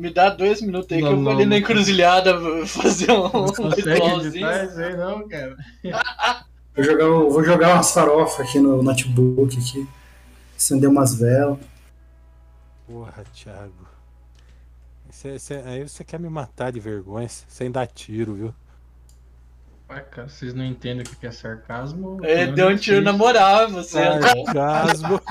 me dá dois minutos aí Não, que eu vou ali na encruzilhada fazer um ritualzinho. não, cara. Vou jogar, vou jogar umas farofas aqui no notebook aqui. Acender umas velas. Porra, Thiago. Cê- cê- aí você quer me matar de vergonha sem dar tiro, viu? Ué, cara, vocês não entendem o que é sarcasmo? Ele Eu deu um tiro na moral, você. Sarcasmo.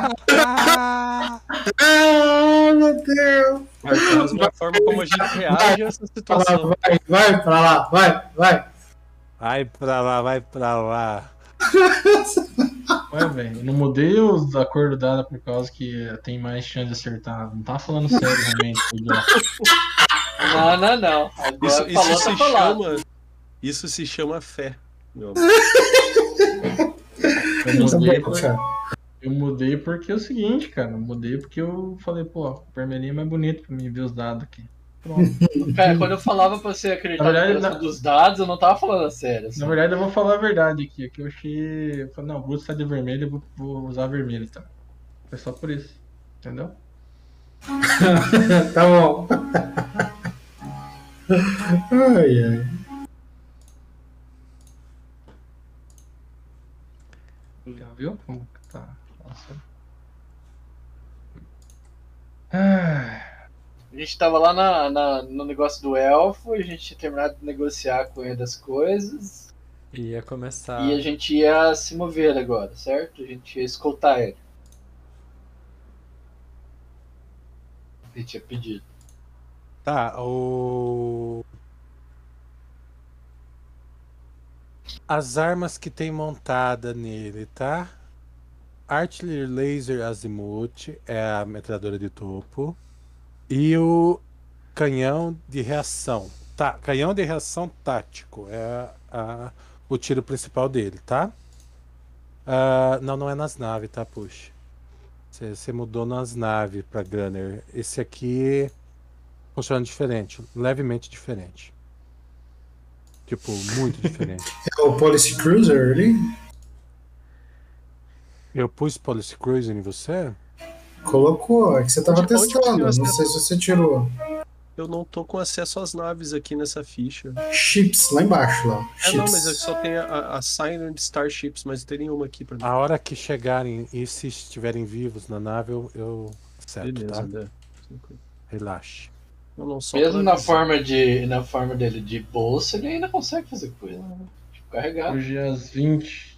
Ah, meu Deus! Sarcasmo é a forma como a gente reage a essa Vai, situação. vai, vai pra lá, vai, vai. Vai pra lá, vai pra lá. Ué, velho, não mudei os acordos dada por causa que tem mais chance de acertar. Não tá falando sério, realmente. Não, não, não. Agora Isso, isso se tá falado. chama. Isso se chama fé. meu Eu mudei, por- Cara, eu mudei porque é o seguinte, cara. Eu mudei porque eu falei, pô, o vermelhinho é mais bonito pra mim ver os dados aqui. Pronto. Cara, quando eu falava pra você acreditar Na verdade, na- dos dados, eu não tava falando a sério. assim. Na verdade, eu vou falar a verdade aqui. é Que eu achei. Eu falei, não, o Bruto tá de vermelho, eu vou, vou usar vermelho então. Foi só por isso. Entendeu? tá bom. Ai, ai. Já viu como que tá? Nossa. Ah, A gente tava lá na, na- no negócio do elfo, a gente tinha terminado de negociar com ele as coisas. Ia começar. E a gente ia se mover agora, certo? A gente ia escoltar ele. Ele tinha pedido. Tá, o. As armas que tem montada nele, tá? Artillery Laser Azimuth é a metralhadora de topo. E o canhão de reação. Tá, canhão de reação tático é a- o tiro principal dele, tá? Ah, não, não é nas naves, tá? Puxa. Você mudou nas naves pra Gunner. Esse aqui funciona diferente, levemente diferente. Tipo, muito diferente. É o Policy Cruiser ali? Eu pus Policy Cruiser em você? Colocou, é que você tava testando. Não sei se você tirou. Eu não tô com acesso às naves aqui nessa ficha. Chips, lá embaixo, lá. É, não, mas eu só tenho a, a Silent Starships, mas tem nenhuma aqui pra mim. A hora que chegarem e se estiverem vivos na nave, eu, eu acerto, Beleza, tá? Tranquilo. Relaxe. Não só Mesmo na forma, de, na forma dele de bolsa, ele ainda consegue fazer coisa. Né? Tipo, carregar. hoje é às 20.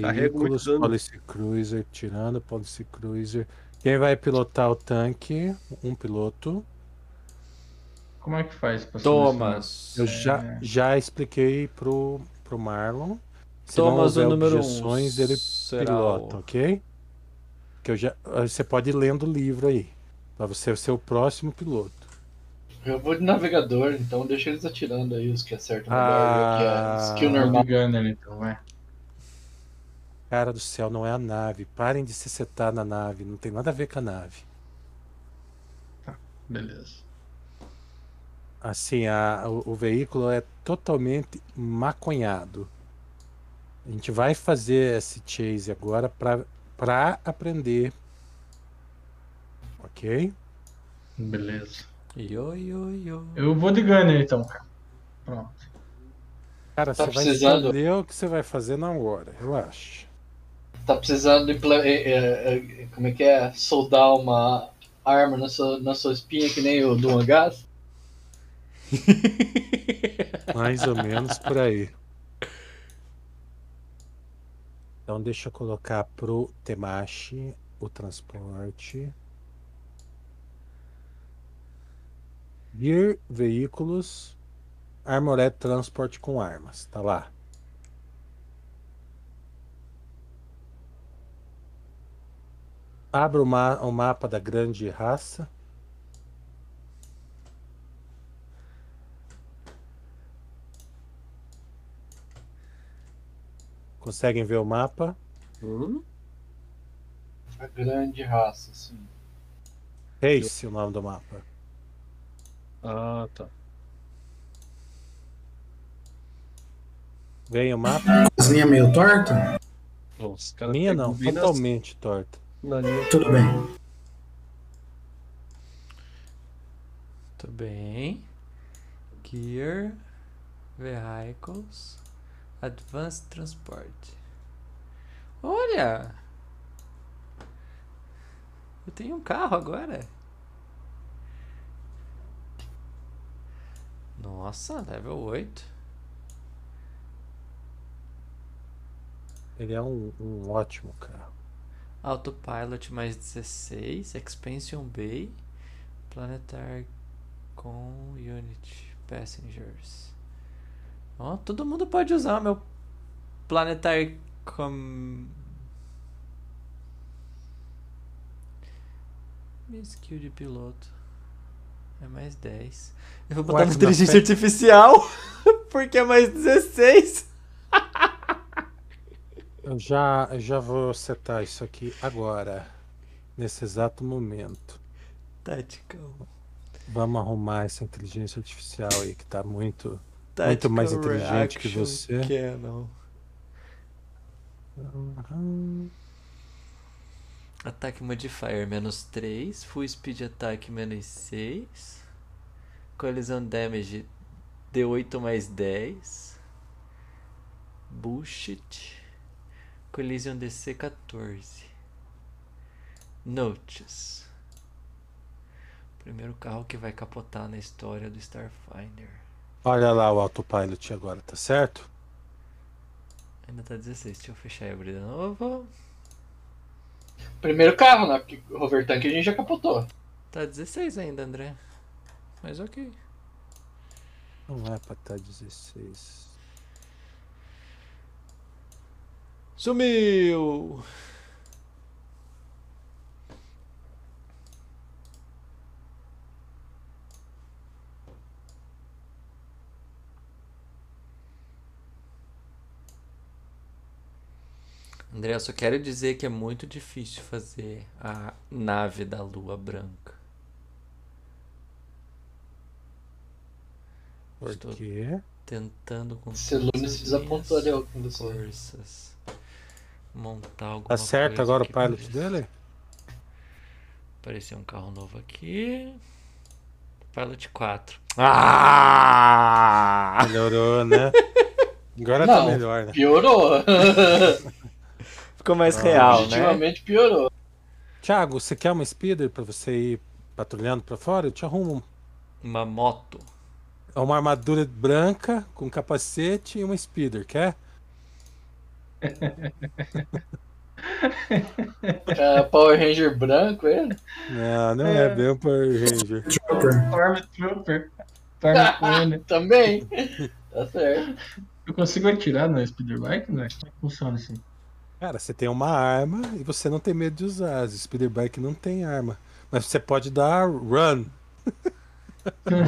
Carrega Veículos, dano. Policy Cruiser, tirando Policy Cruiser. Quem vai pilotar o tanque? Um piloto. Como é que faz Thomas. Eu já, É. já expliquei pro, pro Marlon. Se não Thomas, o houver número objeções, um. ele pilota, o- ok? Que eu já, você pode ir lendo o livro aí. Pra você ser o próximo piloto. Eu vou de navegador, então deixa eles atirando aí os que acertam melhor. Ah. que é skill Normal. Gunner, então, vai. Cara do céu, não é a nave. Parem de se setar na nave. Não tem nada a ver com a nave. Beleza. Assim, a, o, o veículo é totalmente maconhado. A gente vai fazer esse chase agora pra aprender. Ok? Beleza. Yo, yo, yo. Eu vou de Gunner, então, cara. Pronto. Cara, Tá você vai precisando? escolher o que você vai fazer na hora. Relaxa. Tá precisando de. é, é, é, como é que é? Soldar uma arma na sua, na sua espinha, que nem o do Hangás? Mais ou menos por aí. Então deixa eu colocar pro Temashi o transporte. Gear, veículos, Armored Transport com armas. Tá lá. Abra o, ma o mapa da grande raça. Conseguem ver o mapa? Hum? A grande raça, assim. Race, o nome do mapa. Ah, tá. Vem o mapa? As linhas meio torta? Nossa, cara pegou não, totalmente torta. na linha. Tudo bem. Muito bem. Gear. Vehicles. Advanced Transport. Olha! Eu tenho um carro agora. Nossa, level 8. Ele é um, um ótimo carro. Autopilot mais 16. Expansion Bay. Planetary com Unity Passengers. Ó, todo mundo pode usar meu Planetary com. Minha skill de piloto. É mais 10. Eu vou botar que inteligência artificial. Porque é mais 16. Eu já, já vou setar isso aqui agora. Nesse exato momento. Tactical. Vamos arrumar essa inteligência artificial aí que tá muito. Tactical mais inteligente que você. Cannon. Ataque modifier menos 3. Full speed attack menos 6. Colisão damage D8 mais 10. Bullshit. Collision DC 14. Notes. Primeiro carro que vai capotar na história do Starfinder. Olha lá o autopilot agora, tá certo? Ainda tá 16. Deixa eu fechar e abrir de novo. Primeiro carro, né? Porque o Rover Tank a gente já capotou. Tá 16 ainda, André. Mas ok. Não é pra estar 16. Sumiu! André, eu só quero dizer que é muito difícil fazer a nave da lua branca. Por Estou quê? tentando com Celune todas se as desapontou ali você. forças montar alguma Tá certo coisa agora o pilot pareça. dele? Apareceu um carro novo aqui. Pilot 4. Ah! Melhorou, né? Agora tá Não. melhor, né? Piorou. Ficou mais Ah, real, né? Definitivamente piorou. Thiago, você quer uma speeder pra você ir patrulhando pra fora? Eu te arrumo Uma moto. uma armadura branca com capacete e uma speeder, quer? É, Power Ranger branco, ele? Não, não é, bem um Power Ranger. Trooper. Stormtrooper. Stormtrooper. Também. Tá certo. Eu consigo atirar no speeder bike, né? Como é que funciona assim? Cara, você tem uma arma e você não tem medo de usar. As speeder bike não tem arma. Mas você pode dar run.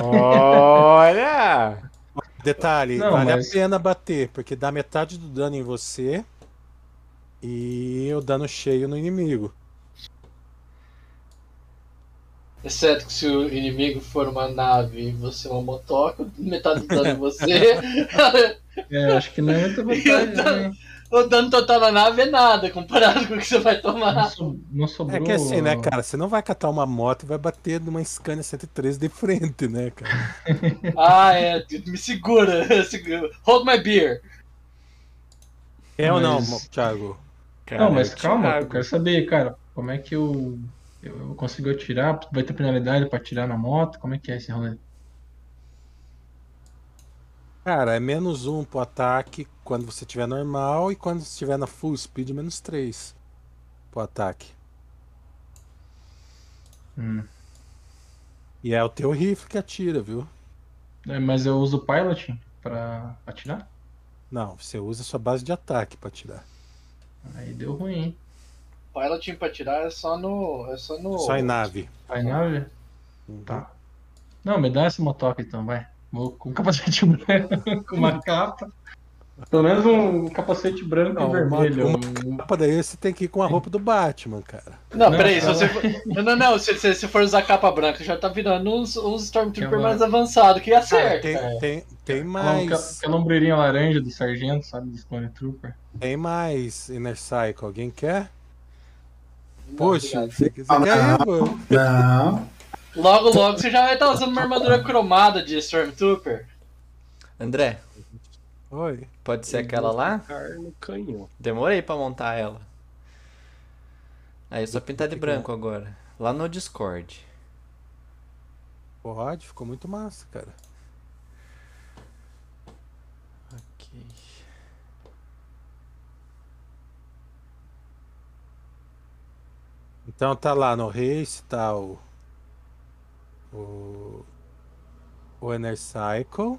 Olha! Detalhe, Não, vale mas- a pena bater, porque dá metade do dano em você e o dano cheio no inimigo. Exceto que se o inimigo for uma nave e você uma motoca, metade do dano em você. É, eu acho que não é muita vantagem, né? O dano total na nave é nada comparado com o que você vai Não, tomar. so- não sobrou. É que assim, né, cara? Você não vai catar uma moto e vai bater numa Scania 113 de frente, né, cara? Ah, é. Me segura. Hold my beer. É ou não, Mas- Thiago? Não, mas Cara, calma, Thiago. eu quero saber, cara, como é que eu, eu, eu consigo atirar? Vai ter penalidade pra atirar na moto? Como é que é esse rolê? Cara, é menos um pro ataque quando você estiver normal e quando você estiver na full speed, menos três pro ataque. Hum. E é o teu rifle que atira, viu? É, mas eu uso o pilot pra atirar? Não, você usa a sua base de ataque pra atirar. Aí deu ruim, hein? Piloting pra tirar é só no. É só no. Só em nave. Vai nave? Uhum. Tá. Não, me dá essa motoca então, vai. Vou com capacete branco, com uma capa. Pelo menos um capacete branco Não, e uma- vermelho. uma Um- Capa daí você tem que ir com a roupa do Batman, cara. Não, Não, peraí, se ela- você for... Não, não, não, se, se, se for usar capa branca, já tá virando uns, uns Stormtrooper mais avançados, que acerta. tem, cara. tem, tem Aquela, mais. aquela ombreirinha laranja do sargento, sabe? Do Clone Trooper. Tem mais Inner Cycle. Alguém quer? Não, Poxa, obrigado. você, você quer ir, pô? Não. Logo, logo você já vai estar usando uma armadura cromada de Stormtrooper. André, Oi. pode ser aquela lá? No canhão. Demorei pra montar ela. Aí é só pintar de branco agora. Lá no Discord. Pode, ficou muito massa, cara. Ok. Então tá lá no Race, tá o. O. O Ener Cycle.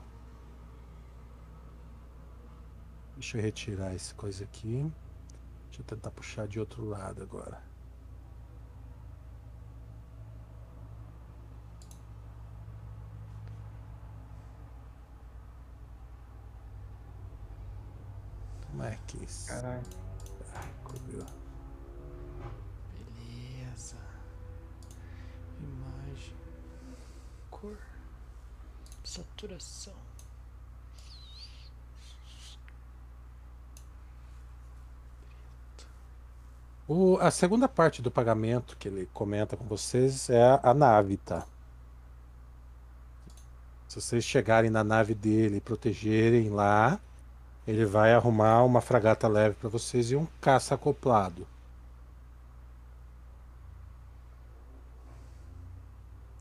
Deixa eu retirar essa coisa aqui. Deixa eu tentar puxar de outro lado agora. Como é que isso? Caralho. Viu? Beleza. Imagem. Cor. Saturação. O- a segunda parte do pagamento que ele comenta com vocês é a, a nave, tá? Se vocês chegarem na nave dele e protegerem lá, ele vai arrumar uma fragata leve para vocês e um caça acoplado.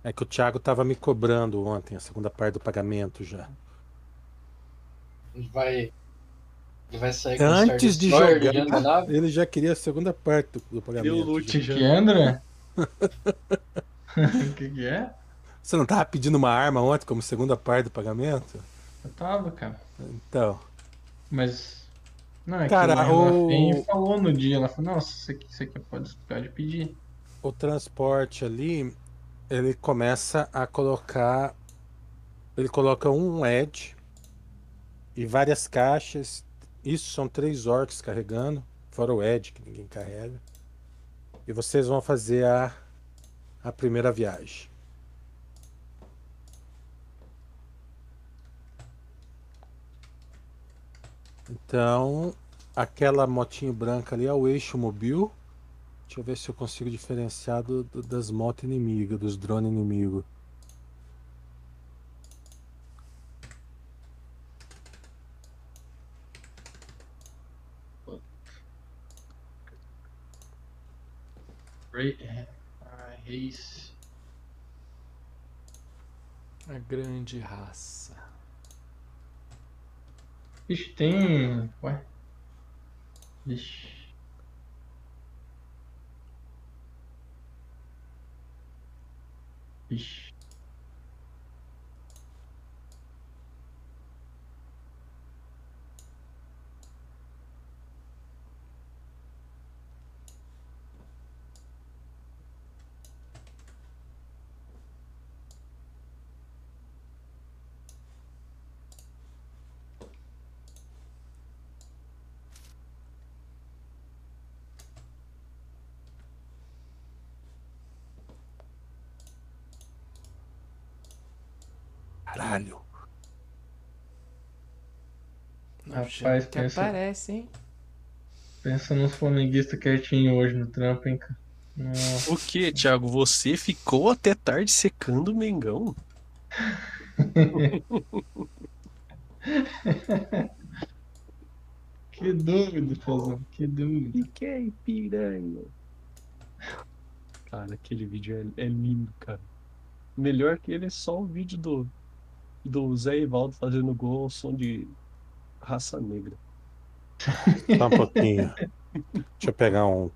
É que o Thiago tava me cobrando ontem a segunda parte do pagamento já. Vai. Ele vai sair com o Antes Star de jogar, nave. ele já queria a segunda parte do, do pagamento. Deu loot O já. que é, André? O que, que é? Você não tava pedindo uma arma ontem como segunda parte do pagamento? Eu tava, cara. Então. Mas. Não, é Cara, que a o- Rafinha falou no dia, ela falou, nossa, isso aqui, isso aqui pode, pode pedir. o transporte ali, ele começa a colocar. Ele coloca um edge e várias caixas. Isso são três orcs carregando, fora o edge que ninguém carrega. E vocês vão fazer a, a primeira viagem. Então, aquela motinho branca ali é o eixo mobil. Deixa eu ver se eu consigo diferenciar do- do- das motos inimigas, dos drones inimigos. Reis. A grande raça. Vixe, tem. Ué. Vixe. Vixe. Caralho. Rapaz, que pensa- aparece, hein? Pensa nos flamenguistas quietinho hoje no trampo, hein, cara. Nossa. O que, Thiago? Você ficou até tarde secando o Mengão? Que dúvida, Fazão. Que dúvida. Fiquei piranha. Cara, aquele vídeo é, é lindo, cara. Melhor que ele é só o vídeo do, do Zé Ivaldo fazendo gol ao som de raça negra. Só um pouquinho. Deixa eu pegar um,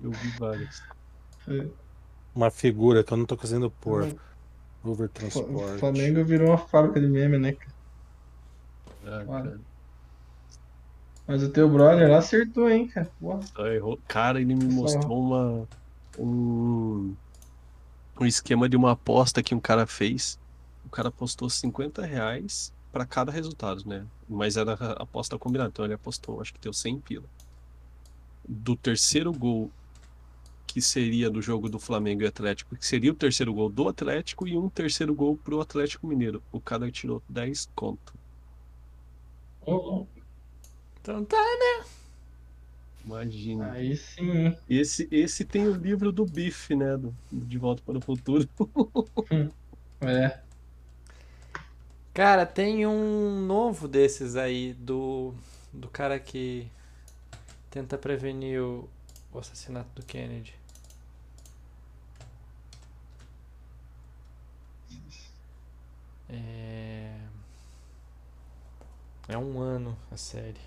Eu vi vários. uma figura que eu não tô conseguindo pôr. Over O transport. Flamengo virou uma fábrica de meme, né, cara? Olha. cara, Mas o teu brother lá acertou, hein, cara. Só errou. Cara, ele me Só. mostrou uma, um, um esquema de uma aposta que um cara fez. O cara apostou 50 reais para cada resultado, né? Mas era a aposta combinada. Então ele apostou, acho que deu 100 pila. Do terceiro gol que seria do jogo do Flamengo e Atlético, que seria o terceiro gol do Atlético e um terceiro gol pro Atlético Mineiro. O cara tirou 10 conto. Então tá, né? Imagina. Aí sim. Esse, esse tem o livro do Biff, né? Do, de Volta para o Futuro. É. Cara, tem um novo desses aí do do cara que tenta prevenir o, o assassinato do Kennedy. É... é um ano a série.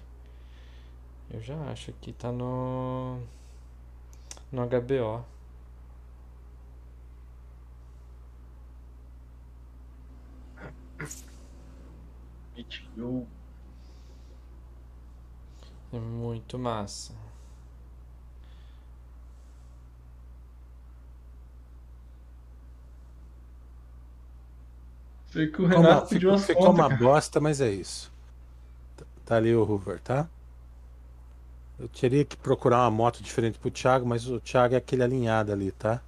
Eu já acho que tá no no HBO. HBO. É muito massa. Foi que o Ficou uma, Renato pediu ficou, umas ficou contas, uma cara. bosta, mas é isso. Tá- Tá ali o Hoover, tá? Eu teria que procurar uma moto diferente pro Thiago, mas o Thiago é aquele alinhado ali, tá?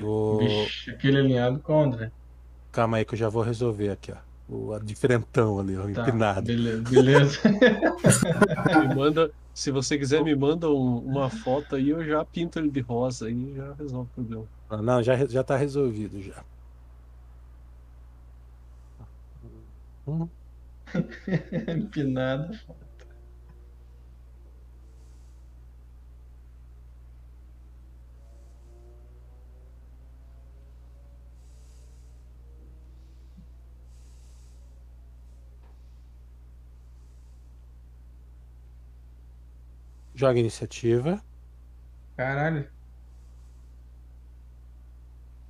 Vou- Vixe, aquele alinhado com o André. Calma aí que eu já vou resolver aqui, ó. O diferentão ali, ó, Tá, empinado. beleza. Me manda, se você quiser, me manda um- uma foto aí, eu já pinto ele de rosa aí já resolve o problema. Ah, Não, já, já tá resolvido já. Hum, Empinado. Joga iniciativa. Caralho.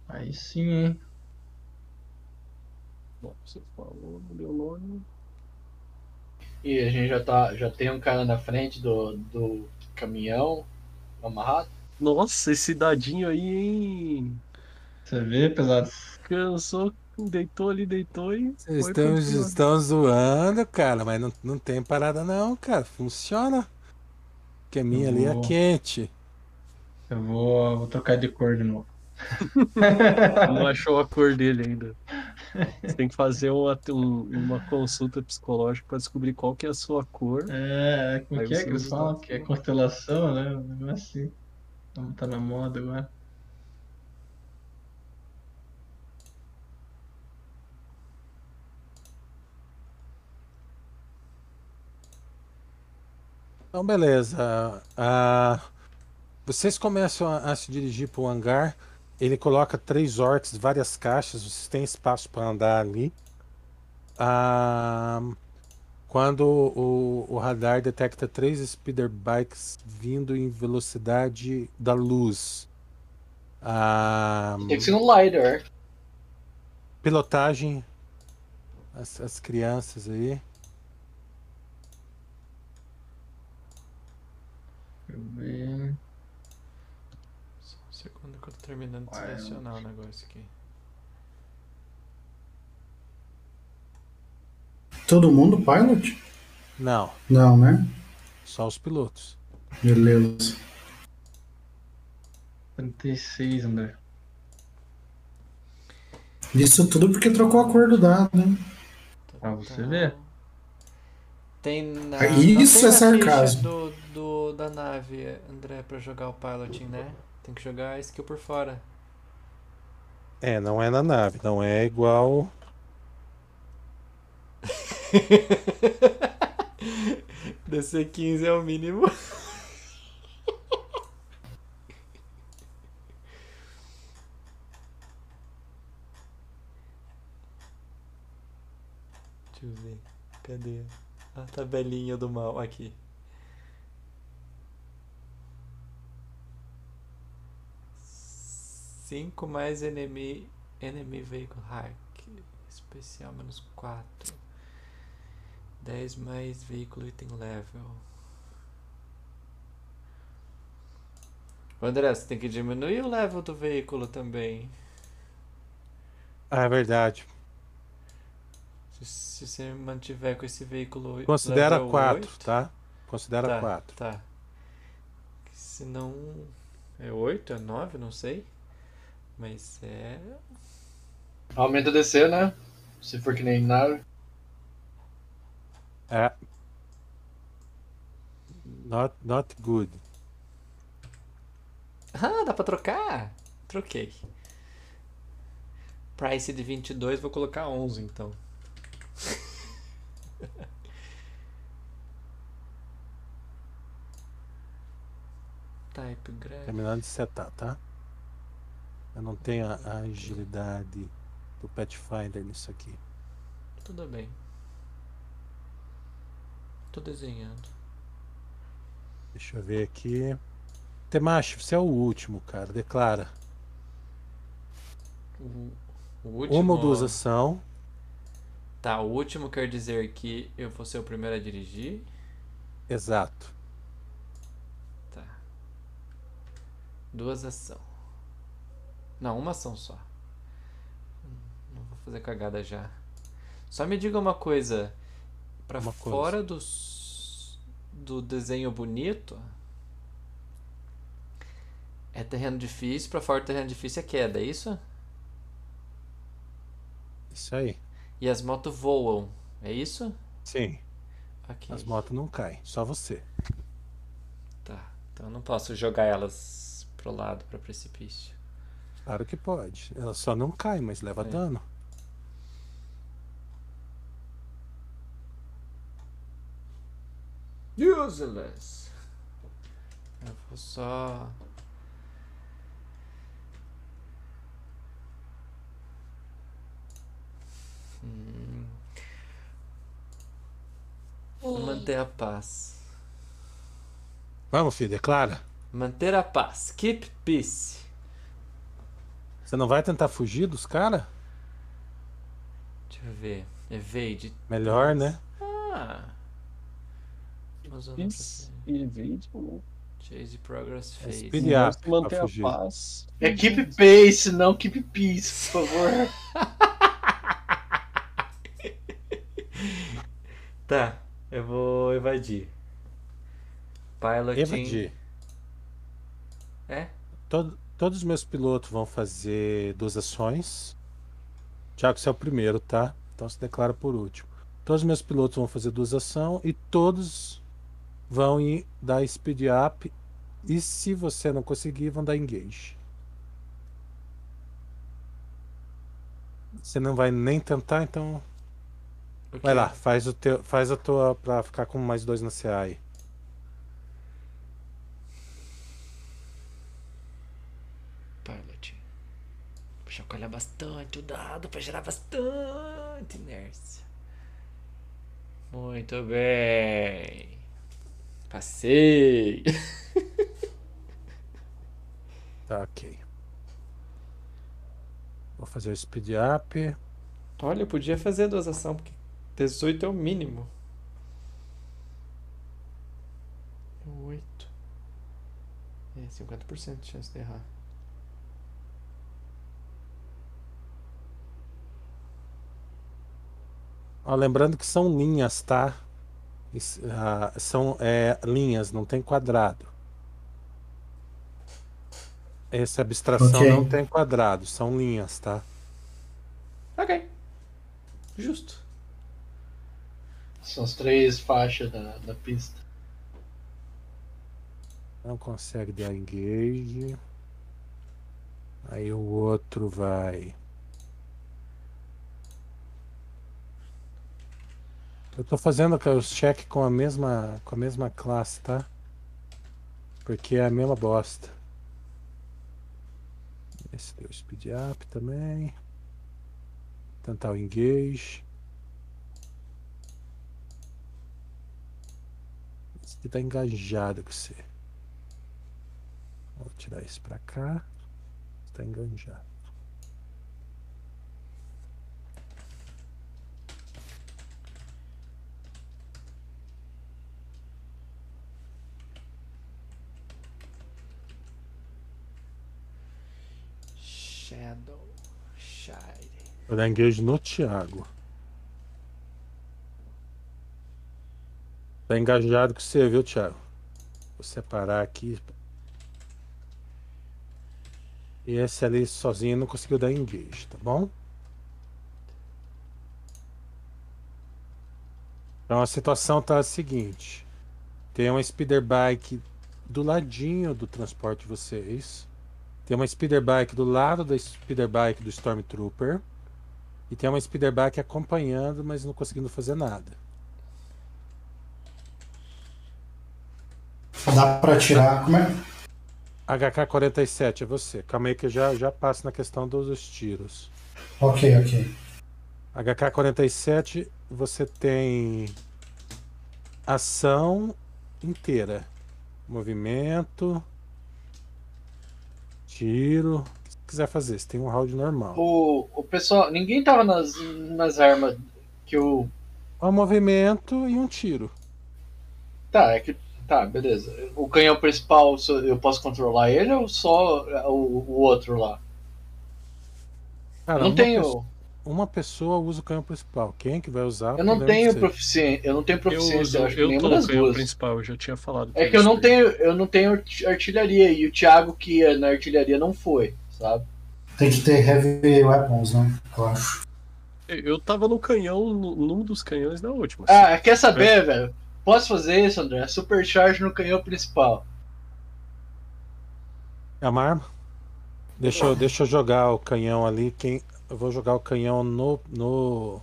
Aí sim, hein? Bom, você falou, não deu nome. E a gente já, tá, já tem um cara na frente do, do caminhão amarrado. Nossa, esse dadinho aí, hein? Você vê, pesado? Cansou, deitou ali, deitou e Vocês estão, estão zoando, cara, mas não, não tem parada não, cara. Funciona. Porque a minha ali é quente. Eu vou, vou trocar de cor de novo. Não achou a cor dele ainda. Você tem que fazer uma, um- uma consulta psicológica para descobrir qual que é a sua cor. É, como que é que eles falam? Que é constelação, né? Um negócio assim. Tá na moda agora. Então, beleza. Ah, vocês começam a, a se dirigir para o hangar. Ele coloca três orcs, várias caixas. Vocês têm espaço para andar ali. Ah, quando o, o radar detecta três speeder bikes vindo em velocidade da luz. Ah, Tem que ser um LiDAR. pilotagem. As, as crianças aí. Deixa eu ver. Só um segundo que eu tô terminando de selecionar o negócio aqui. Todo mundo pilot? Não, Não, né? só os pilotos. Beleza. 36, André. Isso tudo porque trocou a cor do dado, né? Pra você ver. Tem na. Ah, não isso tem é sarcasmo. ficha Do, do, da nave, André, pra jogar o piloting, né? Tem que jogar a skill por fora. É, não é na nave, não é igual. DC 15 é o mínimo. Deixa eu ver. Cadê a tabelinha do mal? Aqui. Cinco mais enemy, enemy vehicle hack. Especial menos 4. 10 mais veículo item level. André, você tem que diminuir o level do veículo também. Ah, é verdade. Se, se você mantiver com esse veículo Considera level 4, 8, tá? Considera tá, 4. Tá. Se não. É 8, é 9, não sei. Mas é. Aumenta o DC, né? Se for que nem nave. É. Not, not good. Ah, dá pra trocar? Troquei. Price de 22, vou colocar 11 então. Type graph. Terminando de setar, tá? Eu não tenho a, a agilidade do Pathfinder nisso aqui. Tudo bem. Tô desenhando. Deixa eu ver aqui. Temashi, você é o último, cara. Declara. O, o último. Uma ou duas ação. Tá, o último quer dizer que eu vou ser o primeiro a dirigir. Exato. Tá. Duas ação. Não, uma ação só. Não vou fazer cagada já. Só me diga uma coisa. Pra Uma coisa. fora dos, do desenho bonito. É terreno difícil, pra fora do terreno difícil é queda, é isso? Isso aí. E as motos voam, é isso? Sim. As motos não caem. Só você. Tá. Então eu não posso jogar elas pro lado, pra precipício. Claro que pode. Ela só não cai, mas leva É. dano. Useless. Eu vou só. Hum. Manter a paz. Vamos, filho, declara. Manter a paz. Keep peace. Você não vai tentar fugir dos caras? Deixa eu ver. Evade. Melhor, né? Ah. Pra- evade? Chase progress É phase. manter a fugir. paz. É keep pace, não keep peace, por favor. Tá, eu vou evadir. Piloting. Evadir. É? Todo- todos os meus pilotos vão fazer duas ações. Tiago, você é o primeiro, tá? Então se declara por último. Todos os meus pilotos vão fazer duas ações e todos vão ir dar speed up. E se você não conseguir, vão dar engage. Você não vai nem tentar, então O vai lá, faz o teu, faz a tua pra ficar com mais dois na CA aí. Pilot. Vou chacoalhar bastante o dado pra gerar bastante inércia. Muito bem. Passei. Tá, ok. Vou fazer o speed up. Olha, eu podia fazer duas ações, porque 18 é o mínimo. 8. É, 50% de chance de errar. Ó, lembrando que são linhas, tá? Isso, ah, são é, linhas, não tem quadrado. Essa abstração Ok. não tem quadrado, são linhas, tá? Ok. Justo. São as três faixas da, da pista. Não consegue dar engage. Aí o outro vai. Eu tô fazendo o check com a mesma com a mesma classe, tá? Porque é a mesma bosta. Esse deu speed up também. Tentar o engage. Aqui tá engajado com você. Vou tirar isso pra cá. Está enganjado. Shadow. Vou dar engage no Thiago. Tá engajado com você, viu, Thiago? Vou separar aqui. E esse ali sozinho não conseguiu dar engage, tá bom? Então a situação tá a seguinte. Tem uma speeder bike do ladinho do transporte de vocês. Tem uma speeder bike do lado da speeder bike do Stormtrooper. E tem uma speeder bike acompanhando, mas não conseguindo fazer nada. Dá pra tirar. Como é? HK-47 é você. Calma aí que eu já, já passo na questão dos, dos tiros. Ok, ok. HK-47, você tem ação inteira. Movimento, tiro, o que você quiser fazer. Você tem um round normal. O, o pessoal, ninguém tava nas, nas armas que o. Um movimento e um tiro. Tá, é que. Tá, beleza. O canhão principal, eu posso controlar ele ou só o, o outro lá? Cara, Eu não uma tenho. pessoa- uma pessoa usa o canhão principal. Quem que vai usar? Eu não tenho proficiência. Eu não tenho Eu, proficiência, uso, eu que eu nenhuma tô no das canhão duas. principal, eu já tinha falado. É que eu não aí. tenho, eu não tenho arti- artilharia e o Thiago que ia na artilharia não foi, sabe? Tem que ter heavy weapons, né? Eu acho. Eu tava no canhão, no, num dos canhões da última. Ah, quer saber, velho? Posso fazer isso, André? Supercharge no canhão principal. É uma arma? Deixa eu, deixa eu jogar o canhão ali. Quem, eu vou jogar o canhão no, no.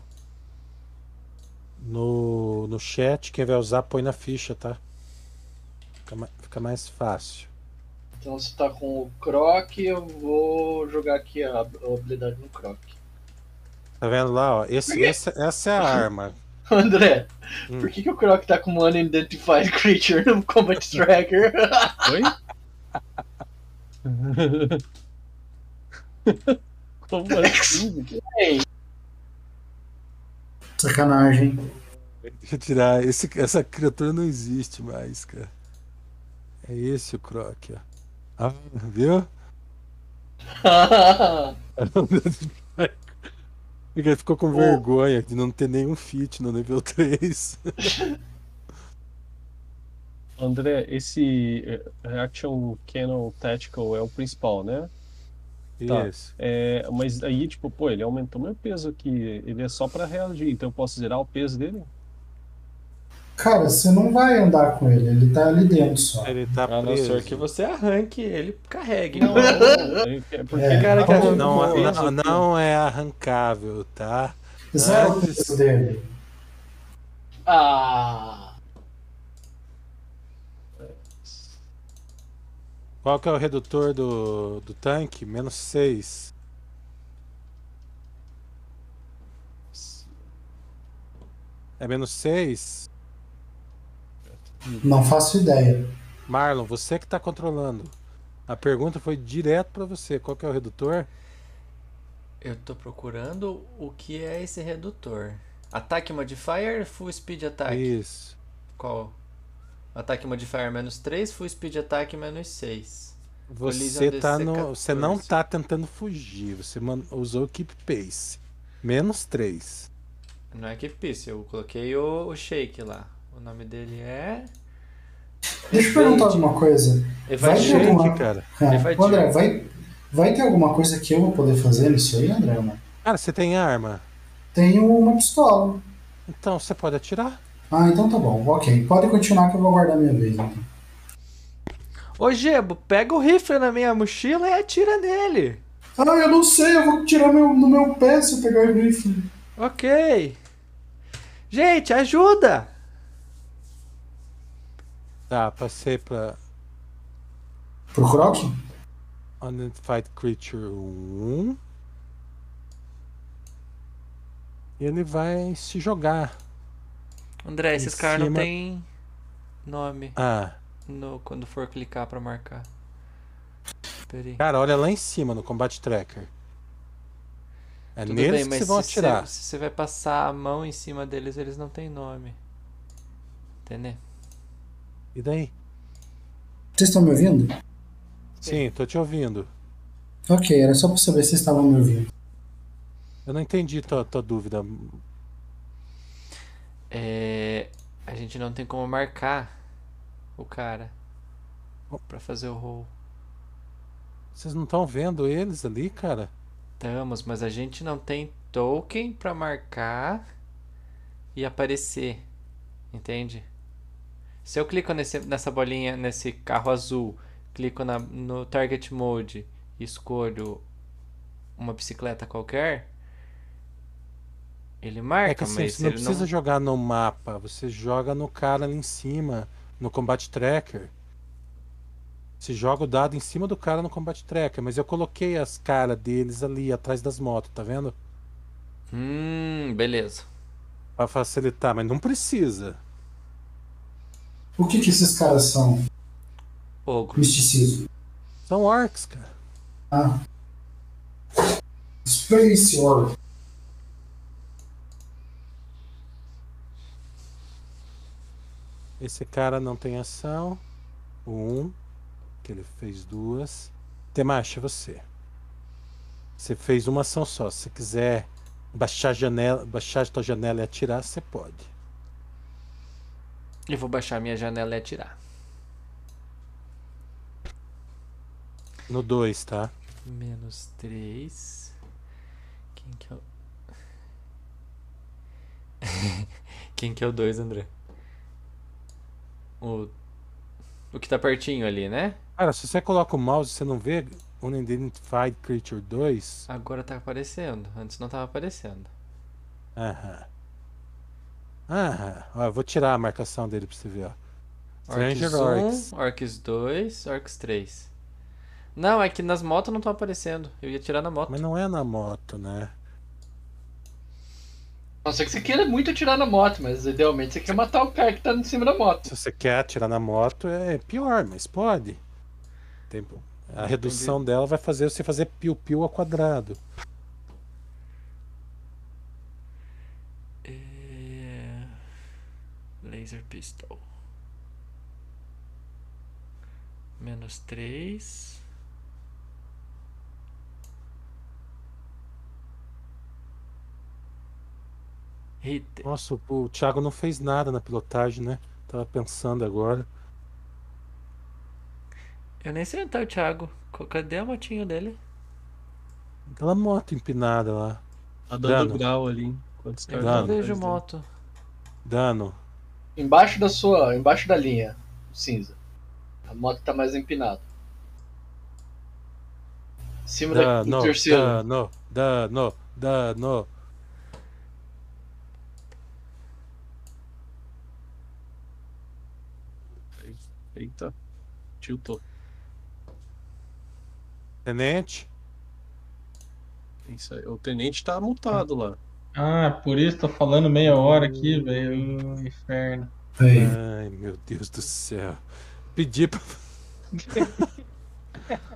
No, no chat. Quem vai usar, põe na ficha, tá? Fica, ma- fica mais fácil. Então você tá com o Croc, eu vou jogar aqui a, a habilidade no Croc. Tá vendo lá, ó? Esse, essa, essa é a arma. André, Hum. por que, que o Croc tá com um Unidentified Creature no Combat Tracker? Oi? Como assim? Sacanagem. Deixa eu tirar. Esse, essa criatura não existe mais, cara. É esse o Croc, ó. Ah, viu? Porque ele ficou com vergonha de não ter nenhum fit no nível 3. André, esse eh, Reaction Cannon Tactical é o principal, né? Tá. Isso. É, mas aí, tipo, pô, ele aumentou meu peso aqui. Ele é só pra reagir, então eu posso zerar o peso dele? Cara, você não vai andar com ele, ele tá ali dentro só. Ele tá A não ser que você arranque ele carregue. Não, é porque É, cara que então, Não, não, peso não é arrancável, tá? Zero Antes- peso dele. ah, Qual que é o redutor do, do tanque? Menos 6. É menos 6? Não faço ideia. Marlon, você que tá controlando. A pergunta foi direto pra você. Qual que é o redutor? Eu tô procurando o que é esse redutor. Ataque modifier, full speed attack. Isso. Qual? Ataque modifier menos 3, full speed attack menos 6. Você tá DC no. Você não 14. tá tentando fugir. Você man- usou o Keep Pace. Menos 3. Não é que piece, eu coloquei o, o shake lá. O nome dele é. Deixa eu perguntar alguma coisa. Vai ter alguma- cara. É, André, vai, vai ter alguma coisa que eu vou poder fazer nisso aí, André? não? Cara, você tem arma. Tenho uma pistola. Então você pode atirar. Ah, então tá bom. Ok. Pode continuar que eu vou guardar minha vez. Então. Ô Gebo, pega o rifle na minha mochila e atira nele. Ah, eu não sei. Eu vou tirar meu, no meu pé se eu pegar o rifle. Ok. Gente, ajuda! Tá, passei pra Pro Croc? Unidentified Creature 1. E ele vai se jogar. André, esses caras não tem nome Ah, no, quando for clicar pra marcar. Peraí. cara, olha lá em cima no Combat Tracker. É Tudo neles bem, que vão se atirar. Você, se você vai passar a mão em cima deles, eles não têm nome. Entendeu? E daí? Vocês estão me ouvindo? Sim, tô te ouvindo. Ok, era só pra saber se vocês estavam me ouvindo. Eu não entendi tua, tua dúvida. É, a gente não tem como marcar o cara pra fazer o roll. Vocês não estão vendo eles ali, cara? Estamos, mas a gente não tem token pra marcar e aparecer. Entende? Se eu clico nesse, nessa bolinha, nesse carro azul, clico na, no Target Mode e escolho uma bicicleta qualquer, ele marca, É que assim, mas você não precisa não... jogar no mapa, você joga no cara ali em cima, no Combat Tracker. Você joga o dado em cima do cara no Combat Tracker, mas eu coloquei as caras deles ali atrás das motos, tá vendo? Hum, beleza. Pra facilitar, mas não precisa. O que que esses caras são? Ogro. Misticismo. São orcs, cara. Ah. Space War. Esse cara não tem ação. Um, que ele fez duas. Temacha, você. Você fez uma ação só. Se você quiser baixar a janela, baixar a tua janela e atirar, você pode. Eu vou baixar minha janela e atirar. No 2, tá? Menos 3. Quem que é o. Quem que é o 2, André? O. O que tá pertinho ali, né? Cara, se você coloca o mouse, você não vê Unidentified Creature 2? Agora tá aparecendo. Antes não tava aparecendo. Aham. Aham. Ó, eu vou tirar a marcação dele pra você ver, ó. Orcs Stranger 1, Orcs. Orcs 2, Orcs 3. Não, é que nas motos não estão aparecendo. Eu ia tirar na moto. Mas não é na moto, né? A não ser que você queira muito atirar na moto, mas idealmente você quer matar o cara que tá em cima da moto. Se você quer atirar na moto, é pior, mas pode. Tem- A redução dela vai fazer você fazer piu-piu ao quadrado. É... Laser Pistol. Menos 3. Eita. Nossa, o, o Thiago não fez nada na pilotagem, né? Tava pensando agora. Eu nem sei onde tá o Thiago. Cadê a motinho dele? Aquela moto empinada lá. Tá dando Dano. grau ali. Enquanto Eu não vejo moto. Dano. Embaixo da sua. Embaixo da linha cinza. A moto tá mais empinada. Em cima da, do Dano. terceiro. Dano. Dano. Dano. Eita. Tiltou. Tenente. Isso aí. O tenente tá mutado lá. Ah, por isso tô falando meia hora aqui, velho. Ô, Inferno. Aí. Ai, meu Deus do céu. Pedi pra.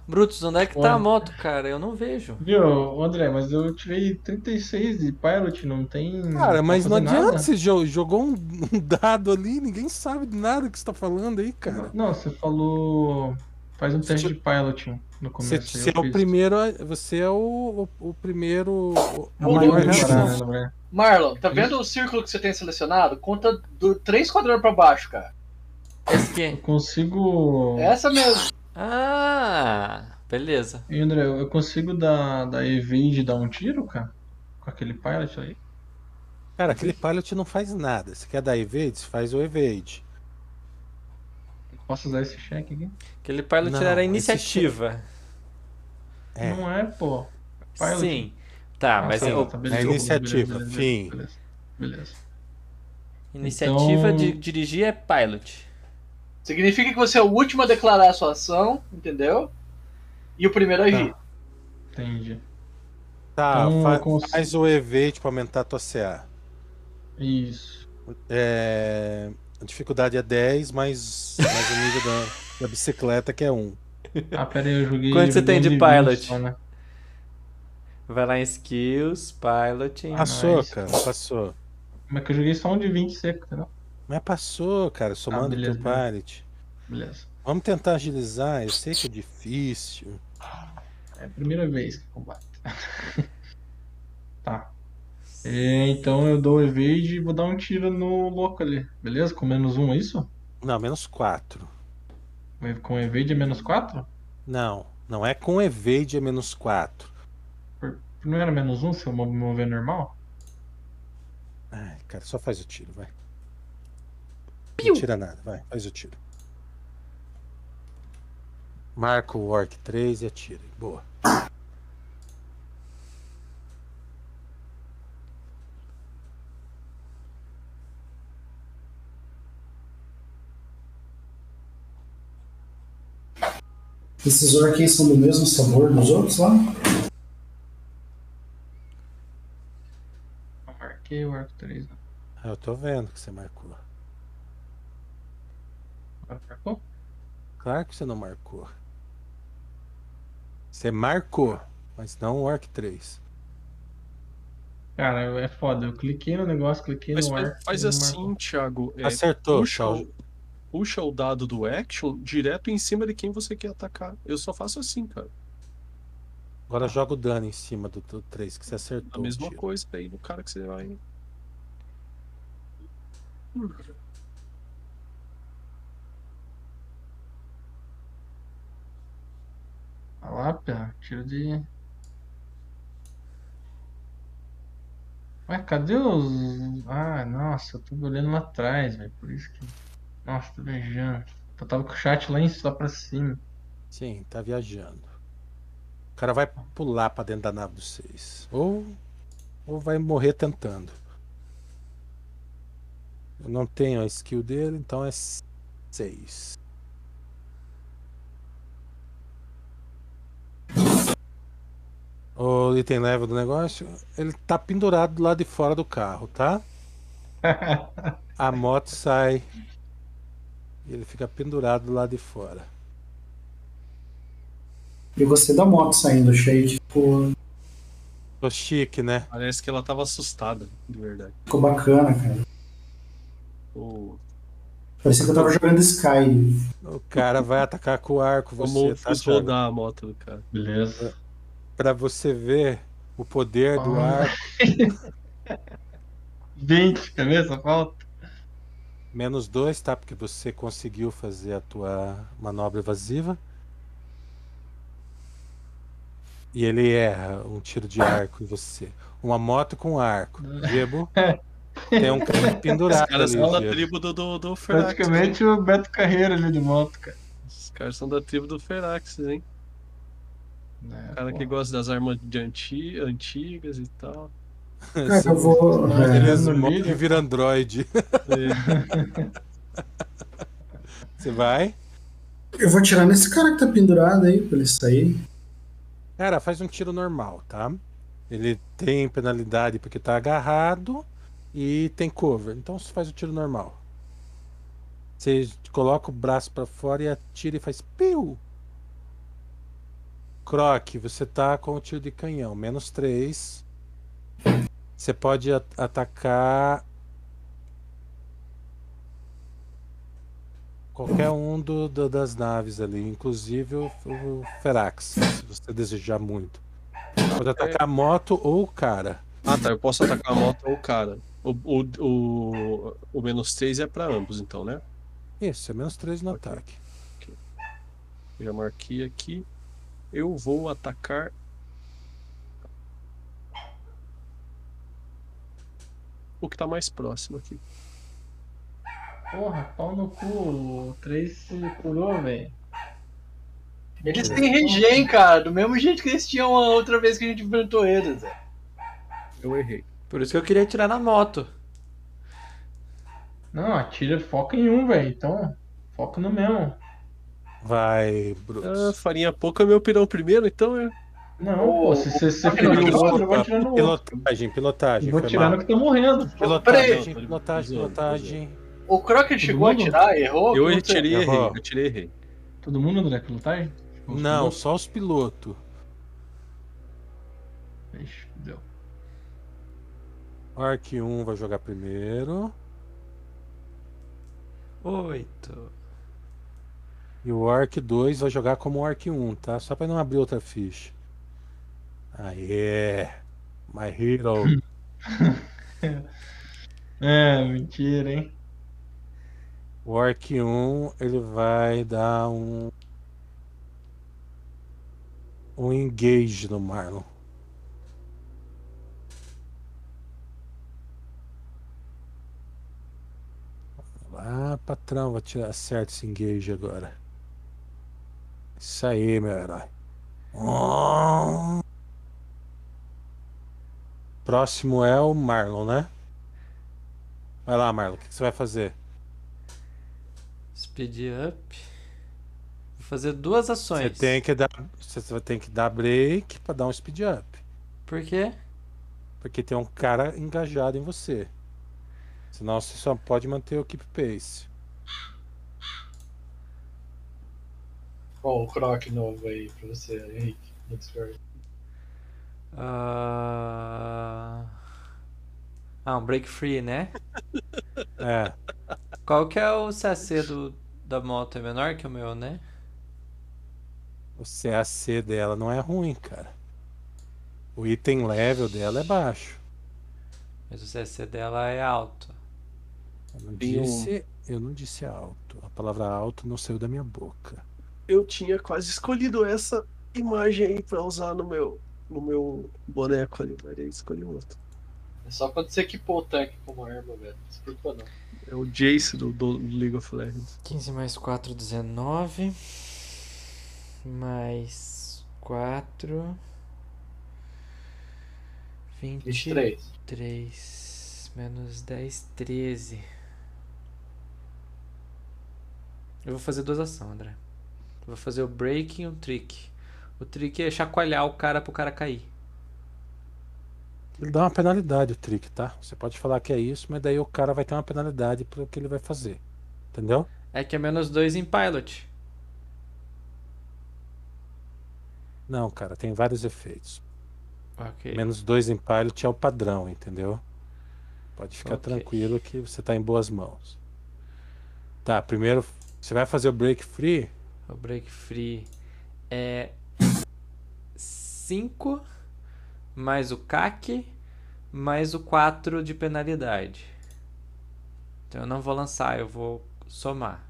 Brutus, onde é que tá a moto, cara? Eu não vejo. Viu, André, mas eu tirei 36 de pilot, não tem. Cara, mas não adianta. nada. Você jo- jogou um, um dado ali, ninguém sabe de nada que você tá falando aí, cara. Não, você falou. Faz um teste de piloting no Você, começo. você eu é o primeiro. Você é o, o, o primeiro. o- Ô, maior velho. Marlon, tá vendo o círculo que você tem selecionado? Conta do três quadrados pra baixo, cara. Esse Eu aqui. consigo. É essa mesmo. Ah, beleza. E André, eu consigo dar, dar evade dar um tiro, cara? Com aquele pilot aí? Cara, aquele pilot não faz nada. Você quer dar evade? Você faz o evade. Posso usar esse cheque aqui? Aquele pilot Não, era esse iniciativa. É. Não é, pô. Pilot. Sim. Tá, Ah, mas tá, tá, é iniciativa, beleza, fim. Beleza. beleza. iniciativa Então- de dirigir é pilot. Significa que você é o último a declarar a sua ação, entendeu? E o primeiro a agir. Entendi. Tá, Então, fa- eu cons- faz o evade pra aumentar a tua CA. Isso. É, A dificuldade é 10, mais, mais o nível da, da bicicleta, que é 1. Ah, pera aí, eu joguei. Quanto você tem de bom 20 pilot? só, né? Vai lá em skills, piloting. Passou, nice. cara, passou. Mas que eu joguei só um de 20 seco, entendeu? Mas passou, cara, somando Ah, beleza, teu pilot. Beleza. Vamos tentar agilizar, eu sei que é difícil. É a primeira vez que combate. tá. É, então eu dou evade e vou dar um tiro no louco ali. Beleza? Com menos um, é isso? Não, menos 4. Com evade é menos 4? Não, não é com evade é menos 4. Não era menos um se eu mover normal? Ai, cara, só faz o tiro, vai. Não tira nada, vai, faz o tiro. Marca o Orc 3 e atira. Boa. Esses orcs são do mesmo sabor dos outros lá? Marquei o arco 3. né? Ah, Eu tô vendo que você marcou. Agora marcou? Claro que você não marcou. Você marcou, mas não o Orc 3. Cara, é foda. Eu cliquei no negócio, cliquei Mas no arco. faz assim, marcou. Thiago. é, Acertou, puxa, o, puxa o dado do action direto em cima de quem você quer atacar. Eu só faço assim, cara. Agora joga o dano em cima do, do 3 que você acertou. A mesma tiro. coisa aí no cara que você vai. Olha lá, pera. Tiro de. Ué, cadê os. Ah, nossa, eu tô olhando lá atrás, velho. Por isso que. Nossa, tô viajando. Eu tava com o chat lá em só pra cima. Sim, tá viajando. O cara vai pular pra dentro da nave dos 6. Ou, ou vai morrer tentando. Eu não tenho a skill dele, então é 6. O item level do negócio, ele tá pendurado do lado de fora do carro, tá? A moto sai e ele fica pendurado do lado de fora. E você da moto saindo, achei que ficou, Tô chique, né? Parece que ela tava assustada, de verdade. ficou bacana, cara. O, Parecia que eu tava jogando Sky. O cara vai atacar com o arco, você, tá, rodar a moto do cara. Beleza. Pra você ver o poder do Ah. arco. 20, cabeça, falta. Menos dois, tá? Porque você conseguiu fazer a tua manobra evasiva. E ele erra um tiro de arco em você. Uma moto com arco. Gebo. Tem um cara pendurado Os caras ali, são da tribo do, do, do Ferax. Praticamente o Beto Carreira ali de moto, cara. Os caras são da tribo do Ferax, hein? É, O cara pô. que gosta das armas de anti, antigas e tal. Cara, eu vou. É, Eles morrem vídeo. e vira android. Você vai? eu vou tirar nesse cara que tá pendurado aí pra ele sair. Cara, faz um tiro normal, tá? Ele tem penalidade porque tá agarrado e tem cover. Então você faz o tiro normal. Você coloca o braço pra fora e atira e faz piu. Croc, você tá com o tiro de canhão, menos 3. Você pode a- atacar qualquer um do- do- das naves ali, inclusive o, o Ferax, se você desejar muito. Pode atacar a moto ou o cara. Ah, tá. Eu posso atacar a moto ou o cara. O, o, o, o menos 3 é pra ambos, então, né? Isso, é menos 3 no Ok. ataque. Eu já marquei aqui. Eu vou atacar. O que tá mais próximo aqui. Porra, pau no cu. O 3 se curou, velho. Eles têm regen, cara, do mesmo jeito que eles tinham a outra vez que a gente enfrentou eles. velho. Eu errei. Por isso que eu queria tirar na moto. Não, atira, foca em um, velho. Então, foca no mesmo. Vai, Ah, Brutus. farinha pouca é meu pirão primeiro, então é. Não, pô, se você se ferir o outro, eu vou atirar no outro. Pilotagem, pilotagem. Eu vou mal. no que tá morrendo. Pilotagem, Peraí. pilotagem, pilotagem. O Crockett chegou a mundo? atirar, errou? Eu tirei errei. Eu tirei errei. Todo mundo, André, pilotagem? Os Não, pilotos? só os pilotos. Ixi, deu. Orc 1 vai jogar primeiro. Oito. E o Orc 2 vai jogar como Orc 1, tá? Só pra não abrir outra ficha. Aê! My hero. É, mentira, hein? O Orc 1 ele vai dar um. Um engage no Marlon. Lá, patrão, vou tirar certo esse engage agora. Isso aí, meu herói. Próximo é o Marlon, né? Vai lá, Marlon, o que que você vai fazer? Speed up. Vou fazer duas Você ações. tem que dar, você vai ter que dar break pra dar um speed up. Por quê? Porque tem um cara engajado em você. Senão você só pode manter o keep pace. Qual o croc novo aí pra você, Henrique, no Discord? Ah, ah, um break free, né? É, Qual que é o CAC do, da moto? É menor que o meu, né? o CAC dela não é ruim, cara. O item level dela é baixo. Mas o CAC dela é alto. Eu não disse, eu não disse alto. A palavra alto não saiu da minha boca. Eu tinha quase escolhido essa imagem aí pra usar no meu, no meu boneco ali, mas aí escolhi outro. É só quando você equipou o tanque como arma, velho. Não se preocupa não. É o Jace do, do League of Legends. 15 mais 4, 19. Mais 4. 23. 23. Menos 10, 13. Eu vou fazer duas ações, André. Eu vou fazer o break e um trick. O trick é chacoalhar o cara pro cara cair. Ele dá uma penalidade o trick, tá? Você pode falar que é isso, mas daí o cara vai ter uma penalidade pro que ele vai fazer. Entendeu? É que é menos 2 em pilot. Não, cara, tem vários efeitos. Menos dois em pilot é o padrão, entendeu? Pode ficar Ok. tranquilo que você tá em boas mãos. Tá, primeiro você vai fazer o break free. O break free é 5 mais o CAC mais o 4 de penalidade. Então eu não vou lançar, eu vou somar.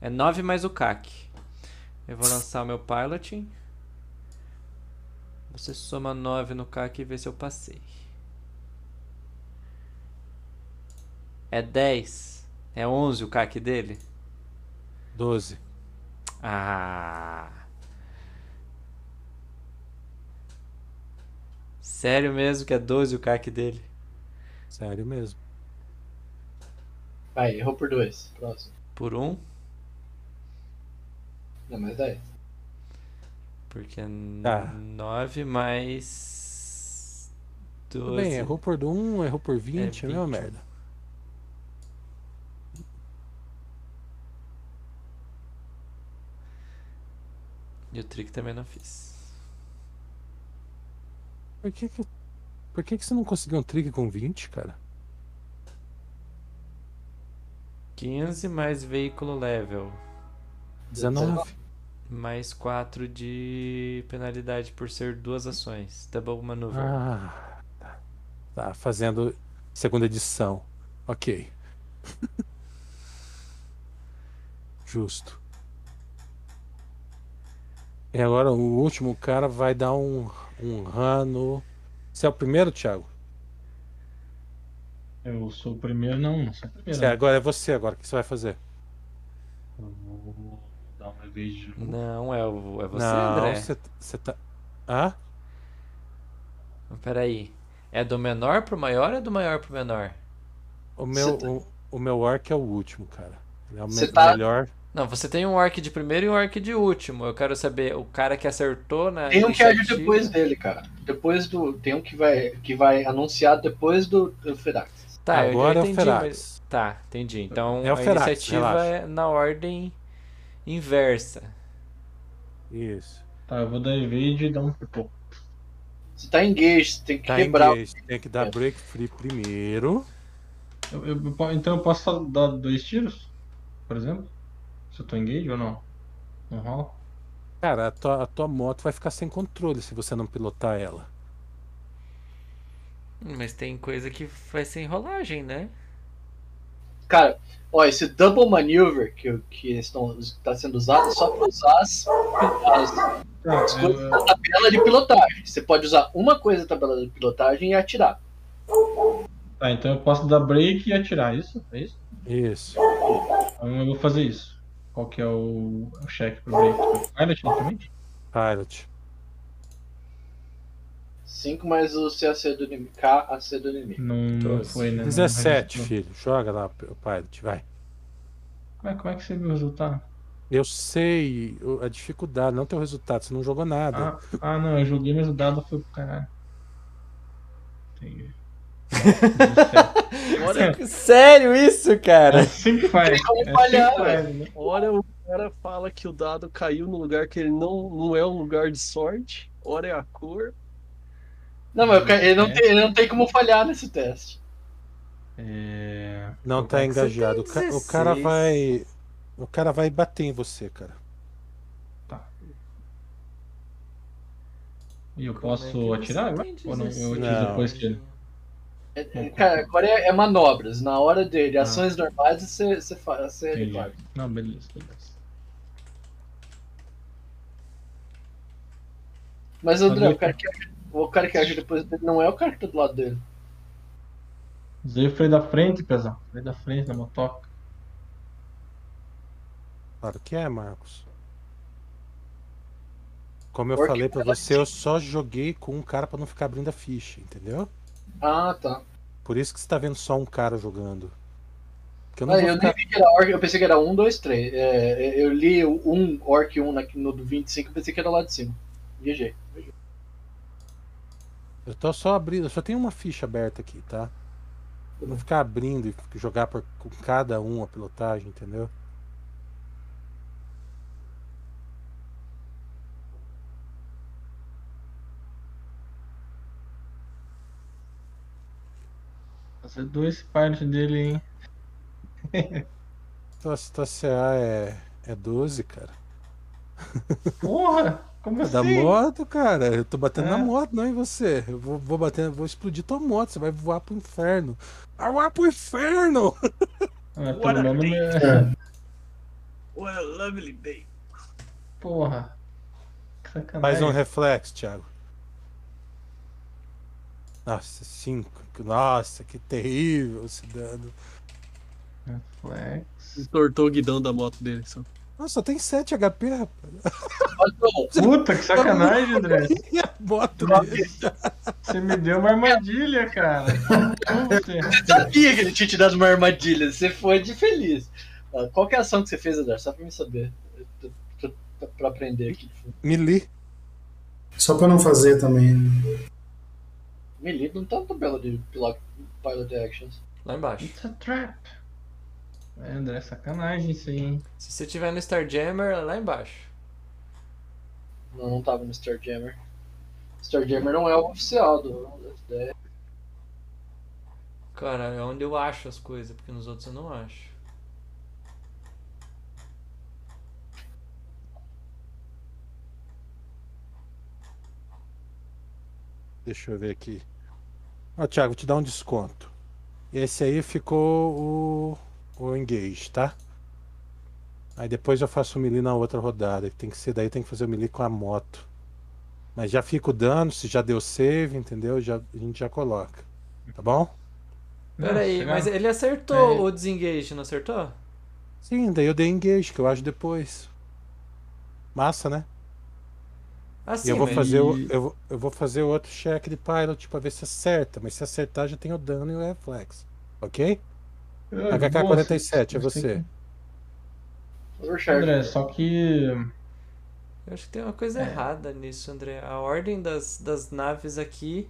É 9 mais o CAC. Eu vou lançar o meu piloting. Você soma 9 no CAC e vê se eu passei. É 10. É 11 o CAC dele? 12. Ah. Sério mesmo que é 12 o CAC dele? Sério mesmo. Vai, errou por 2. Próximo. Por um? Não, mais 10. Porque Tá. 9 mais. 12. Tudo bem, errou por 1, errou por 20, é, a mesma 21. merda. E o trick também não fiz. Por que que, por que que você não conseguiu um trick com 20, cara? 15 mais veículo level. 19. Mais 4 de penalidade por ser duas ações. Double maneuver. Ah, tá. Tá fazendo segunda edição. Ok. Justo. E agora o último cara vai dar um, um rano. Você é o primeiro, Thiago? Eu sou o primeiro, não, não sou o primeiro. Você, agora é você agora. O que você vai fazer? Eu vou dar um evade de Não, é, o, é você, Não, André. você, você tá. Hã? Peraí. É do menor pro maior ou é do maior pro menor? O meu, tá- o, o meu orc é o último, cara. Ele é o me- tá- melhor. Não, você tem um orc de primeiro e um orc de último. Eu quero saber o cara que acertou na Tem um que age iniciativa. depois dele, cara. Depois do. Tem um que vai, que vai anunciar depois do, do Ferax. Tá, eu agora já é o entendi, Ferax. mas... Tá, entendi. Então É o a Ferax, iniciativa relaxa. é na ordem inversa. Isso. Tá, eu vou dar evade e dar um pipô. Você tá engaged, você tem que Tá quebrar. engaged. Tem que dar break free primeiro. Eu- eu- eu então eu posso dar dois tiros? Por exemplo? Se eu tô engage ou não? Não rola? Cara, a tua, a tua moto vai ficar sem controle se você não pilotar ela. Mas tem coisa que vai ser enrolagem, né? Cara, ó, esse double maneuver que, que estão, tá sendo usado é só pra usar as, as, Tá, as coisas da tabela de pilotagem. Você pode usar uma coisa da tabela de pilotagem e atirar. tá, então eu posso dar break e atirar, isso? É isso? Isso. Então eu vou fazer isso. Qual que é o, o cheque pro Break? Pilot novamente? Pilot. 5 mais o CAC do inimigo. KAC do inimigo. Não, não foi, né? Não 17, registrou. filho. Joga lá, o Pilot, vai. Como é, como é que você viu o resultado? Eu sei a dificuldade, não tem o resultado, você não jogou nada. Ah, ah, não, eu joguei, mas o dado foi pro caralho. Entendi. Olha, Sério isso, cara? É sempre faz. como É sempre faz, né? Olha, o cara fala que o dado caiu num lugar que ele não, não é um lugar de sorte. Olha é a cor. Não, mas ele não, É. tem, ele não tem como falhar nesse teste. É... Não tá é engajado. O, cara 16? vai. O cara vai bater em você, cara. E eu é posso você atirar Ou não? Eu 16? atiro depois que ele. É- cara, agora é, é manobras. Na hora dele, Ah. ações normais, você, você faz. Você repara. Não, beleza, beleza. Mas, André, o cara, que, age- o cara que age depois dele não é o cara que tá do lado dele. Usei o freio da frente, pesão. Freio da frente da motoca. Claro que é, Marcos. Como eu Porque falei pra você, eu só joguei com um cara pra não ficar abrindo a ficha, entendeu? Ah, tá. Por isso que você tá vendo só um cara jogando. Porque eu não Ah, eu ficar... orc, eu pensei que era 1, 2, 3. eu li o 1, orc 1 na- no do 25, eu pensei que era lá de cima. GG. Eu tô só abrindo, eu só tenho uma ficha aberta aqui, tá? Eu não ficar abrindo e jogar por, com cada um a pilotagem, entendeu? Fazer dois pilot dele, hein? Então, se tua CA é, é 12, cara. Porra! Como É assim? da moto, cara. Eu tô batendo É. na moto, não em você. Eu vou, vou bater, vou explodir tua moto, você vai voar pro inferno. Vai voar pro inferno! Ah, What pelo a menos. day. me- What a lovely day. Porra. Sacanagem. Mais um reflexo, Thiago. Nossa, 5. Nossa, que terrível esse dano. Reflex. Entortou o guidão da moto dele. Só. Nossa, só tem 7 HP, rapaz. Puta, que sacanagem, André. A moto dele? Você me deu uma armadilha, cara. Você? eu sabia que ele tinha te dado uma armadilha. Você foi de feliz. Ah, Qual que é a ação que você fez, André? Só pra mim saber. Pra aprender aqui. Melee. Só pra não fazer também. Melee não tá na tabela de pilot, actions. Lá embaixo. It's a trap. É, André, sacanagem isso aí, hein? Se você tiver no Starjammer, é lá embaixo. Não, não tava no Starjammer. Starjammer não é o oficial do. Cara, é onde eu acho as coisas, porque nos outros eu não acho. Deixa eu ver aqui. Ó, Thiago, vou te dar um desconto. Esse aí ficou o, o engage, tá? Aí depois eu faço o melee na outra rodada. que Tem que ser daí, tem que fazer o melee com a moto. Mas já fica o dano, se já deu save, entendeu? Já, a gente já coloca. Tá bom? Peraí, mas ele acertou É. o desengage, não acertou? Sim, daí eu dei engage, que eu acho depois. Massa, né? Ah, E sim, eu vou mas... fazer o, eu, eu vou fazer outro check de pilot pra ver se acerta. Mas se acertar já tem o dano e o reflex. Ok? Ah, HK-47, é você- você. Overcharge. André, só que. Eu acho que tem uma coisa É. errada nisso, André. A ordem das, das naves aqui,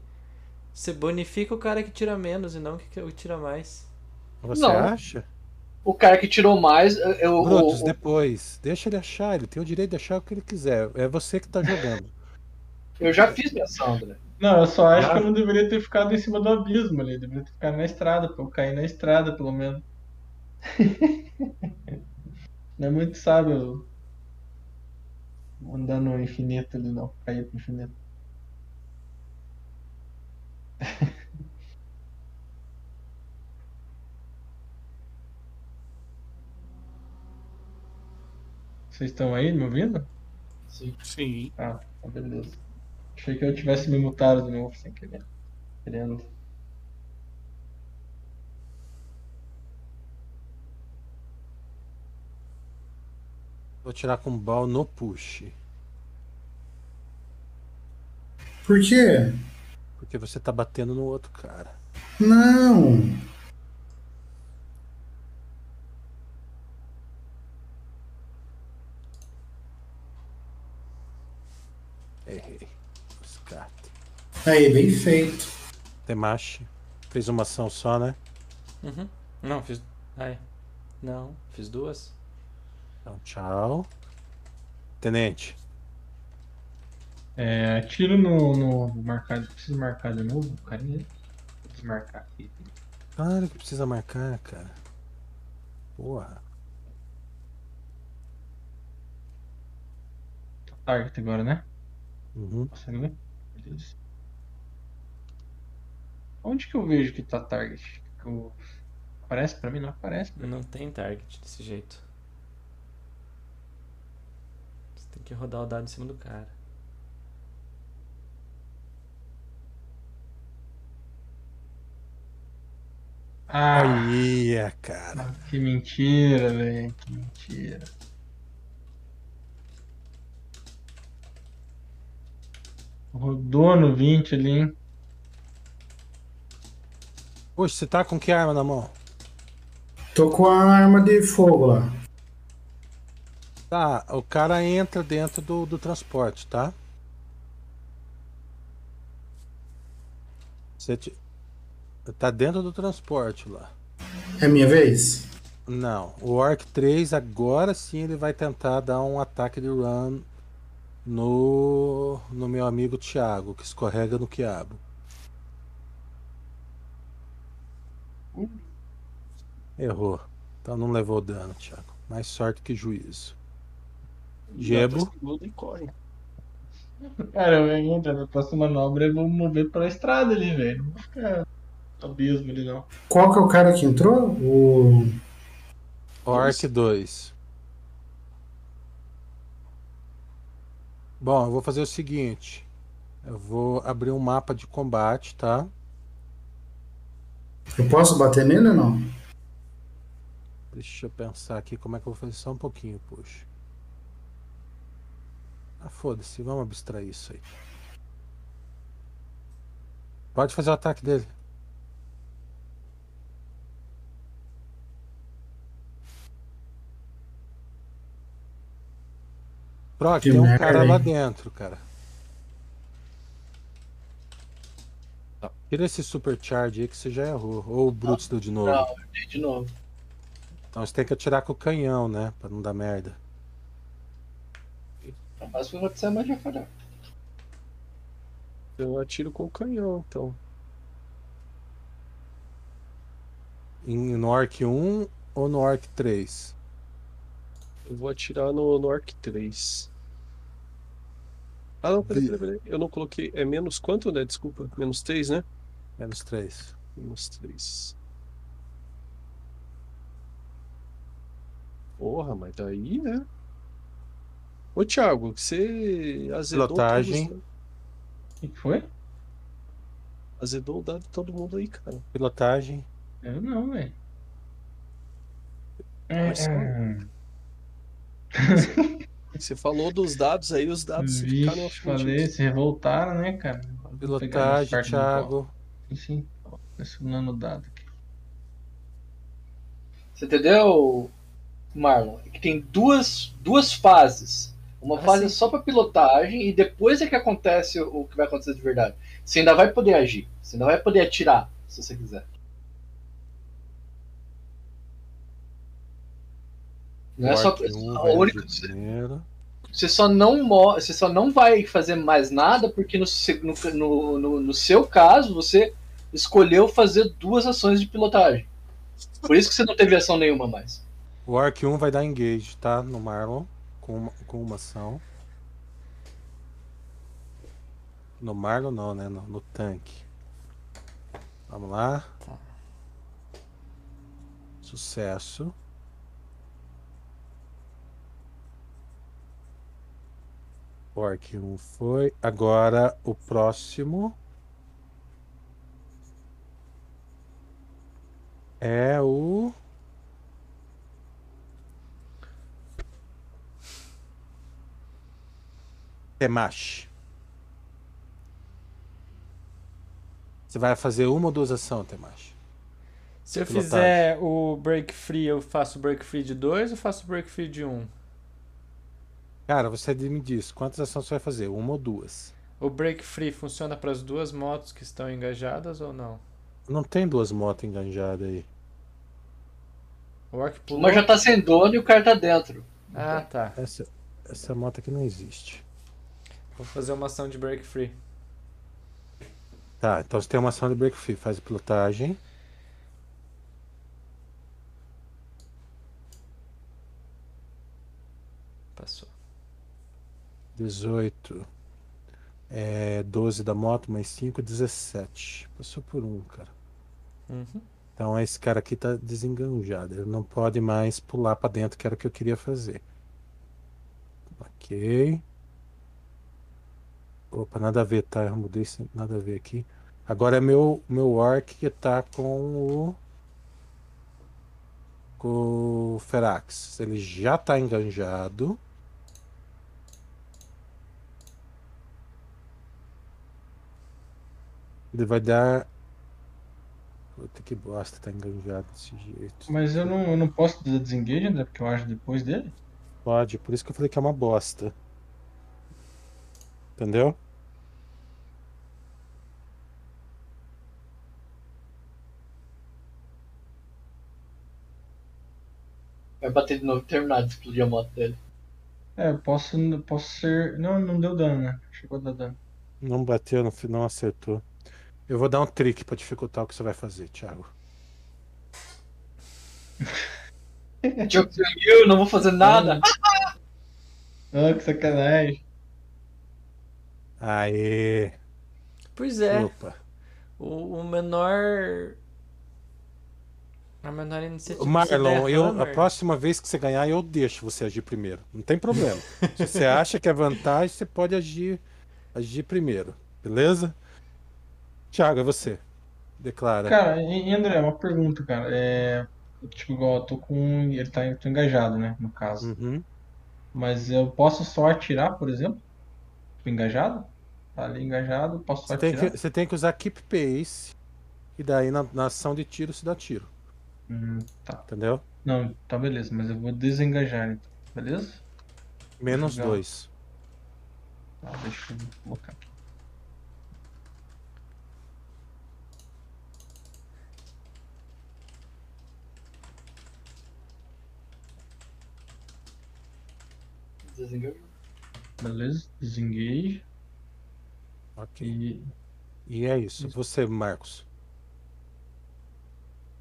você bonifica o cara que tira menos e não que que tira mais. Você Não. acha? O cara que tirou mais. Eu, o- Brutus, o- depois. Deixa ele achar, ele tem o direito de achar o que ele quiser. É você que tá jogando. eu já fiz minha André. Não, eu só acho Ah. que eu não deveria ter ficado em cima do abismo ali. Deveria ter ficado na estrada, pra eu cair na estrada, pelo menos. Não é muito sábio andar no infinito ali, não. Cair pro infinito. Vocês estão aí me ouvindo? Sim. Sim. Ah, tá beleza. Achei que eu tivesse me mutado de novo sem querer. Querendo. Vou tirar com bal no push. Por quê? Porque você tá batendo no outro cara. Não. Errei. Escate. Aí, bem feito. Temashi. Fez uma ação só, né? Uhum. Não, fiz. É. Não, fiz duas. Então, tchau. Tenente. É, atiro no, no marcado. Preciso marcar de novo, carinha. Vou desmarcar aqui. Claro que precisa marcar, cara. Porra. Target agora, né? Uhum. Consegue ver? Beleza. Onde que eu vejo que tá target? Que eu- Aparece pra mim? Não aparece. né? Não tem target desse jeito. Você tem que rodar o dado em cima do cara. Ah, Olha, cara. que mentira, velho. Que mentira. Rodou no 20 ali, hein? Poxa, você tá com que arma na mão? Tô com a arma de fogo lá. Tá, o cara entra dentro do, do transporte, tá? Você te... tá dentro do transporte lá. É minha vez? Não, o Orc 3 agora sim ele vai tentar dar um ataque de run no, no meu amigo Thiago, que escorrega no quiabo. Errou. Então não levou dano, Thiago. Mais sorte que juízo. Segundo E corre. Cara, eu entra na próxima manobra eu vou mover pela estrada ali, velho. Não vou ficar abismo ali, não. Qual que é o cara que entrou? O. Orc 2. Bom, eu vou fazer o seguinte. Eu vou abrir um mapa de combate, tá? Eu posso bater nele ou não? Deixa eu pensar aqui como é que eu vou fazer só um pouquinho, puxa. Ah, foda-se, vamos abstrair isso aí. Pode fazer o ataque dele. Proc, tem um merda, cara lá hein? dentro, cara. Tira esse supercharge aí que você já errou. Ou o Brutus deu de novo. Não, de novo. Então você tem que atirar com o canhão, né? Pra não dar merda. Capaz que acontecer, mas já falhou. Eu atiro com o canhão, então. Em, no Orc 1 ou no Orc 3? Eu vou atirar no, no Arc 3. Ah, não, peraí, peraí, peraí. Eu não coloquei. É menos quanto, né? Desculpa. Menos 3, né? Menos 3. Menos 3. Porra, mas daí, né? Ô, Thiago, você azedou Pilotagem. todos- O que foi? azedou o dado de todo mundo aí, cara. Pilotagem. Eu não, velho. Mas só- É, Você falou dos dados aí, os dados ficaram Vixe, falei, se revoltaram, né, cara? Pilotagem, Thiago. Sim, pressionando o dado aqui. Você entendeu, Marlon? É Que tem duas, duas fases. Uma Ah, fase sim. só pra pilotagem e depois é que acontece o, que vai acontecer de verdade. Você ainda vai poder agir. Você ainda vai poder atirar, se você quiser. Não é só. Orc 1 a única- você só não você só não vai fazer mais nada porque no, no, no- no seu caso você escolheu fazer duas ações de pilotagem. Por isso que você não teve ação nenhuma mais. O Orc 1 vai dar engage, tá? No Marlon. Com uma, com uma ação. No Marlon não, né? No, no tanque. Vamos lá. Tá. Sucesso. Orc 1 foi. Agora o próximo. É o. Temashi. Você vai fazer uma ou duas ações, Temashi? Se eu Pilotagem. fizer o break free, eu faço break free de 2 ou faço break free de 1? Um? Cara, você me diz, quantas ações você vai fazer? Uma ou duas? O break free funciona para as duas motos que estão engajadas ou não? Não tem duas motos enganjadas aí. O Orc pulou. Uma já tá sem dono e o cara tá dentro. Ah, tá. Essa, essa moto aqui não existe. Vou fazer uma ação de break free. Tá, então você tem uma ação de break free, faz pilotagem. Passou. 18. É, 12 da moto, mais 5, 17. Passou por um, cara. Uhum. Então esse cara aqui tá desenganjado. Ele não pode mais pular pra dentro, que era o que eu queria fazer. Ok. Opa, nada a ver, tá? Eu mudei nada a ver aqui. Agora é meu, meu orc que tá com o. Com o Ferax. Ele já tá enganjado. Ele vai dar. Puta que bosta, tá enganjado desse jeito. Mas eu não, eu não posso dar desengage, André, porque eu acho depois dele. Pode, por isso que eu falei que é uma bosta. Entendeu? Vai bater de novo e terminar de explodir a moto dele. É, eu posso, posso ser. Não, não deu dano, né? Chegou a dar dano. Não bateu, não, não acertou. Eu vou dar um trick pra dificultar o que você vai fazer, Thiago. Eu não vou fazer nada. Ah, que sacanagem. Aê! Pois é, Opa. o, o menor. A menor iniciativa. Marlon, der eu, a próxima vez que você ganhar, eu deixo você agir primeiro. Não tem problema. Se você acha que é vantagem, você pode agir, agir primeiro. Beleza? Thiago, é você. Declara. Cara, e, André, uma pergunta, cara. É. Tipo, igual eu tô com. Ele tá tô engajado, né? No caso. Uhum. Mas eu posso só atirar, por exemplo? Engajado? Tá ali engajado, posso só Você, tem atirar? que, você tem que usar Keep Pace. E daí na, na ação de tiro se dá tiro. Hum, tá. Entendeu? Não, tá beleza, mas eu vou desengajar então. Beleza? Menos Legal. dois. Tá, deixa eu colocar aqui. Desengajou. Beleza? Desengage. Ok. E. E é isso. Você, Marcos.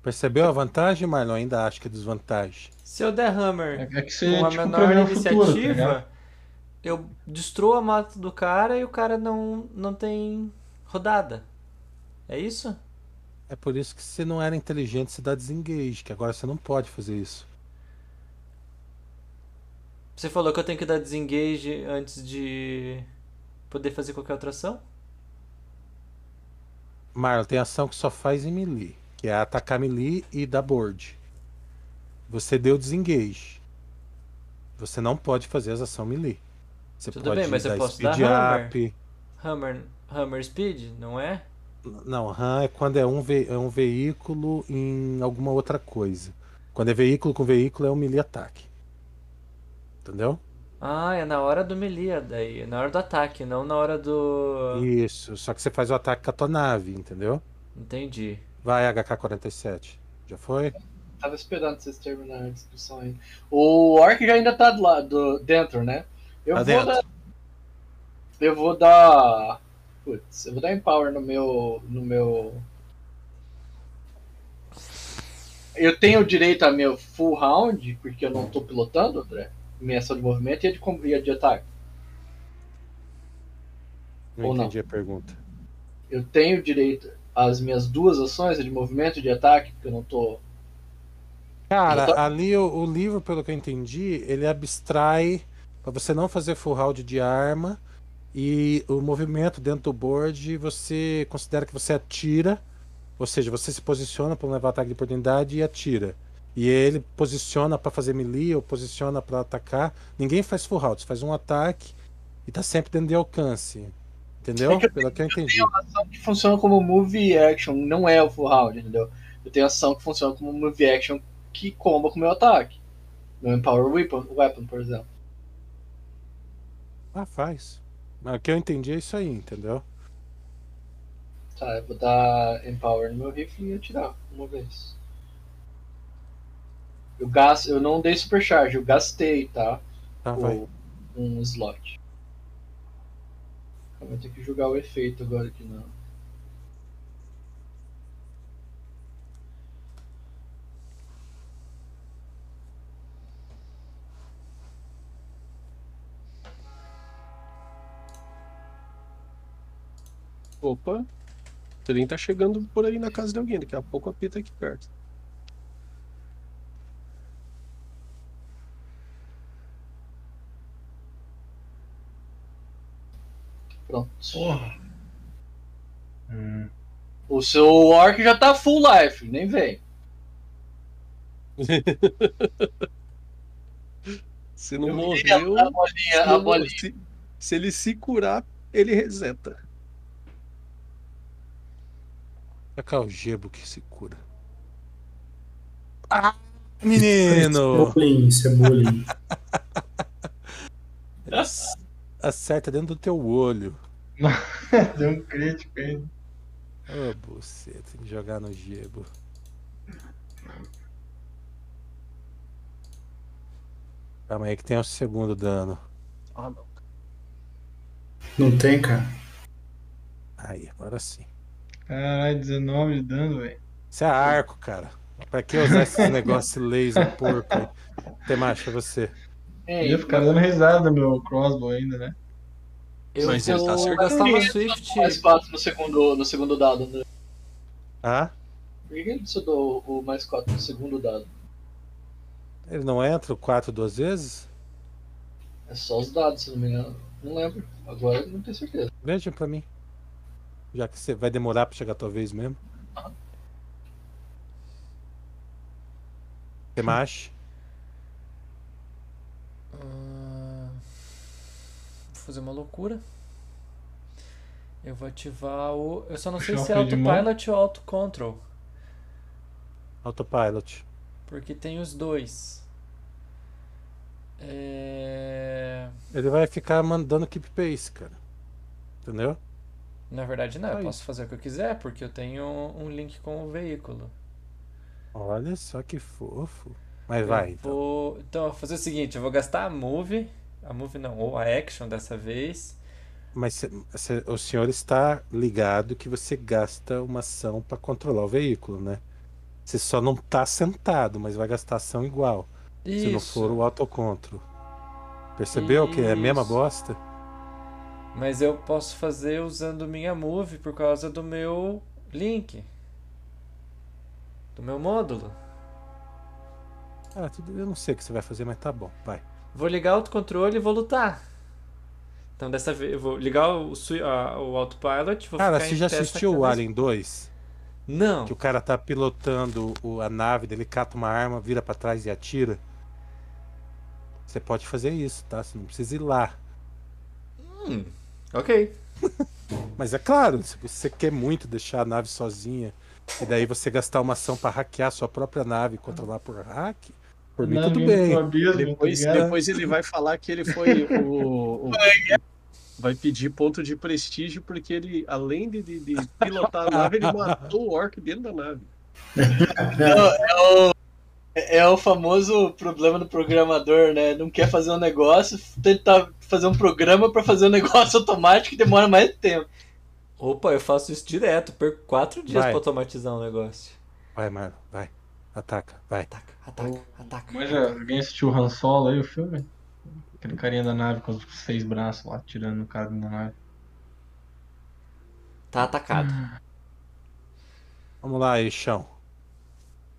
Percebeu a vantagem, Marlon? Ainda acho que é desvantagem. Se eu der hammer É, é que você, com a tipo, menor o futuro, tá iniciativa, eu destruo a moto do cara e o cara não, não tem rodada. É isso? É por isso que você não era inteligente, você dá desengage, que agora você não pode fazer isso. Você falou que eu tenho que dar desengage antes de poder fazer qualquer outra ação? Marlon, tem ação que só faz em melee, que é atacar melee e dar board. Você deu desengage. Você não pode fazer as ações melee. Você Tudo pode bem, mas eu posso speed dar hammer. up. Hammer, hammer speed, não é? Não, RAM é quando é um, é um veículo em alguma outra coisa. Quando é veículo com veículo é um melee ataque. Entendeu? Ah, é na hora do melee daí, é na hora do ataque, não na hora do... Isso, só que você faz o ataque com a tua nave, entendeu? Entendi. Vai HK-47. Já foi? Tava esperando vocês terminarem a discussão aí. O Orc já ainda tá do lado, dentro, né? Eu Tá vou dentro. dar. Eu vou dar. Putz, eu vou dar empower no meu. no meu. Eu tenho direito a meu full round, porque eu não tô pilotando, André. Minha ação de movimento e a de, e a de ataque. Não Ou não. entendi a pergunta. Eu tenho direito às minhas duas ações, a de movimento e de ataque, porque eu não tô. Cara, tô- ali o, o livro, pelo que eu entendi, ele abstrai pra você não fazer full round de arma e o movimento dentro do board você considera que você atira, ou seja, você se posiciona para levar ataque de oportunidade e atira. E ele posiciona pra fazer melee ou posiciona pra atacar. Ninguém faz full você faz um ataque E tá sempre dentro de alcance. Entendeu? É que eu Pelo que eu entendi. ação que funciona como movie action, não é o full round, entendeu? Eu tenho ação que funciona como movie action que comba com o meu ataque. Meu Empower Weapon, weapon por exemplo. Ah, faz. Mas o que eu entendi é isso aí, entendeu? Tá, eu vou dar Empower no meu rifle e atirar uma vez. Eu, gasto, eu não dei supercharge, eu gastei, tá? Tá, vai. O- um slot. Eu vou ter que jogar o efeito agora aqui não. Opa, o trem tá chegando por aí na casa de alguém. Daqui a pouco apita aqui perto. Pronto. Porra. Hum. O seu Orc já tá full life, nem vem. Se não Eu morreu, a bolinha, se, a bolinha. se- se ele se curar, ele reseta. É cá o gebo que se cura. Ah, menino! Bullying, isso é bullying. Acerta dentro do teu olho. Deu um crítico ainda. Ô, buceta, tem que jogar no gebo. Calma aí que tem o segundo dano. Ah, não. Não tem, cara. Aí, agora sim. Caralho, 19 de dano, velho. Isso é arco, cara. Pra que usar esses negócios laser porco aí? Tem mais pra você. Ei, Ia ficar dando risada no meu crossbow ainda, né? Eu Mas ele tá vou acertando. gastar uma mais Swift. 4 no segundo, no segundo dado, André. Ah? Por que ele só deu o mais 4 no segundo dado? Ele não entra o 4 duas vezes? É só os dados, se não me engano. Não lembro. Agora eu não tenho certeza. Veja pra mim. Já que você vai demorar pra chegar a tua vez mesmo. Tem mais? Ah, fazer uma loucura. Eu vou ativar o. Eu só não sei se é autopilot ou auto control. Autopilot. Porque tem os dois. É... Ele vai ficar mandando keep pace, cara. Entendeu? Na verdade, não. Eu Aí. posso fazer o que eu quiser, porque eu tenho um link com o veículo. Olha só que fofo. Mas Eu vai, então. vou... Então, eu vou fazer o seguinte: eu vou gastar a move. A move não, ou a action dessa vez. Mas cê- cê- o senhor está ligado que você gasta uma ação pra controlar o veículo, né? Você só não tá sentado, mas vai gastar ação igual. Se não Isso. for o autocontro. Percebeu que é a mesma Isso. bosta? Mas eu posso fazer usando minha move por causa do meu link. Do meu módulo. Ah, tudo, eu não sei o que você vai fazer, mas tá bom, vai. Vou ligar o autocontrole e vou lutar. Então dessa vez eu vou ligar o, a- o autopilot. Vou Cara, você já assistiu o Alien 2? Não. Que o cara tá pilotando o- a nave, dele cata uma arma, vira pra trás e atira? Você pode fazer isso, tá? Você não precisa ir lá. Hum, ok. Mas é claro, se você quer muito deixar a nave sozinha e daí você gastar uma ação pra hackear a sua própria nave e controlar por hack, por mim tudo bem. abismo, Depois, tá ligado? depois ele vai falar que ele foi o, o- Vai pedir ponto de prestígio porque ele, além de, de- de pilotar a nave, ele matou o orc dentro da nave. É, é o famoso problema do programador, né? Não quer fazer um negócio, tenta fazer um programa pra fazer um negócio automático que demora mais tempo. Opa, eu faço isso direto. Perco quatro dias Vai. pra automatizar um negócio. Vai, Marlon, vai. Ataca, vai. Ataca, ataca, ataca. Mas já, alguém assistiu o Han Solo aí, o filme? Aquele carinha da nave com os seis braços lá, tirando no cara da nave. Tá atacado. Vamos lá aí, chão.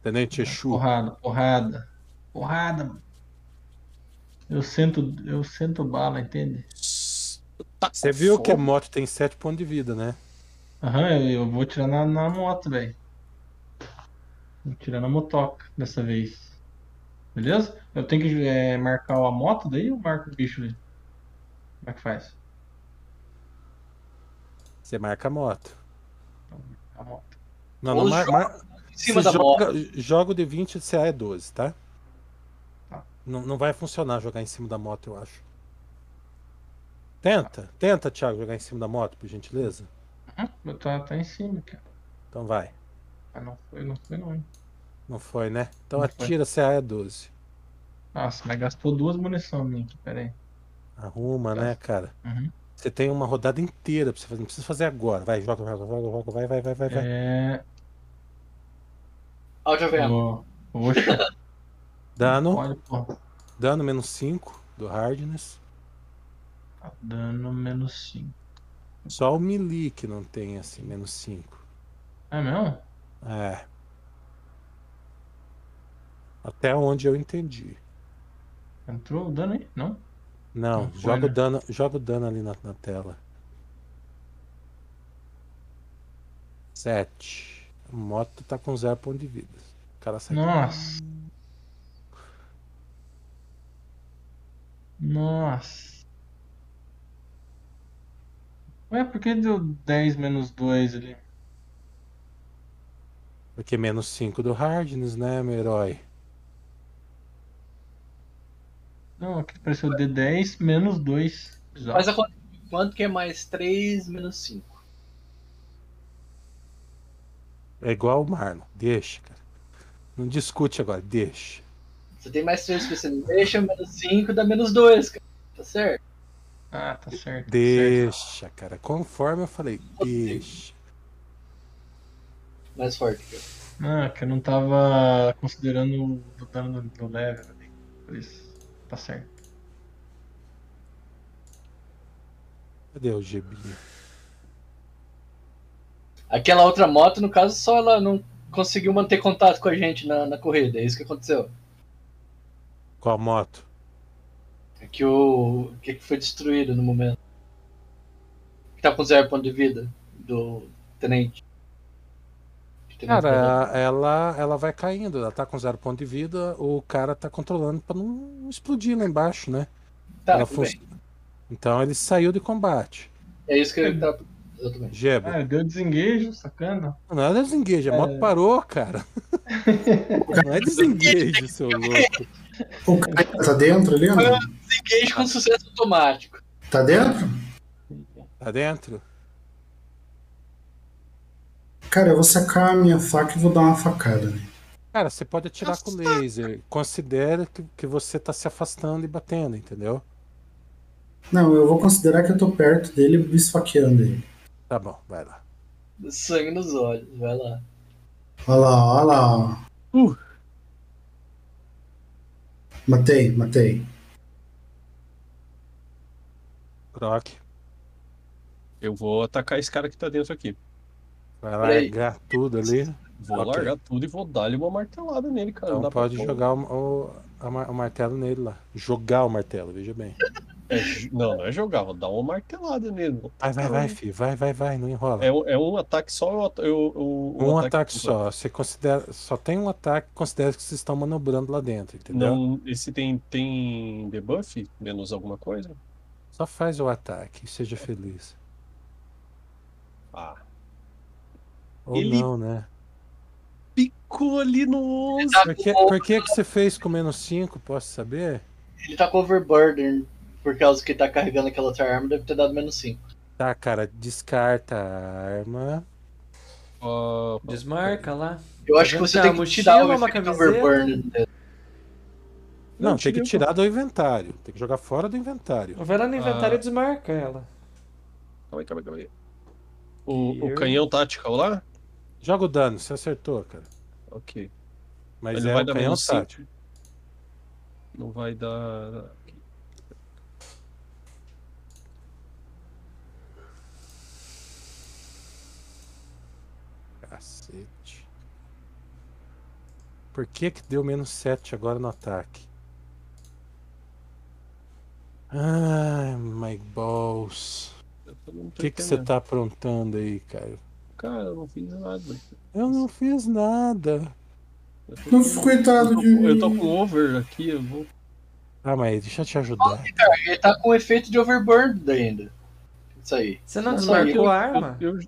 Tenente Exu. Porrada, porrada. Porrada, mano. Eu sento, eu sento bala, entende? Tá Você viu que a moto tem 7 pontos de vida, né? Aham, eu, eu vou tirar na, na moto, velho. Tirar na motoca dessa vez. Beleza? Eu tenho que é, marcar a moto daí ou marco o bicho ali? Como é que faz? Você marca a moto. A moto. Não, não mar, joga mar- Em cima da moto. joga, joga o de 20 de CA é 12, tá? Tá. Não, não vai funcionar jogar em cima da moto, eu acho. Tenta, tenta, Thiago, jogar em cima da moto, por gentileza. Uhum, tá, tá em cima, cara. Então vai. Mas não foi, não foi não. hein? Não foi, né? Então Não foi. atira CA é 12. Nossa, mas gastou duas munições minha aqui, pera aí. Arruma, né, cara? Uhum. Você tem uma rodada inteira pra você fazer. Não precisa fazer agora. Vai, joga, joga, joga, joga, vai, vai, vai, vai, vai. É. Áudio. Vou... Oxa, Dano, olha, pô. dano menos 5 do hardness. Tá dando menos 5. Só o melee que não tem assim, menos 5. É mesmo? É. Até onde eu entendi. Entrou o dano aí? Não? Não, Não joga, o né? dano, joga o dano ali na, na tela. 7. A moto tá com 0 ponto de vida. O cara sai. Nossa. Nossa. Ué, por que deu 10 menos 2 ali? Porque menos 5 do hardness, né, meu herói? Não, aqui apareceu D10 menos 2. Bizarro. Mas a quanto, quanto que é mais 3 menos 5? É igual o Marlon. Deixa, cara. Não discute agora, deixa. Você tem mais 3 que você não deixa, menos 5 dá menos 2, cara. Tá certo? Ah, tá certo. tá certo. Deixa, cara. Conforme eu falei, deixa. Mais forte, cara. Não, é que eu não tava considerando o dano do, do level ali. Por isso. Tá certo. Cadê o GB? Aquela outra moto, no caso, só ela não conseguiu manter contato com a gente na, na corrida. É isso que aconteceu. Qual moto? É que o. que que foi destruído no momento. Que tá com zero ponto de vida do tenente. Cara, ela, ela vai caindo, ela tá com zero ponto de vida, o cara tá controlando pra não explodir lá embaixo, né? tá, bem. Então ele saiu de combate. É isso que ele tá. Exatamente. Geba. Ah, deu desengage, sacana. Não é desengage, a moto parou, cara. Não é desengage, seu louco. O cara tá dentro ali, não? Engage com sucesso automático. Tá dentro? Tá dentro? Cara, eu vou sacar a minha faca e vou dar uma facada. Né? Cara, você pode atirar com laser. Considera que, que você tá se afastando e batendo, entendeu? Não, eu vou considerar que eu tô perto dele e esfaqueando ele. Tá bom, vai lá. Sangue nos olhos, vai lá. Olha lá, olha lá. Uh. Matei, matei. Croc, Eu vou atacar esse cara que tá dentro aqui. Vai Peraí. largar tudo ali. Vou Ok. largar tudo e vou dar-lhe uma martelada nele, cara. Não Então pode jogar o, o- o martelo nele lá. Jogar o martelo, veja bem. É, não, não é jogar, vou dar uma martelada nele. Vai, vai, vai, filho. Vai, vai, vai, não enrola. É, um- é um ataque só eu, eu, eu- um o ataque só. Você considera. Só tem um ataque, considera que vocês estão manobrando lá dentro, entendeu? Não, esse tem, tem debuff? Menos alguma coisa? Só faz o ataque e seja feliz. Ah. Ou Ele- não, né? Picou ali no 11. Tá Por que, com- por que, que você fez com menos 5? Posso saber? Ele tá com overburden por causa que tá carregando aquela outra arma, deve ter dado menos 5. Tá, cara, descarta a arma. Ah, Desmarca lá. Eu acho que vendo você tem uma que tirar o efeito. Não, Não, tem que tirar do inventário. Tem que jogar fora do inventário. Vai lá no inventário Ah. e desmarca ela. calma aí, calma aí, calma aí. O, o canhão tático lá? Joga o dano, você acertou, cara. Ok. Mas Ele é vai o dar canhão menos tático. Não vai dar. Cacete. Por que que deu menos 7 agora no ataque? Ai, my balls. O que que você tá aprontando aí, cara? Cara, eu não fiz nada. Eu não fiz nada. Eu tô Não, com- coitado eu de mim. Eu tô com over aqui, eu vou. Ah, mas deixa eu te ajudar. Ele tá com efeito de overburden ainda. Isso aí. Você não desmarcou a arma? Eu,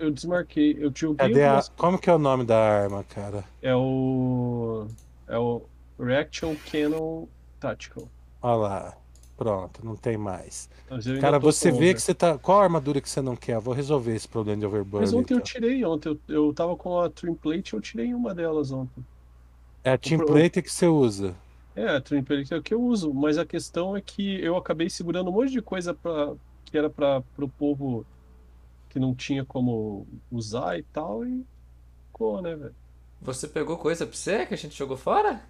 eu desmarquei. Eu tinha Cadê a... Como que é o nome da arma, cara? É o. É o Reaction Cannon Tactical. Olha lá. Pronto, não tem mais. Eu Cara, você vê over. que você tá. Qual a armadura que você não quer? Eu vou resolver esse problema de overburn. Mas ontem eu então. tirei, ontem eu, eu tava com a Trimplate eu tirei uma delas ontem. É a team pro- plate que você usa. É, a Trimplate é o que eu uso, mas a questão é que eu acabei segurando um monte de coisa pra, que era para pro povo que não tinha como usar e tal, e ficou, né, velho? Você pegou coisa pra você que a gente jogou fora?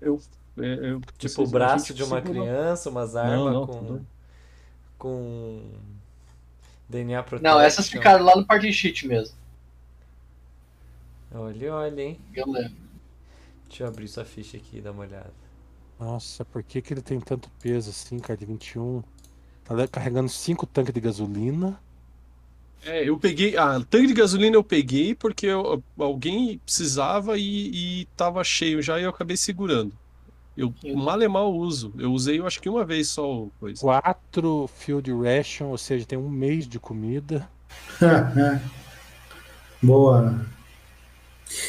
Eu, eu, Tipo vocês- o a braço gente de uma segurou. criança, umas Não, armas não, com. tudo. com. DNA Protection. Não, essas ficaram lá no party sheet mesmo. Olha, olha, hein? Eu lembro. Deixa eu abrir sua ficha aqui e dar uma olhada. Nossa, por que, que ele tem tanto peso assim, cara, de 21? Tá carregando 5 tanques de gasolina. É, eu peguei. Ah, tanque de gasolina eu peguei porque eu- alguém precisava e, e tava cheio já e eu acabei segurando. Eu mal e mal uso. Eu usei, eu acho que uma vez só o coisa. 4 field ration, ou seja, tem um mês de comida. Boa.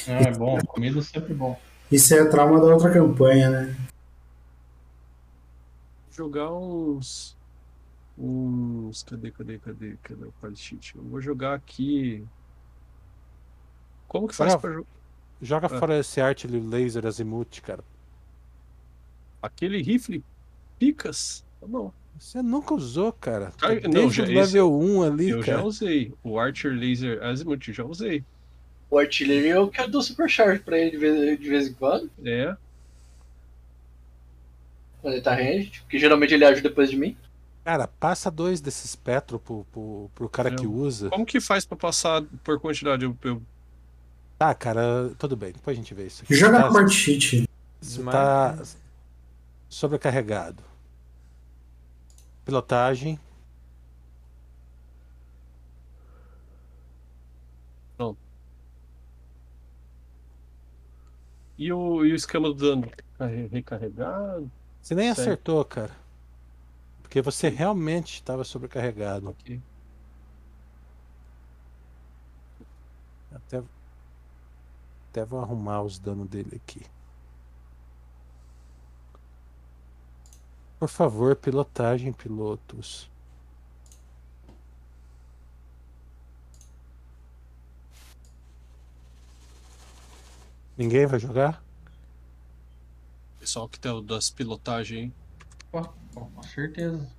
Ah, é bom, comida é sempre bom. Isso é trauma da outra campanha, né? jogar uns. Uns. Cadê, cadê, cadê? Cadê o party sheet? Eu vou jogar aqui. Como que faz Olha, pra jogar? Joga Ah. fora esse artilheiro laser azimuth, cara. Aquele rifle picas? Tá bom. Você nunca usou, cara. Ah, não, já- o esse- level 1 ali, Eu cara. já usei. O Archer Laser Azimuth eu já usei. O artilharia eu que eu dou supercharge pra ele de vez, de vez em quando, É. quando ele tá range, porque geralmente ele ajuda depois de mim. Cara, passa dois desses Petro pro, pro, pro cara que Eu- usa. Como que faz pra passar por quantidade? Eu, eu- Tá, cara, tudo bem. Depois a gente vê isso aqui. Joga tá, no party sheet. Tá. Sobrecarregado. Pilotagem. E o, e o esquema do dano? Carre- Recarregado? Você nem Sério? acertou, cara. Porque você realmente estava sobrecarregado. Ok. Até, até vou arrumar os danos dele aqui. Por favor, pilotagem, pilotos. Ninguém vai jogar? Pessoal que tem o das pilotagens? Pô, com certeza.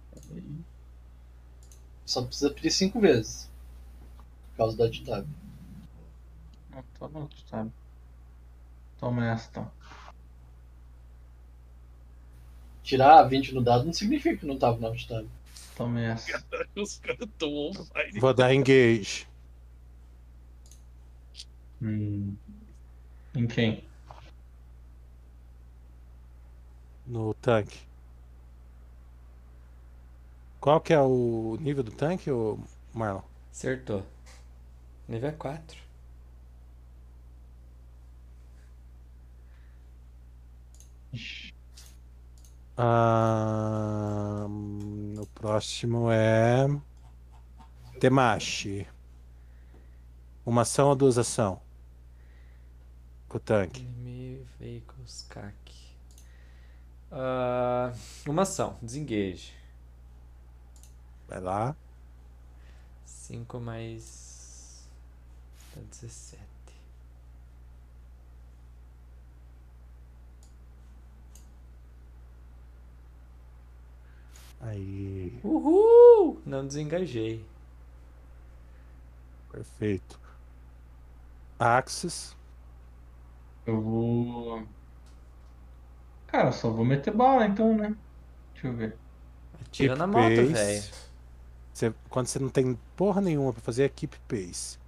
Só precisa pedir cinco vezes. Por causa da tab. Não, tá. Toma essa então. Tirar 20 no dado não significa que não tava na tab. Toma essa. Os caras fire. Vou dar engage. Hum. Em quem? no tanque. Qual que é o nível do tanque, Marlon? Acertou. Nível 4. Ah, o próximo é Temashi. Uma ação ou duas ação? Com o tanque. Vehicles CAC. Ah, uma ação, desengage. Vai lá. 5 mais. Dá 17. Aí, Uhul! Não desengajei. perfeito. Axis. Eu vou. Cara, eu só vou meter bala então, né? Deixa eu ver. Atira na moto, velho. Quando você não tem porra nenhuma pra fazer, é keep pace.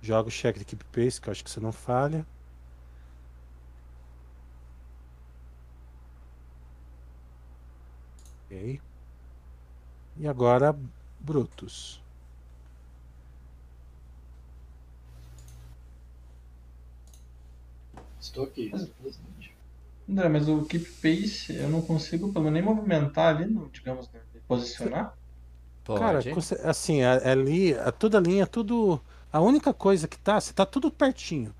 Joga o check de keep pace, que eu acho que você não falha. Ok. E agora, Brutus. Estou aqui. André, mas o keep pace eu não consigo pelo menos nem movimentar ali, no, digamos, né, me posicionar. Pode. Cara, assim, a- ali, a- toda a linha, tudo. A única coisa que tá, você tá tudo pertinho.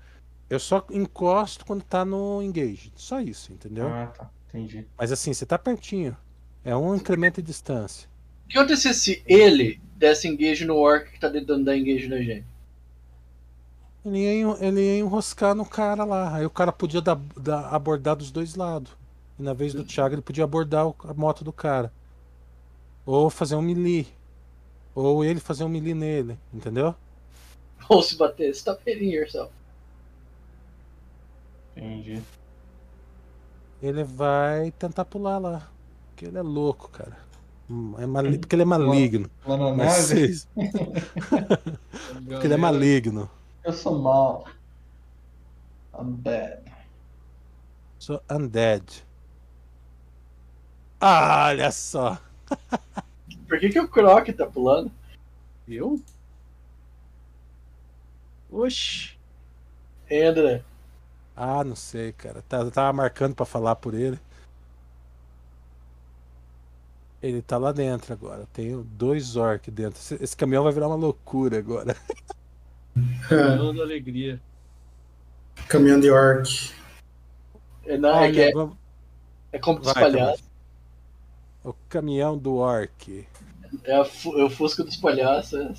Eu só encosto quando tá no engage. Só isso, entendeu? Ah, tá. Entendi. Mas assim, você tá pertinho. É um incremento de distância. O que acontecesse se ele desse engage no orc que tá tentando dar engage na gente? Ele ia, ele ia enroscar no cara lá. Aí o cara podia dar, dar- abordar dos dois lados. E na vez do Thiago, ele podia abordar o- a moto do cara. Ou fazer um melee. Ou ele fazer um melee nele, entendeu? Ou se bater, stop hitting yourself. Entendi. Ele vai tentar pular lá. Porque ele é louco, cara. É mali... Porque ele é maligno. Lá na Mas nave, Porque ele é maligno. eu sou mal. I'm bad. Sou undead. Ah, olha só. Por que, que o Croc tá pulando? Eu? Oxi. André? Ah, não sei, cara. Tá- Tava marcando pra falar por ele. Ele tá lá dentro agora. Tem dois orcs dentro. Esse, esse caminhão vai virar uma loucura agora. Caminhão da alegria. Caminhão de orc. É, não, é, que Olha, é, vamos- é como dos vai, palhaços. O caminhão do orc. É, a fu- é o Fusca dos palhaços. É.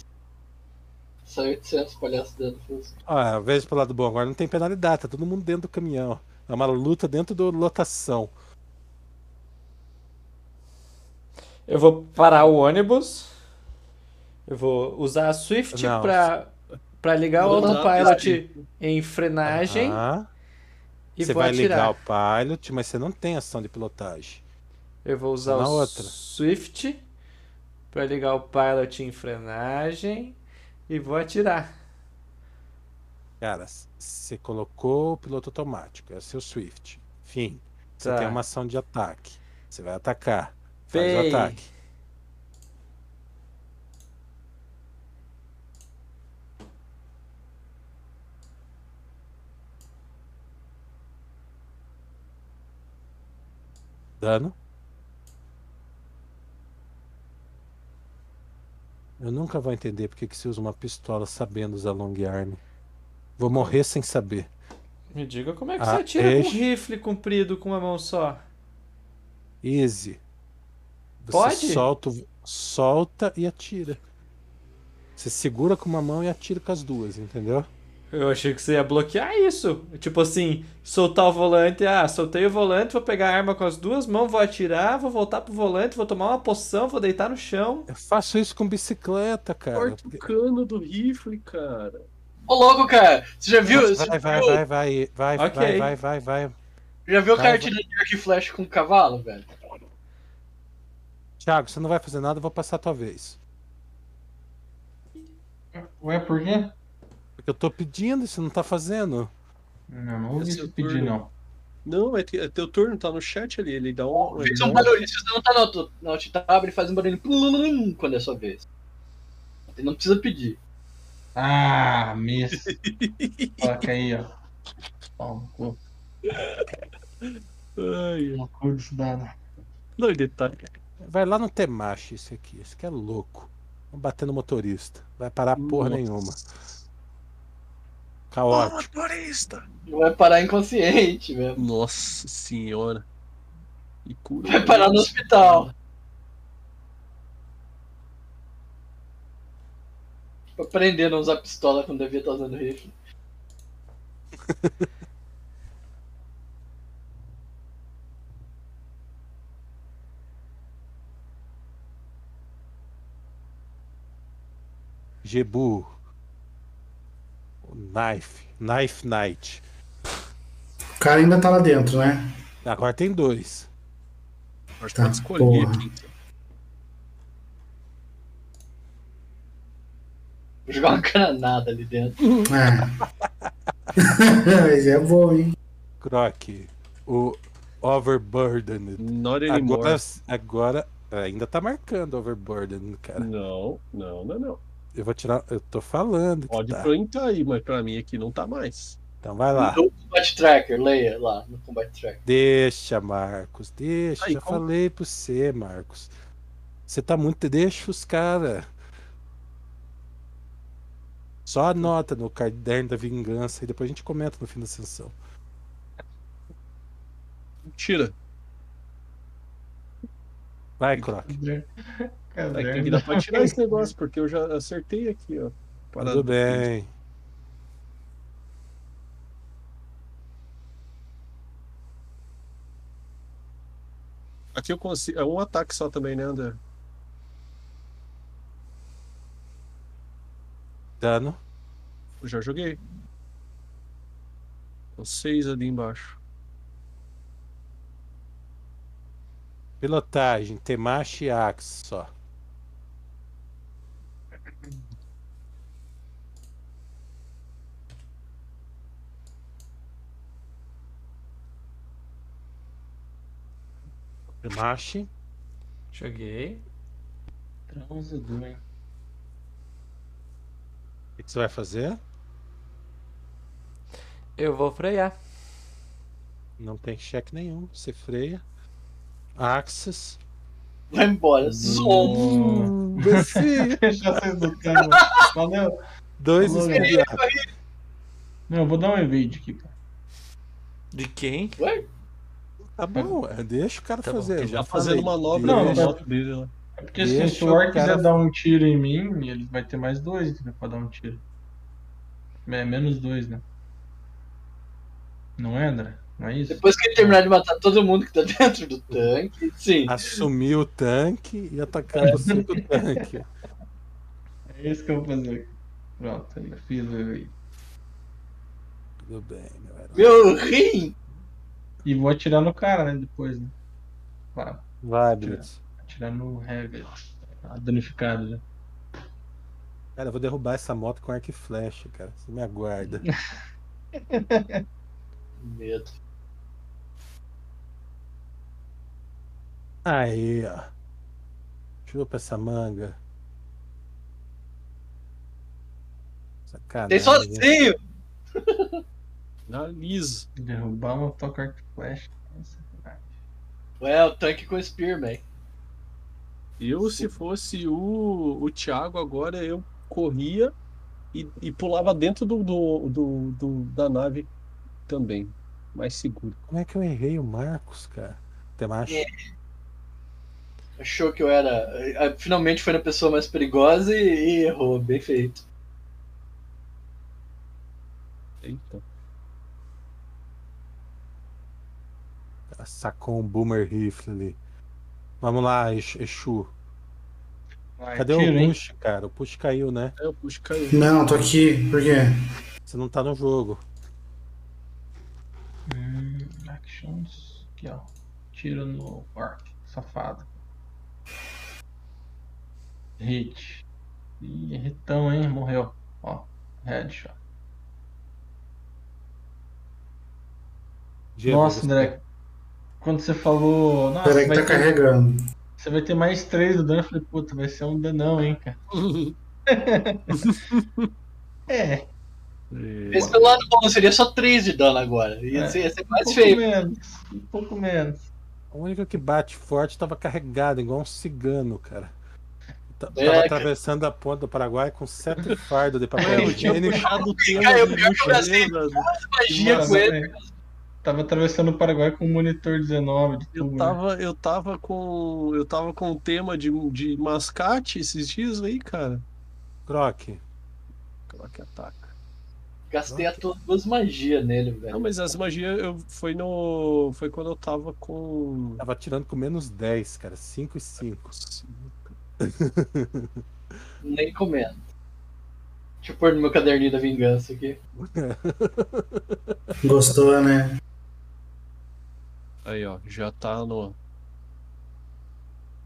Sai 800 palhaços dentro do Fusca. Ah, veja pelo lado bom, agora não tem penalidade, tá todo mundo dentro do caminhão. É uma luta dentro da lotação. Eu vou parar o ônibus. Eu vou usar a Swift Não. pra, pra ligar o Não, autopilot em frenagem e você vou vai atirar. ligar o pilot, mas você não tem ação de pilotagem. Eu vou usar Na o outra. Swift pra ligar o pilot em frenagem e vou atirar. Cara, você colocou o piloto automático, é o seu Swift. Fim. Você Tá. tem uma ação de ataque. Você vai atacar. Faz o ataque. Dano. Eu nunca vou entender porque que se usa uma pistola sabendo usar long arm. Vou morrer sem saber. Me diga como é que Ah, você atira com um rifle comprido com uma mão só. Easy. Você Pode? solta, o- solta e atira. Você segura com uma mão e atira com as duas, entendeu? Eu achei que você ia bloquear isso. Tipo assim, soltar o volante. Ah, soltei o volante, vou pegar a arma com as duas mãos, vou atirar, vou voltar pro volante, vou tomar uma poção, vou deitar no chão. Eu faço isso com bicicleta, cara. Corta o cano do rifle, cara. Ô, louco, cara! Você já viu? você Vai, vai, viu- vai, vai, vai, Ok. vai, vai, vai, vai. Já viu o Vai, cara vai. tirando de arco e flecha com cavalo, velho? Thiago, você não vai fazer nada, eu vou passar a tua vez. Ué, por quê? Porque eu tô pedindo e você não tá fazendo. Não, não ouvi é pedir, turno. não. Não, é, te- é teu turno, tá no chat ali. Ele dá um. ele Fez um barulho. Se você não tá no, alt tab, ele faz um barulho plum, quando é a sua vez. Você não precisa pedir. Ah, miss. Coloca aí, ó. No cu. Ai, No cu desse dado. não, e detalhe. Vai lá no Temashi esse aqui. Esse aqui é louco. Vamos bater no motorista. Vai parar porra Nossa. nenhuma. Caótico. motorista! Vai parar inconsciente mesmo. Nossa senhora. E cura. Vai parar no hospital. Aprendendo a usar pistola quando devia estar usando rifle. Jebu. Knife. Knife Knight. O cara ainda tá lá dentro, né? Agora tem dois. Pode Tá, escolher porra. aqui. Vou jogar uma granada ali dentro. É. Mas é bom, hein? Croc. O Overburdened. Not anymore. Agora, agora ainda tá marcando Overburdened, cara. Não, não, não, não. Eu vou tirar. Eu tô falando. Pode tá. printar aí, mas pra mim aqui não tá mais. Então vai lá. No Combat Tracker, leia lá no Combat Tracker. Deixa, Marcos. Deixa. Aí, Já como- falei pra você, Marcos. Você tá muito. Deixa os caras. Só anota no caderno da vingança e depois a gente comenta no fim da sessão. Tira. Vai, Croc. Vai ter que dar pra tirar esse negócio, porque eu já acertei aqui, ó. Parada. Tudo bem. Aqui eu consigo. É um ataque só também, né, André? Dano. Eu já joguei. São seis ali embaixo. Pilotagem, Temashi e Axe só. Joguei. Transador, hein? O que você vai fazer? Eu vou frear. Não tem cheque nenhum. Você freia. Axis. Vai embora. Zoom. Desci. Deixa vocês lutando. Valeu. Dois imediatos. Não, eu vou dar um evade aqui, cara. De quem? Ué? Tá bom, é, deixa o cara Tá fazer. eu Já já fazendo falei. manobra Não, no moto dele lá. É porque Deixa se o Or o cara- quiser dar um tiro em mim, ele vai ter mais dois entendeu, pra dar um tiro. É menos dois, né? Não é, André? Não é isso? Depois que ele terminar de matar todo mundo que tá dentro do tanque, sim. Assumir o tanque e atacar você com o tanque. É isso que eu vou fazer. Pronto, aí fiz o evade. Tudo bem, meu herói. Meu rim! E vou atirar no cara, né? Depois, né? Claro, Vai, Blitz. atirar no Heavy. Tá danificado já. Cara, eu vou derrubar essa moto com arco e flecha, cara. Você me aguarda. Medo. Aí, ó. Chupa essa manga. Sacanagem. Tem sozinho! Analisa. Derrubar uma toca arco flecha. É. Ué, o tanque com Spearman. Eu, se fosse o, o Thiago agora, eu corria e, e pulava dentro do, do, do, do- da nave também. Mais seguro. Como é que eu errei o Marcos, cara? Temacho? É. Achou que eu era. eh, Finalmente foi na pessoa mais perigosa e, e errou. Bem feito. Eita. Sacou um boomer rifle ali. Vamos lá, Ex- Exu. Vai, Cadê tiro, o hein? push, cara? O push caiu, né? É, o puxo caiu. Não, tô aqui. Por quê? Você não tá no jogo. Hum, actions. Aqui, ó. Tiro no Orc. Safado. Hit. Ih, hitão, hein? Morreu. Ó. Headshot. Nossa, você- André. Quando você falou. Nossa, Peraí que vai tá ter- carregando. você vai ter mais três do dano. Eu falei, puta, vai ser um danão, hein, cara. É. Esse pelo lado bom, seria só 3 de dano agora. Ia, É. ser, ia ser Um mais pouco feio. menos. Um pouco menos. A única que bate forte tava carregada, igual um cigano, cara. T- É, Tava cara. atravessando a ponta do Paraguai com sete fardos de papel eu tinha higiênico. puxado o Cara, eu do pior que eu mochileiro pensei, da- Magia com ele. Tava atravessando o Paraguai com um monitor 19 de Eu tubo. né? tava, eu tava com. Eu tava com um tema de, de mascate esses dias aí, cara. Croc, que ataca. Gastei a to- duas magias nele, Não, velho. mas as magias eu, foi no. Foi quando eu tava com. tava tirando com menos 10, cara. 5 e 5. Nem comendo. Deixa eu pôr no meu caderninho da vingança aqui. Gostou, né? Aí, ó, já tá no.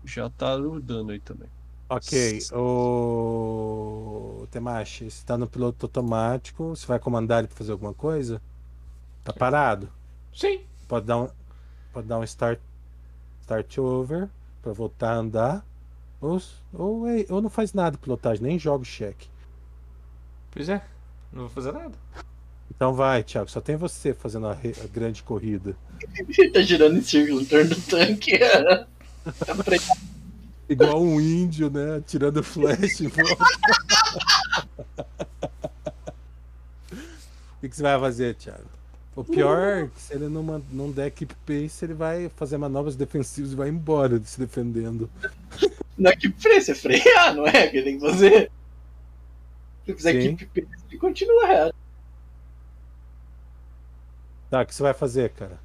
Já tá no dano aí também. Ok, o Temashi, você tá no piloto automático, você vai comandar ele pra fazer alguma coisa? Tá parado? Sim. Pode dar um, pode dar um start, start over pra voltar a andar. Ou, ou, é- ou não faz nada pilotagem, nem joga o cheque. Pois é. Não vou fazer nada. Então vai, Thiago, só tem você fazendo a, re- a grande corrida. Ele tá girando em círculo em torno do tanque. Igual um índio, né? Tirando flash. O que, que você vai fazer, Thiago? O pior é que se ele não, não der keep pace, ele vai fazer manobras defensivas e vai embora se defendendo. Não é que freia, você frear, não é? Que tem que fazer. Se fizer Sim. keep pace, ele continua reto. Tá, o que você vai fazer, cara?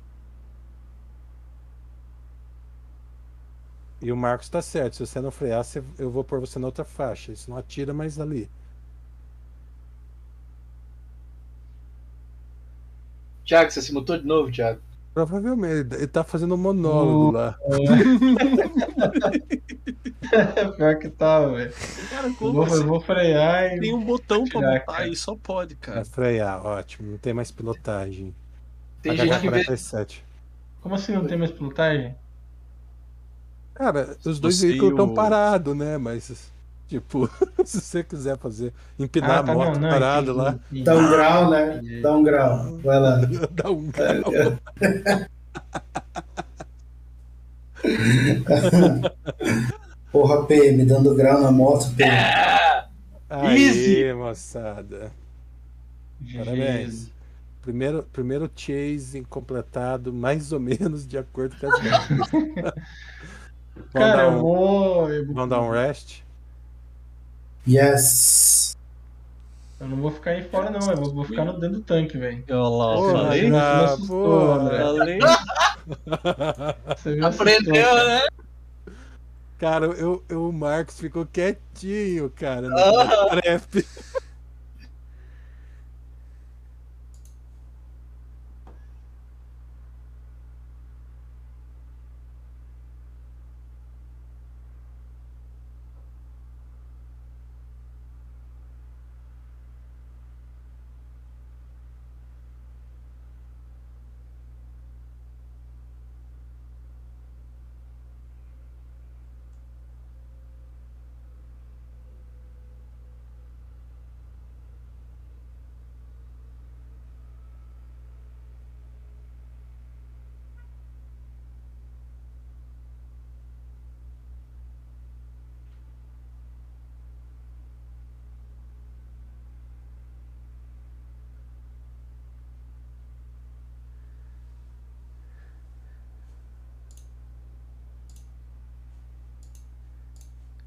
E o Marcos tá certo. Se você não frear, você- eu vou pôr você na outra faixa. Isso não atira mais ali. Thiago, você se mutou de novo, Thiago. Provavelmente. Ele tá fazendo um monólogo lá. Pior que tá, velho. Cara, como vou, assim? vou frear e. Tem um botão pra botar aí, só pode, Vai cara. frear, ótimo. Não tem mais pilotagem. Tem gente que vê. HK-47. Como assim não tem mais pilotagem? Cara, os dois Você veículos estão o- parados, né? Mas, tipo, se você quiser fazer, empinar a moto parado entendi, lá, entendi. Dá um grau, né? Dá um grau. Vai lá. dá um grau. Porra, PM, dando grau na moto. Aí, Easy. moçada. Parabéns. Primeiro, primeiro chase completado mais ou menos de acordo com as. Vamos Cara, um, vou. Eu, vou- vamos dar um rest? Yes. eu não vou ficar aí fora, não. Eu vou, vou ficar no dentro do tanque, velho. Olha lá, Pô, falei. Ah, pô. André. Falei. Você me assustou, Aprendeu, cara. né? Cara, eu, eu- o Marcos ficou quietinho, cara, no Ah. prep.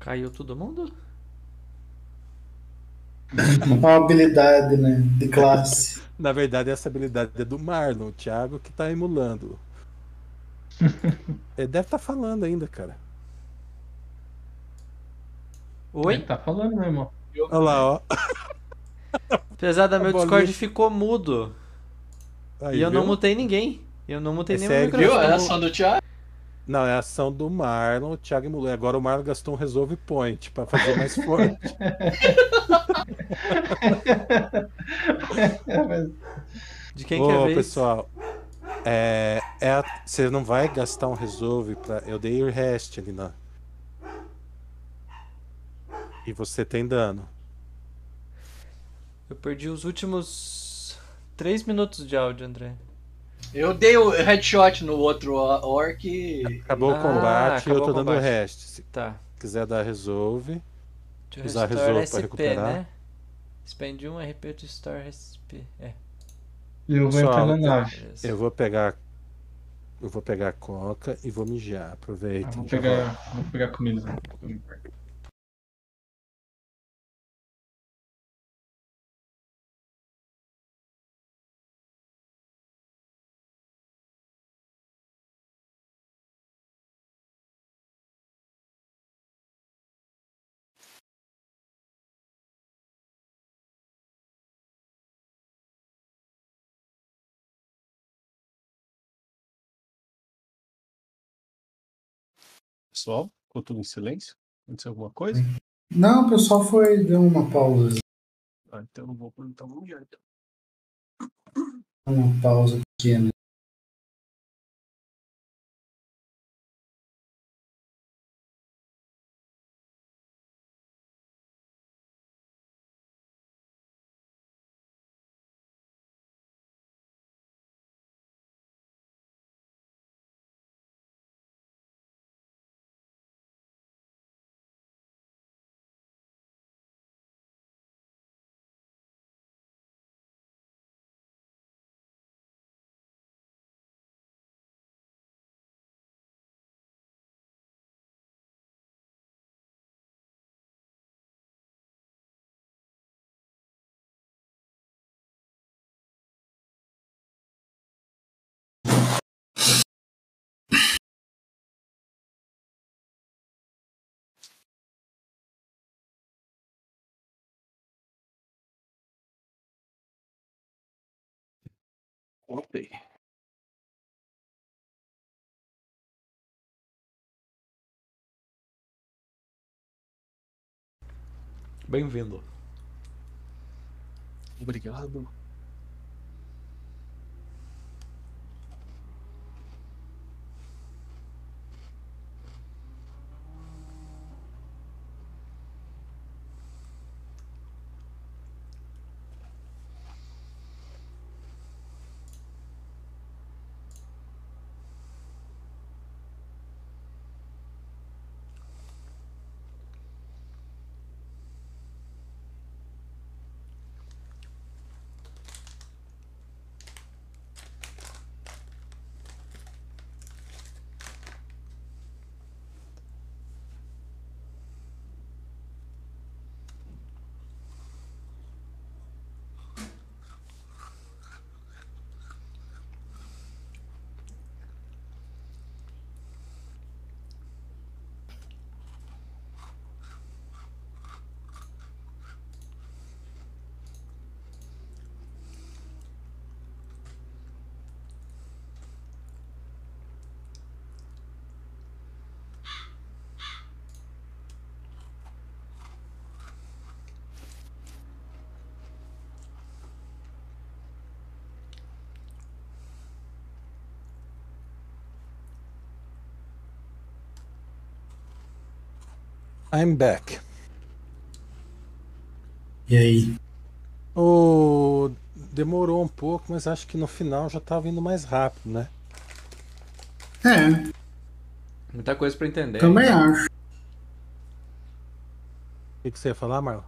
Caiu todo mundo? Uma habilidade, né? De classe. Na verdade, essa habilidade é do Marlon, o Thiago que tá emulando. Ele deve estar falando ainda, cara. Oi? Ele tá falando, meu irmão. Olha lá, ó. Apesar da meu bolinha. Discord ficou mudo. Aí, e eu não viu? mutei ninguém. Eu não mutei É nenhum sério? Viu? microfone. É a ação do Thiago. Não, é a ação do Marlon, o Thiago emulou. Agora o Marlon gastou um Resolve Point pra fazer mais forte. De quem que é a Ô, vez? pessoal, é, é a- você não vai gastar um Resolve pra. Eu dei o rest ali na. E você tem dano. Eu perdi os últimos 3 minutos de áudio, André. Eu dei o headshot no outro orc e. Acabou Ah, o combate e eu tô o dando combate. rest. Se Tá. quiser dar Resolve. Deixa eu Usar resolve pra SP, recuperar. né? Spend 1 RP to store SP. É. eu vou Pessoal, entrar na nave. Eu vou pegar. Eu vou pegar a coca e vou mijar. Aproveita. Ah, vou pegar, vou pegar comida. Pessoal, ficou tudo em silêncio? Aconteceu alguma coisa? Não, o pessoal foi, deu uma pausa. Ah, então eu não vou perguntar já. então. Uma pausa pequena. Voltei. Bem-vindo. Obrigado. I'm back. E aí? Oh, demorou um pouco, mas acho que no final já tava indo mais rápido, né? É, Muita coisa pra entender. também acho. O que, que você ia falar, Marlon?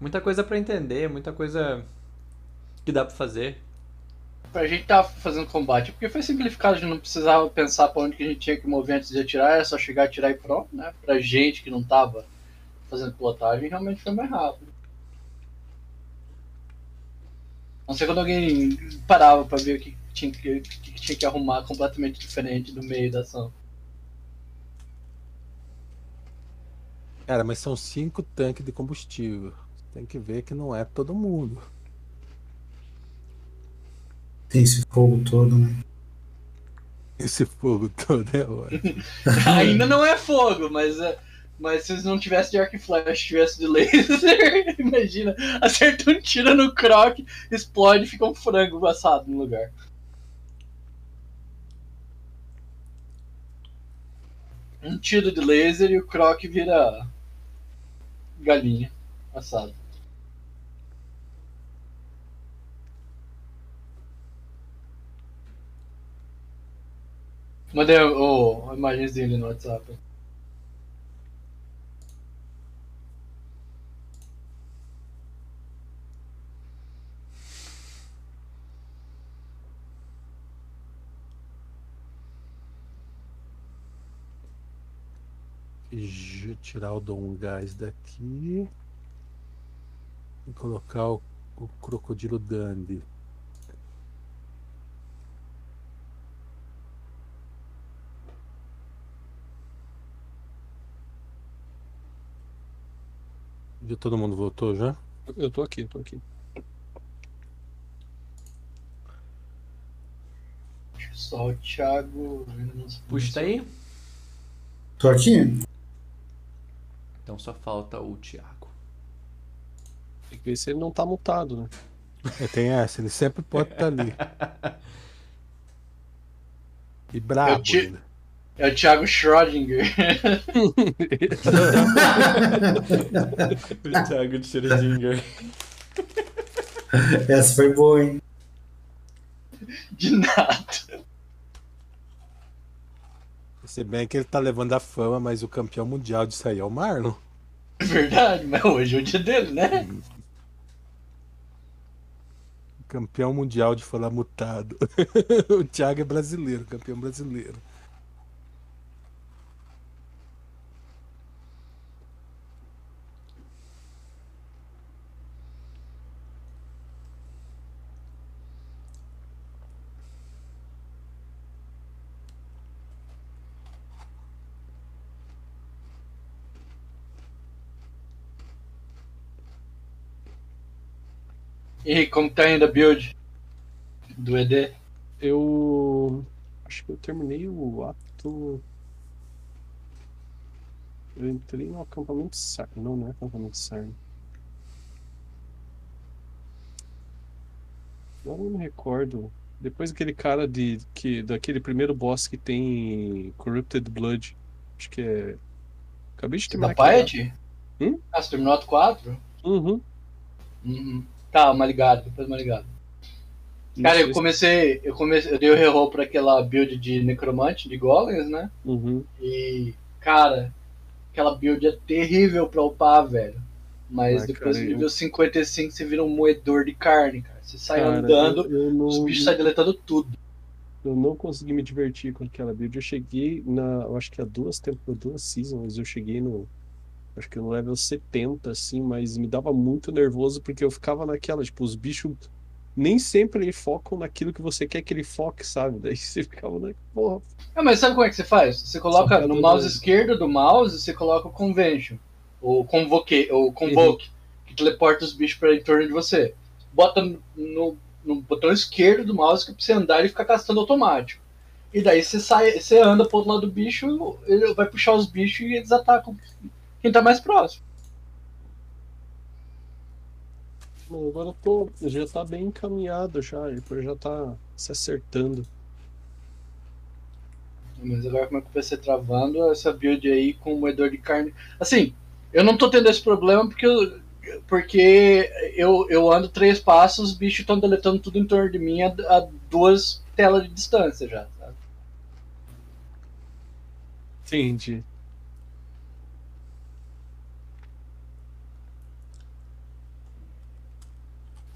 Muita coisa pra entender, muita coisa que dá pra fazer. Pra gente tá fazendo combate, porque foi simplificado, a gente não precisava pensar pra onde que a gente tinha que mover antes de atirar, era só chegar, atirar e pronto, né? Pra gente que não tava fazendo pilotagem, realmente foi mais rápido. Não sei quando alguém parava pra ver o que tinha que, que tinha que arrumar completamente diferente no meio da ação. Cara, mas são cinco tanques de combustível. Tem que ver que não é todo mundo. Tem esse fogo todo, né? Esse fogo todo é ótimo. Ainda não é fogo, mas, é- mas se não tivesse de arco e flash, tivesse de laser, imagina, acerta um tiro no croc, explode e fica um frango assado no lugar. Um tiro de laser e o croc vira galinha assado. Mandei o, a imagenzinha ali no WhatsApp. J- Tirar o Dom Gás daqui. E colocar o, o Crocodilo Dandy. Já todo mundo voltou já? Eu tô aqui, eu tô aqui. Só o Thiago. Puxa tá aí? Tô aqui? Então só falta o Thiago. Tem que ver se ele não tá mutado, né? É, tem essa, ele sempre pode estar ali. E Eu brabo te- ainda. É o Thiago Schrödinger. o Thiago de Schrödinger. Essa foi boa, hein? De nada. Se bem que ele tá levando a fama, mas o campeão mundial disso aí é o Marlon. É verdade, mas hoje é o dia dele, né? Campeão mundial de falar mutado. o Thiago é brasileiro, campeão brasileiro. E como tá ainda a build? do ED. Eu acho que eu terminei o ato. Eu entrei no acampamento Sarn. Não, não é acampamento Sarn. Eu não me recordo. Depois daquele cara de que daquele primeiro boss que tem Corrupted Blood. Acho que é. Acabei de terminar. Da Piety? Hum? Ah, você terminou o ato 4? ato. Uhum. Uhum. Tá, uma ligado, depois uma ligado. Não Cara, eu comecei. Eu comecei. Eu dei o reroll pra aquela build de necromante, de golems, né? Uhum. E, cara, aquela build é terrível pra upar, velho. Mas Ah, depois cara, do eu- nível 55 você vira um moedor de carne, cara. Você sai Cara, andando, eu, eu não, os bichos saem deletando tudo. eu não consegui me divertir com aquela build. Eu cheguei na. Eu acho que há duas temporadas, duas seasons, eu cheguei no. Acho que no level 70, assim, mas me dava muito nervoso porque eu ficava naquela, tipo, os bichos nem sempre eles focam naquilo que você quer que ele foque, sabe? Daí você ficava na. Porra, Ah, mas sabe como é que você faz? Você coloca no mouse uma- esquerdo do mouse, você coloca o Convention. O Convoke, o Convoke, que teleporta os bichos pra em torno de você. Bota no, no botão esquerdo do mouse que é pra você andar e ficar castando automático. E daí você sai, você anda pro outro lado do bicho, ele vai puxar os bichos e eles atacam quem tá mais próximo. Mano, agora eu tô. Já tá bem encaminhado já, ele já tá se acertando. Mas agora como é que vai ser travando essa build aí com o moedor de carne? Assim, eu não tô tendo esse problema porque eu, porque eu, eu ando três passos, os bichos estão deletando tudo em torno de mim a, a duas telas de distância já, sabe? Entendi.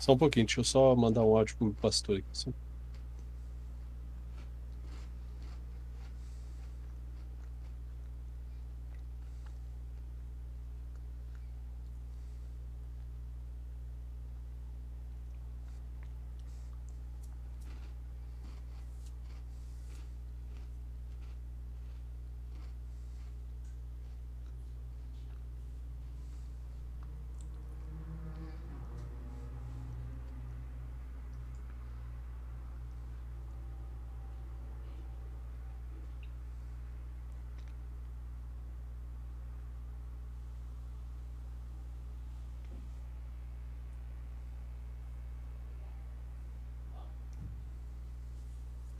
Só um pouquinho, deixa eu só mandar um áudio pro meu pastor aqui. só-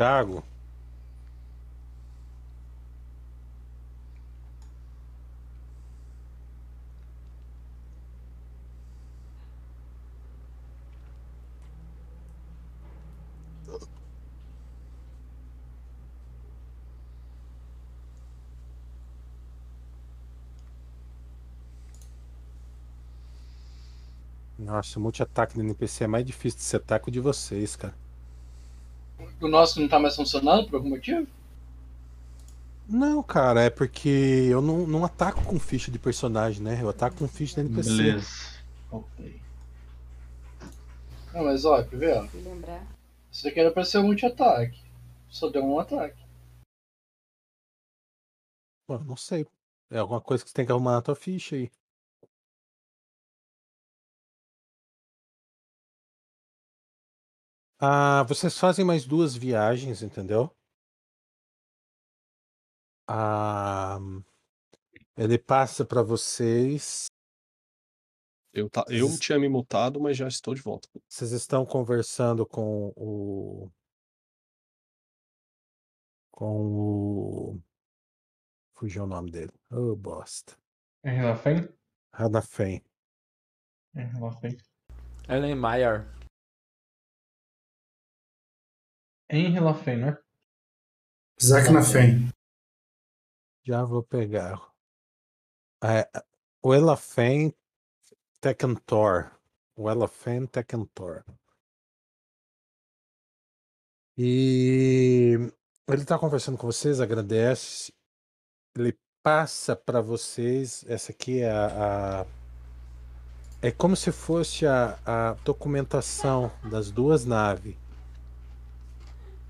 Thiago, Nossa, multi-ataque do NPC é mais difícil de setar que o de vocês, cara. O nosso não tá mais funcionando por algum motivo? Não, cara, é porque eu não, não ataco com ficha de personagem, né? Eu ataco com ficha de NPC. Beleza. Voltei. Não, mas ó, quer ver, ó? Lembrar. Isso daqui era pra ser um multi-ataque. Só deu um ataque. Pô, não sei. É alguma coisa que você tem que arrumar na tua ficha aí. Ah, vocês fazem mais duas viagens, entendeu? Ah, ele passa pra vocês. Eu, tá, eu tinha me mutado, mas já estou de volta. Vocês estão conversando com o. Com o. Fugiu o nome dele. Ô, bosta. É Relafém? Hanafen. É Relafém. Ellen Meyer. Em Relafém, né? Zack na Fen. Já vou pegar. É, o Elafen Tekentor. O Elafen Tekentor. E ele está conversando com vocês, agradece. Ele passa para vocês. Essa aqui é a, a- É como se fosse a, a documentação das duas naves.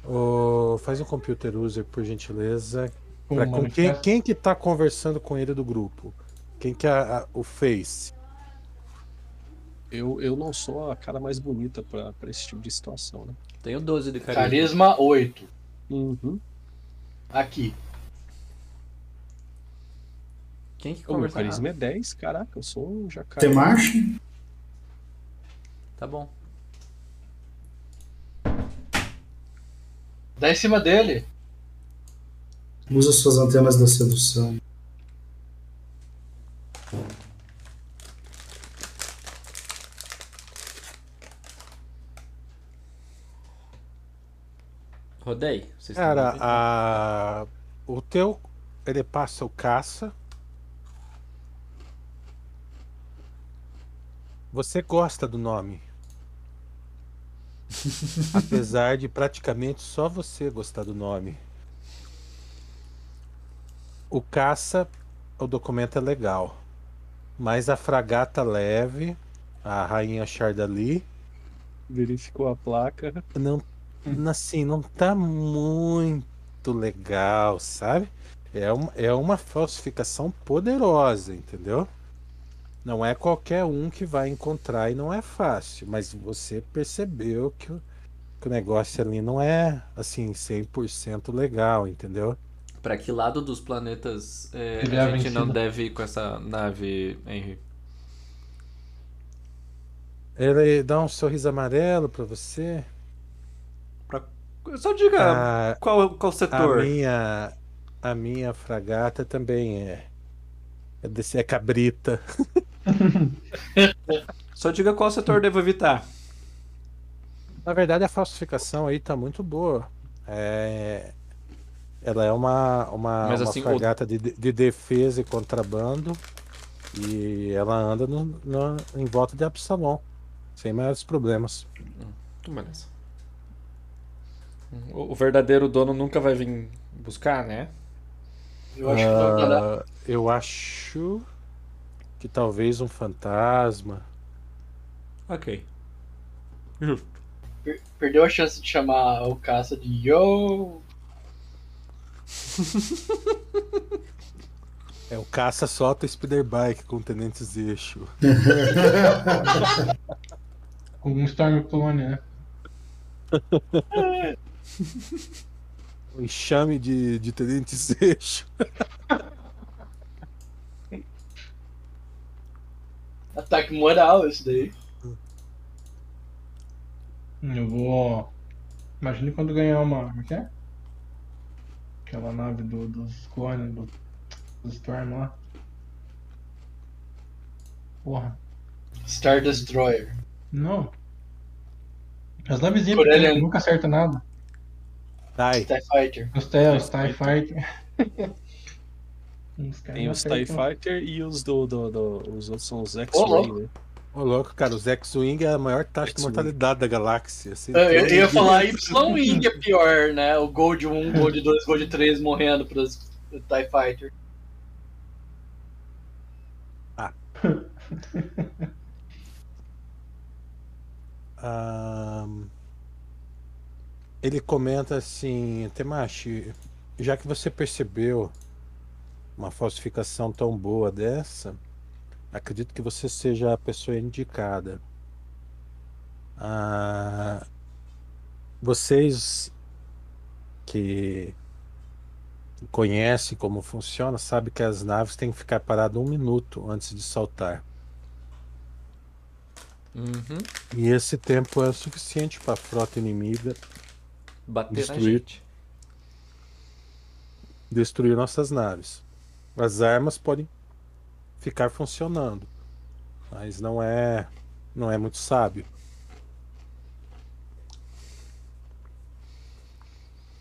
Ô, faz um computer user, por gentileza. Pra o com quem, manifesto. quem que tá conversando com ele do grupo? Quem que é a- a- o Face? Eu, eu não sou a cara mais bonita pra pra esse tipo de situação, né? Tenho 12 de carisma. Carisma 8. Uhum. Aqui. Quem que O meu conversa? carisma é 10, caraca, eu sou um jacaré. Tem marcha? Tá bom. Dá em cima dele. Usa suas antenas da sedução. Rodei. Vocês Cara, a... o teu. Ele passa o caça. Você gosta do nome. Apesar de praticamente só você gostar do nome. O caça, o documento é legal. Mas a fragata leve, a rainha Chardali, Verificou a placa. não assim, não tá muito legal, sabe? É é uma falsificação poderosa, entendeu? Não é qualquer um que vai encontrar e não é fácil, mas você percebeu que o, que o negócio ali não é assim 100% legal, entendeu? Pra que lado dos planetas é, Ele é a gente não deve ir com essa nave, Henry? Ele dá um sorriso amarelo pra você. Só diga A, qual, qual a setor. minha a minha fragata também é é, desse, é cabrita. Só diga qual setor devo evitar. Na verdade, a falsificação aí tá muito boa. É, Ela é uma, uma, Mas uma assim, o- fragata de, de defesa e contrabando. E ela anda no, no- em volta de Absalom. Sem maiores problemas. Beleza. O, o verdadeiro dono nunca vai vir buscar, né? Eu acho que vai dar. Ah, eu acho que talvez um fantasma. Ok. Justo. Per- Perdeu a chance de chamar o caça de Yo. É o caça solta speeder bike com o Tenente Zeixo. Com um Storm Clone, né? O enxame de, de Tenente Zeixo. Ataque moral esse daí. Eu vou. Imagine quando ganhar uma. Como é que é? Aquela nave do, dos clones do, do Storm lá. Porra. Star Destroyer. Não. As navezinhas Por ele pequenas é- nunca acerta nada. Ai, TIE Fighter. Os TIE, os TIE Fighter. Tem os TIE acertam. Fighter e os do. do, do- os outros são os X-Wing, né? ô louco, cara, os X-Wing é a maior taxa de mortalidade da galáxia. assim, Eu, eu todo ia falar Y-Wing é pior, né? O Gold 1, Gold 2, Gold 3 morrendo pros TIE Fighter. Ahn, ele comenta assim, Temashi, já que você percebeu uma falsificação tão boa dessa, acredito que você seja a pessoa indicada. Ah, vocês que conhecem como funciona, sabem que as naves têm que ficar paradas um minuto antes de saltar. Uhum. E esse tempo é o suficiente para a frota inimiga Bater Destruir. destruir nossas naves. As armas podem ficar funcionando, mas não é não é muito sábio.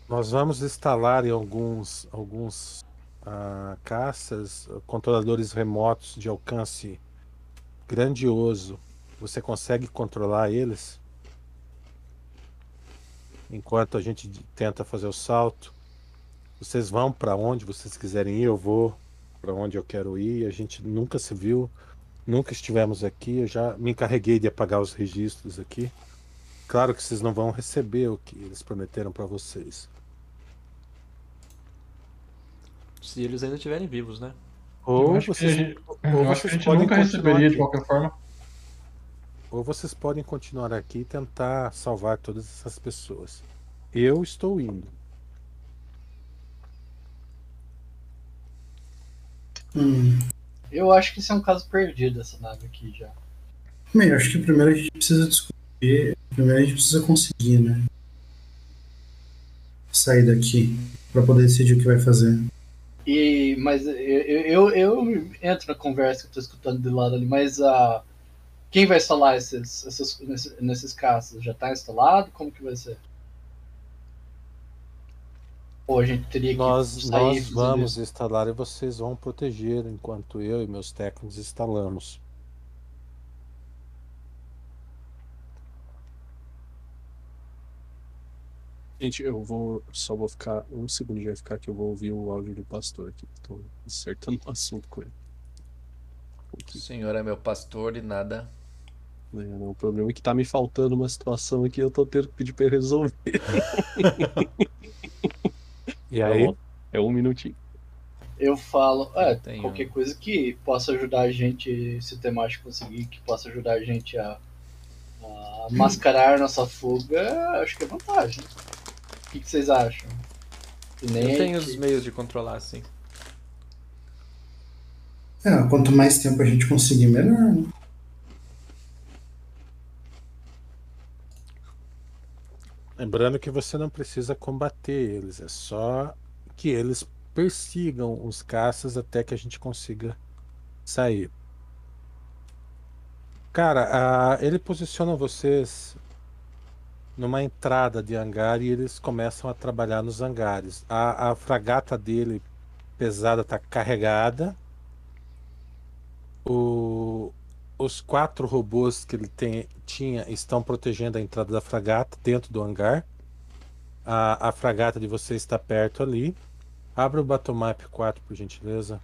Nós vamos instalar em alguns alguns ah, caças controladores remotos de alcance grandioso. Você consegue controlar eles enquanto a gente tenta fazer o salto. Vocês vão para onde vocês quiserem ir, eu vou para onde eu quero ir. A gente nunca se viu, nunca estivemos aqui. Eu já me encarreguei de apagar os registros aqui. Claro que vocês não vão receber o que eles prometeram para vocês. Se eles ainda estiverem vivos, né? Eu Ou acho que a vocês, ou que a vocês gente podem nunca continuar receberia aqui. de qualquer forma. ou vocês podem continuar aqui e tentar salvar todas essas pessoas. Eu estou indo. Hum. Eu acho que isso é um caso perdido, essa nave aqui já. Bem, eu acho que primeiro a gente precisa descobrir. Primeiro a gente precisa conseguir, né? Sair daqui pra poder decidir o que vai fazer. E, mas eu, eu, eu entro na conversa que eu tô escutando do lado ali, mas a quem vai instalar esses, esses, nesses, nesses caças? Já tá instalado? Como que vai ser? Ou a gente teria que Nós, sair nós vamos isso? instalar e vocês vão proteger enquanto eu e meus técnicos instalamos. Gente, eu vou. Só vou ficar um segundo, vai ficar que eu vou ouvir o áudio do pastor aqui. Tô acertando o assunto com ele. O senhor é meu pastor e nada. né, não, O problema é que tá me faltando uma situação aqui, eu tô tendo que pedir pra ele resolver. E Tá aí, bom? É um minutinho. Eu falo, é, Eu tenho- qualquer coisa que possa ajudar a gente, se o Temacho conseguir, que possa ajudar a gente a, a mascarar nossa fuga, acho que é vantagem. O que, que vocês acham? Que nem Eu tenho que- os meios de controlar, sim. É, quanto mais tempo a gente conseguir, melhor, né? Lembrando que você não precisa combater eles, é só que eles persigam os caças até que a gente consiga sair. Cara, a- ele posiciona vocês numa entrada de hangar e eles começam a trabalhar nos hangares. A, a fragata dele pesada está carregada. O- os quatro robôs que ele tem- tinha estão protegendo a entrada da fragata dentro do hangar. A, a fragata de vocês está perto ali. Abra o Batomap 4, por gentileza.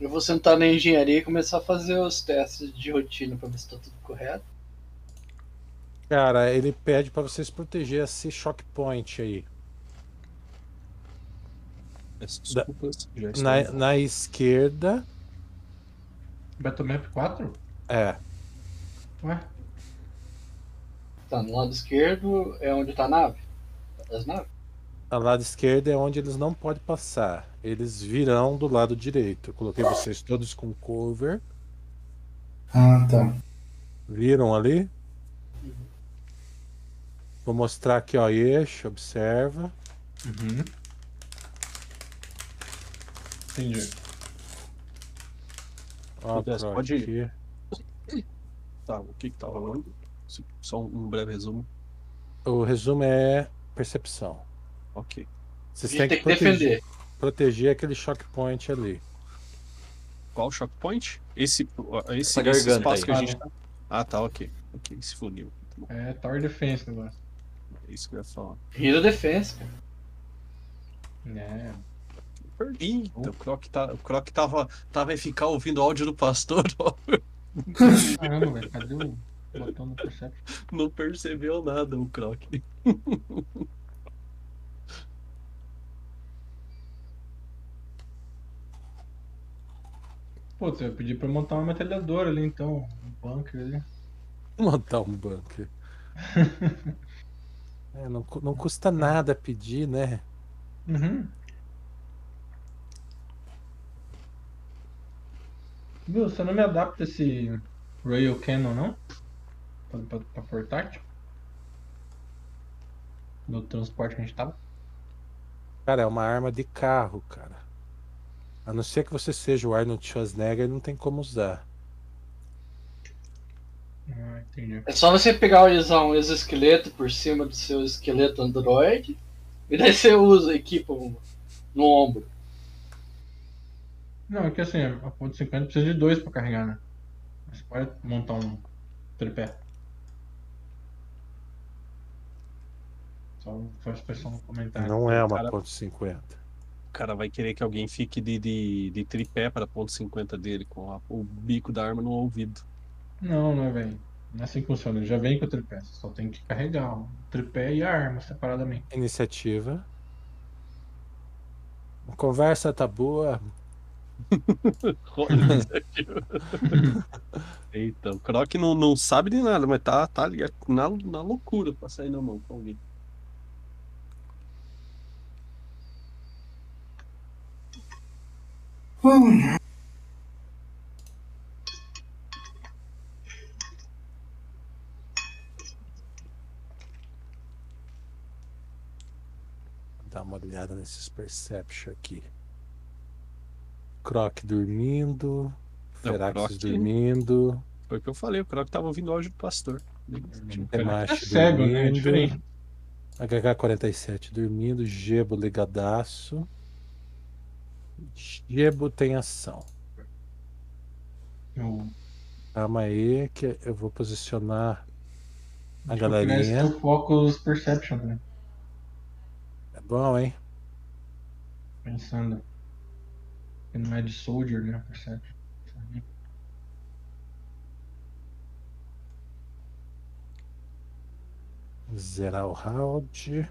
Eu vou sentar na engenharia e começar a fazer os testes de rotina pra ver se tá tudo correto. Cara, ele pede para vocês proteger esse choque point aí. Peço Desculpas, já estou. Na, na esquerda, Battlemap 4? é. Ué? Tá, no lado esquerdo é onde tá a nave. As naves. Ao lado esquerdo é onde eles não podem passar. Eles virão do lado direito. Eu coloquei vocês todos com cover. Ah, tá. Viram ali? Vou mostrar aqui, ó, eixo, observa. Uhum. Entendi. Croc pode ir. Tá, o que que tá rolando? Só um breve resumo. O resumo é percepção. Ok. Vocês têm que que proteger, defender. proteger aquele choque point ali. Qual choke point? Esse, esse, esse espaço aí. que a gente tá. Ah, tá, ok. Ok, se funiu. Tá bom. É Tower Defense o negócio. É isso que eu ia falar. Hero Defense, cara. É. Eita, o Croc, tá, o Croc tava, tava em ficar ouvindo o áudio do pastor, Caramba, velho. Cadê o botão do Perception? não percebeu nada o Croc. Pô, você vai pedir pra eu montar uma metralhadora ali então. Um bunker ali. Montar um bunker. É, não, não custa nada pedir, né? Uhum. Viu, você não me adapta esse Rail Cannon, não? Pra, pra, pra portátil? No transporte que a gente tava? Cara, é uma arma de carro, cara. A não ser que você seja o Arnold Schwarzenegger, não tem como usar. Ah, entendi. É só você pegar e usar um exoesqueleto por cima do seu esqueleto Android e daí você usa, equipa um- no ombro. Não, é que assim, a ponto 50 precisa de dois pra carregar, né? Você pode montar um tripé. Só faz pressão no comentário. Não é uma cara- ponto .50. O cara vai querer que alguém fique de, de, de tripé para ponto 50 dele, com a- o bico da arma no ouvido. Não, não é, velho. Não é assim que funciona. Ele já vem com o tripé. Você só tem que carregar o tripé e a arma Olha isso aqui. Eita, o Croc não, não sabe de nada, mas tá, tá ligado na, na loucura pra sair na mão com alguém. Hum, Dá uma olhada nesses perception aqui. Croc dormindo. Não, Ferax Croc- dormindo. Foi o que eu falei, o Croc tava ouvindo o áudio do pastor. Temashi É cego, né? É dormindo. diferente. HK-47 dormindo. Gebo ligadaço. Gebo tem ação. Eu, Calma aí que eu vou posicionar a acho galerinha. esse Focus Perception, né? É bom, hein? Pensando. Que não é de Soldier, né? Perception. Zerar o round.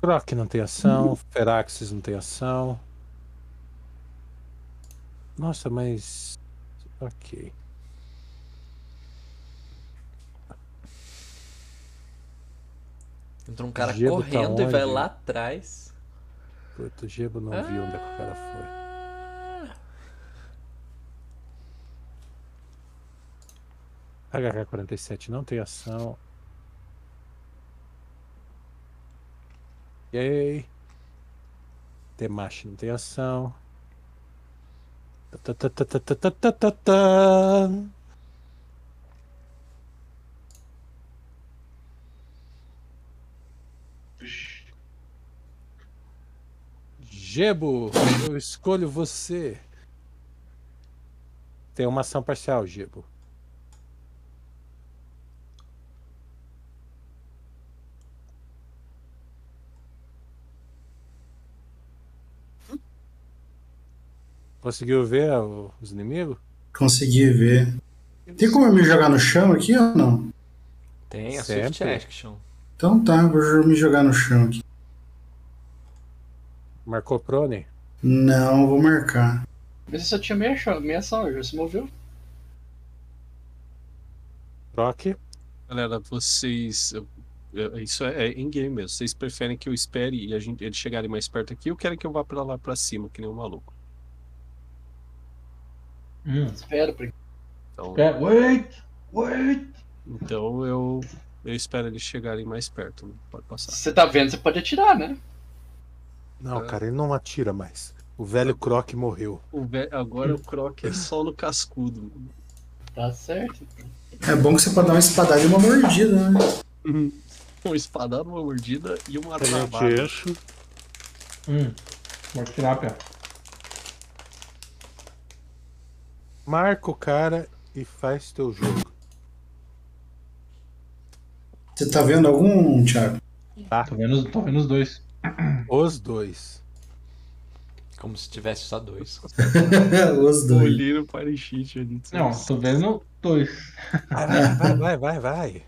Croc não tem ação. Feraxis não tem ação. Nossa, mas. Ok. Entra um cara Gebo tá correndo e vai lá atrás. Puta, o Gebo não viu onde é que o cara foi. Ah, HK-47 não tem ação. Yay. Temashi não tem ação. Tá, tá, tá, tá, tá, tá, tá, tá, tá. Gebo, eu escolho você. Tem uma ação parcial, Gebo. Conseguiu ver o- os inimigos? Consegui ver. Tem como eu me jogar no chão aqui ou não? Tem a Sempre. Swift Action. Então tá, vou me jogar no chão aqui. Marcou Prone? Não, vou marcar. Mas você só tinha meia, meia ação, já se moveu. Rock? Galera, vocês. Isso é, é em-game mesmo. Vocês preferem que eu espere e a gente, eles chegarem mais perto aqui ou querem que eu vá pra lá pra cima, que nem um maluco? Hum. Espera, porque Então, wait! Wait! então eu, eu espero eles chegarem mais perto. né? Pode passar. você tá vendo, você pode atirar, né? Não, É. cara, ele não atira mais. O velho Croc morreu. O ve- Agora o Croc é só no cascudo. Tá certo. É bom que você pode dar uma espadada e uma mordida, né? Um espadado, uma mordida e uma Tenente armada. eixo. Hum. Morte tirápia. Marca o cara e faz teu jogo. Você tá vendo algum, Thiago? Tô vendo, tô vendo os dois. Os dois. Como se tivesse só dois. Os dois. No Fire Sheet ali. Não, tô vendo dois. Vai, vai, vai, vai, vai, vai.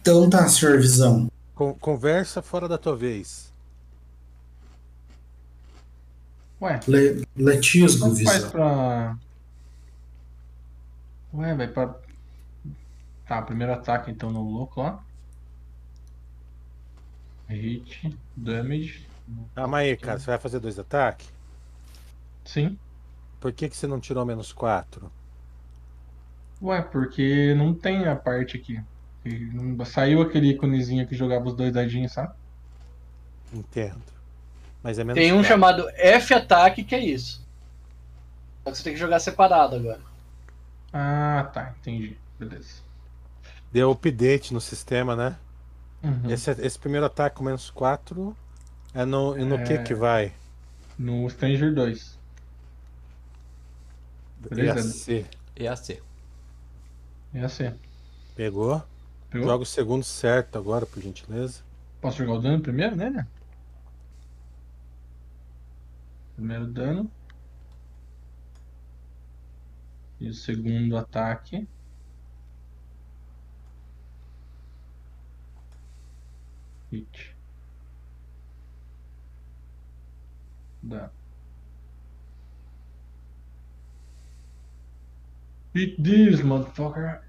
Então tá, senhor Visão. Con- conversa fora da tua vez. Ué, Le Letisgo, como faz Visão. pra. Ué, vai pra. Tá, primeiro ataque então no louco lá. Hit, damage. Calma aí, cara. Você vai fazer dois ataques? Sim. Por que, que você não tirou menos quatro? Ué, porque não tem a parte aqui. Saiu aquele íconezinho que jogava os dois dadinhos, sabe? Entendo. Mas é menos Tem um quatro. chamado F-ataque que é isso. Só que você tem que jogar separado agora. Ah, tá, entendi. Beleza. Deu update no sistema, né? Uhum. Esse, esse primeiro ataque com menos 4 é no, e no que É. que vai? No Stranger 2. Beleza. EAC. EAC. É. Pegou? Pegou? Joga o segundo certo agora, por gentileza. Posso jogar o dano primeiro nele? Primeiro dano. E o segundo ataque. each done eat these motherfucker.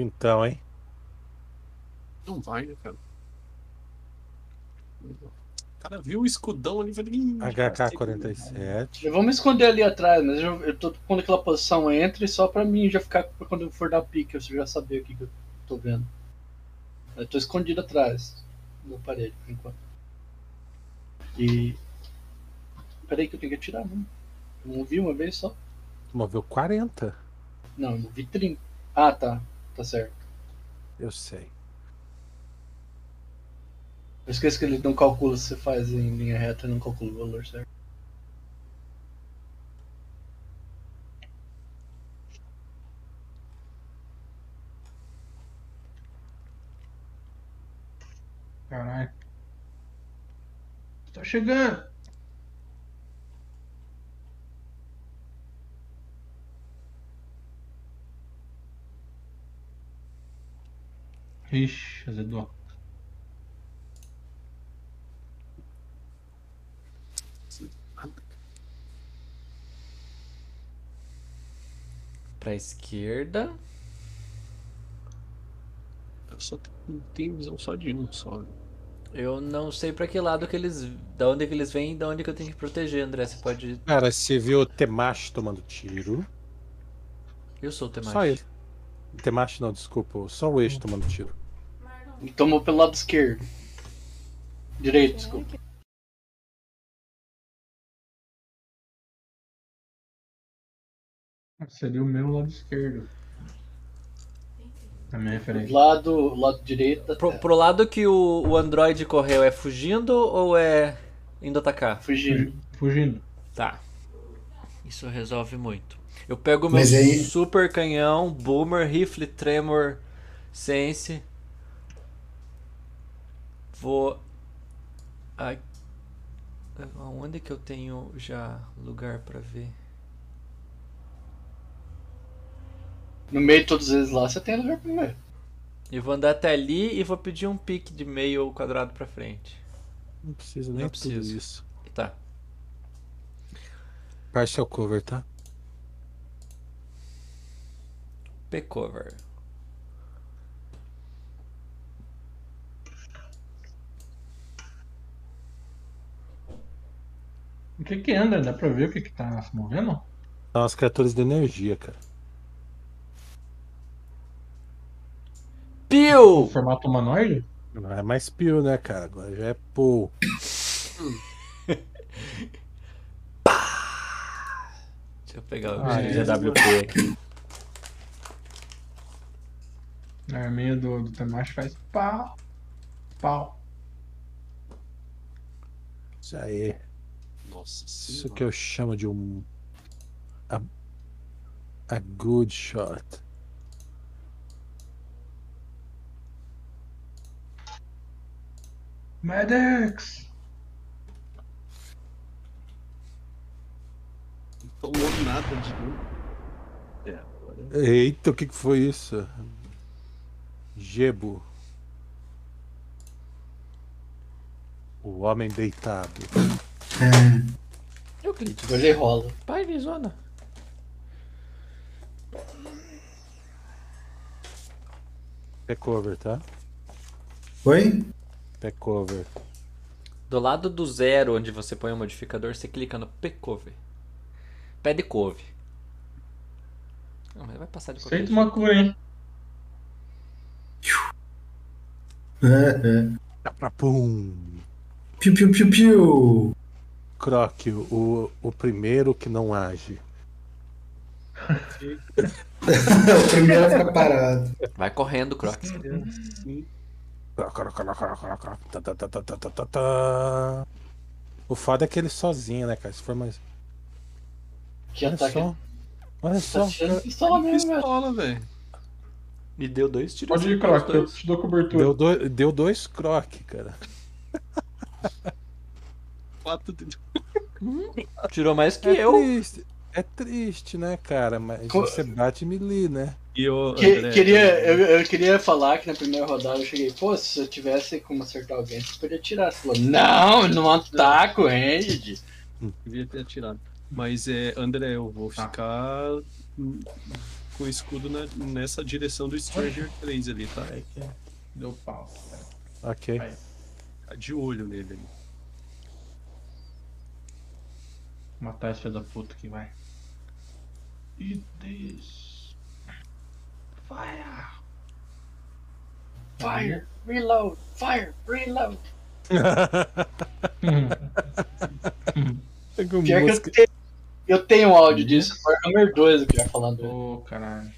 Vintão, hein? Não vai, né, cara? O cara viu o escudão ali e falou. "Ih, HK-47. Vamos esconder ali atrás, mas eu, eu tô pondo aquela posição entre só pra mim já ficar pra quando eu for dar pique, eu já saber o que, que eu tô vendo. Eu tô escondido atrás da parede por enquanto. E. Peraí que eu tenho que atirar, né? Eu não vi uma vez só. Moveu 40. Não, eu vi 30. Ah, tá. Tá certo. Eu sei. Eu esqueço que ele não calcula se você faz em linha reta, ele não calcula o valor certo. Caralho. Tá chegando. Ixi, azedou. Pra esquerda. Eu só tenho, tenho visão só de um só. Eu não sei pra que lado que eles. Da onde que eles vêm e da onde que eu tenho que proteger, André. Você pode. Cara, você viu o Temashi tomando tiro. Eu sou o Temashi. Só ele. Temashi não, desculpa. Só o eixo tomando tiro. Ele tomou pelo lado esquerdo. Direito, desculpa. Seria o meu lado esquerdo. A minha referência. lado, lado direito Pro, tela. pro lado que o, o Android correu é fugindo ou é indo atacar? Fugindo. Fugindo. Tá. Isso resolve muito. Eu pego o meu aí- super canhão, boomer, rifle, tremor, sense. Vou. Aonde que eu tenho já lugar pra ver? No meio de todos eles lá, você tem lugar pra ver. Eu vou andar até ali e vou pedir um pique de meio ou quadrado pra frente. Não precisa Não nem preciso. tudo isso. Tá. Partial cover, tá? P-cover. O que que anda? Dá pra ver o que que tá se movendo? São as criaturas de energia, cara. O Piu! formato humanoide? Não é mais pio, né, cara? Agora já é pool. Deixa eu pegar o Ah. GWP aqui. A arminha do, do Temashi faz pau. Pau. Isso aí. Nossa Isso senhora. que eu chamo de um. A, a good shot. Medics! Não tomou nada de novo. É, agora. Eita, o que, que foi isso? Gebo. O homem deitado. É, Euclides. Hoje ele rola. Pai de zona. Pé cover, tá? Oi? Pé cover. Do lado do zero, onde você põe o modificador, você clica no P-cover. Pé de couve. Não, mas vai passar de qualquer jeito. uma cura, hein? É, é. Tá pra pum. Piu, piu, piu, piu. Croc, o, o primeiro que não age. o primeiro a ficar parado. Vai correndo, Croc. Tá, tá, tá, tá, tá, tá, tá, tá. O foda é que ele sozinho, né, cara? Se for mais. Que Olha ataque. só. Olha Tá só. tirando pistola mesmo, velho. Pistola, velho. E deu dois tiros. Pode ir, Croc, eu te dou cobertura. Deu dois, deu dois croque, cara. Quatro de... Tirou mais que É eu. triste. É triste, né, cara? Mas Co- você bate melee, né? E eu, Que- André, queria, eu, eu queria falar que na primeira rodada eu cheguei, pô, se eu tivesse como acertar alguém, você podia tirar. Você falou, não, não ataco, ranged. Devia ter atirado. Mas, é, André, eu vou Tá. ficar hum, com o escudo na- nessa direção do Stranger 3 ali, tá? Aí que deu pau. Ok. Vai. Ficar de olho nele ali. Matar esse filho da puta aqui, vai. Eat this. Fire. Fire, reload, fire, reload. Pegou Pior que eu. Eu tenho um áudio disso, Warhammer 2 eu queria falando. Ô, caralho.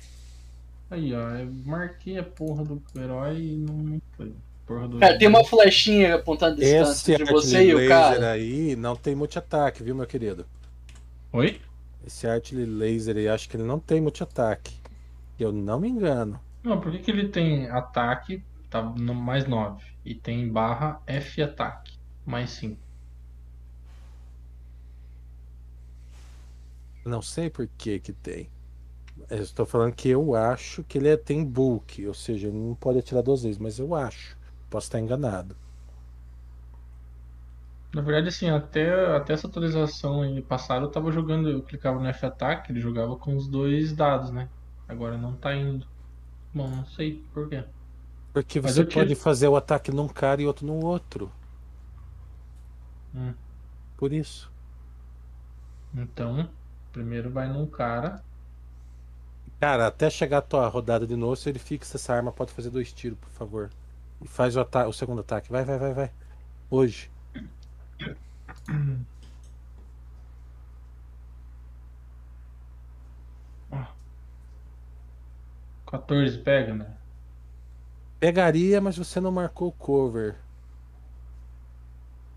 Aí, ó, eu marquei a porra do herói e não foi. Porra do. Cara, tem uma flechinha apontando distância Esse entre você e o laser cara. aí não tem multi-ataque, viu, meu querido? Oi? Esse artilhery laser aí, acho que ele não tem multi-ataque. Eu não me engano. Não, por que, que ele tem ataque, tá no mais 9, e tem barra F ataque, mais 5? Não sei por que que tem. Eu estou falando que eu acho que ele é- tem bulk, ou seja, ele não pode atirar duas vezes, mas eu acho. Posso estar enganado. Na verdade, assim, até, até essa atualização aí passada eu tava jogando, eu clicava no F ataque, ele jogava com os dois dados, né? Agora não tá indo. Bom, não sei por quê. Porque Mas você pode fazer o ataque num cara e outro no outro. Hum. Por isso. Então, primeiro vai num cara. Cara, até chegar a tua rodada de novo, se ele fixa essa arma, pode fazer dois tiros, por favor. E faz o, o segundo ataque. Vai, vai, vai, vai. Hoje. 14 pega, né? Pegaria, mas você não marcou o cover.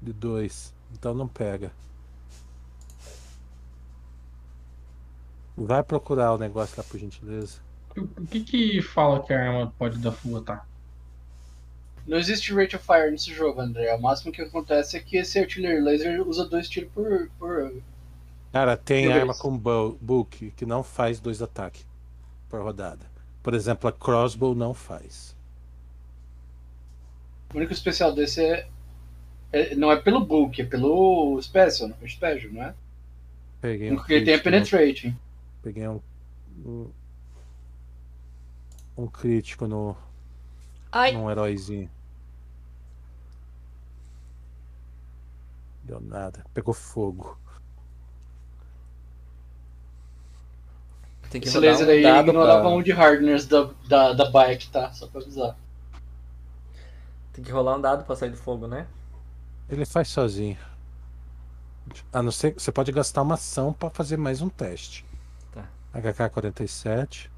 De dois. Então não pega. Vai procurar o negócio lá, por gentileza. O que que fala que a arma pode dar full ataque? Não existe rate of fire nesse jogo, André. O máximo que acontece é que esse artillery laser usa dois tiros por. por... Cara, tem arma com bu- bulk que não faz dois ataques por rodada. Por exemplo, a crossbow não faz. O único especial desse é. é- não é pelo bulk, é pelo special, não- special não é? Peguei um Porque ele tem a no- penetrating. Peguei um. Um, um crítico no. Ai. Num heróizinho. Deu nada. Pegou fogo. Tem que Esse laser um aí dado ignorava pra... um de hardness da, da, da bike, tá? Só pra avisar. Tem que rolar um dado pra sair do fogo, né? Ele faz sozinho. A não ser que você pode gastar uma ação pra fazer mais um teste. Tá. HK-47.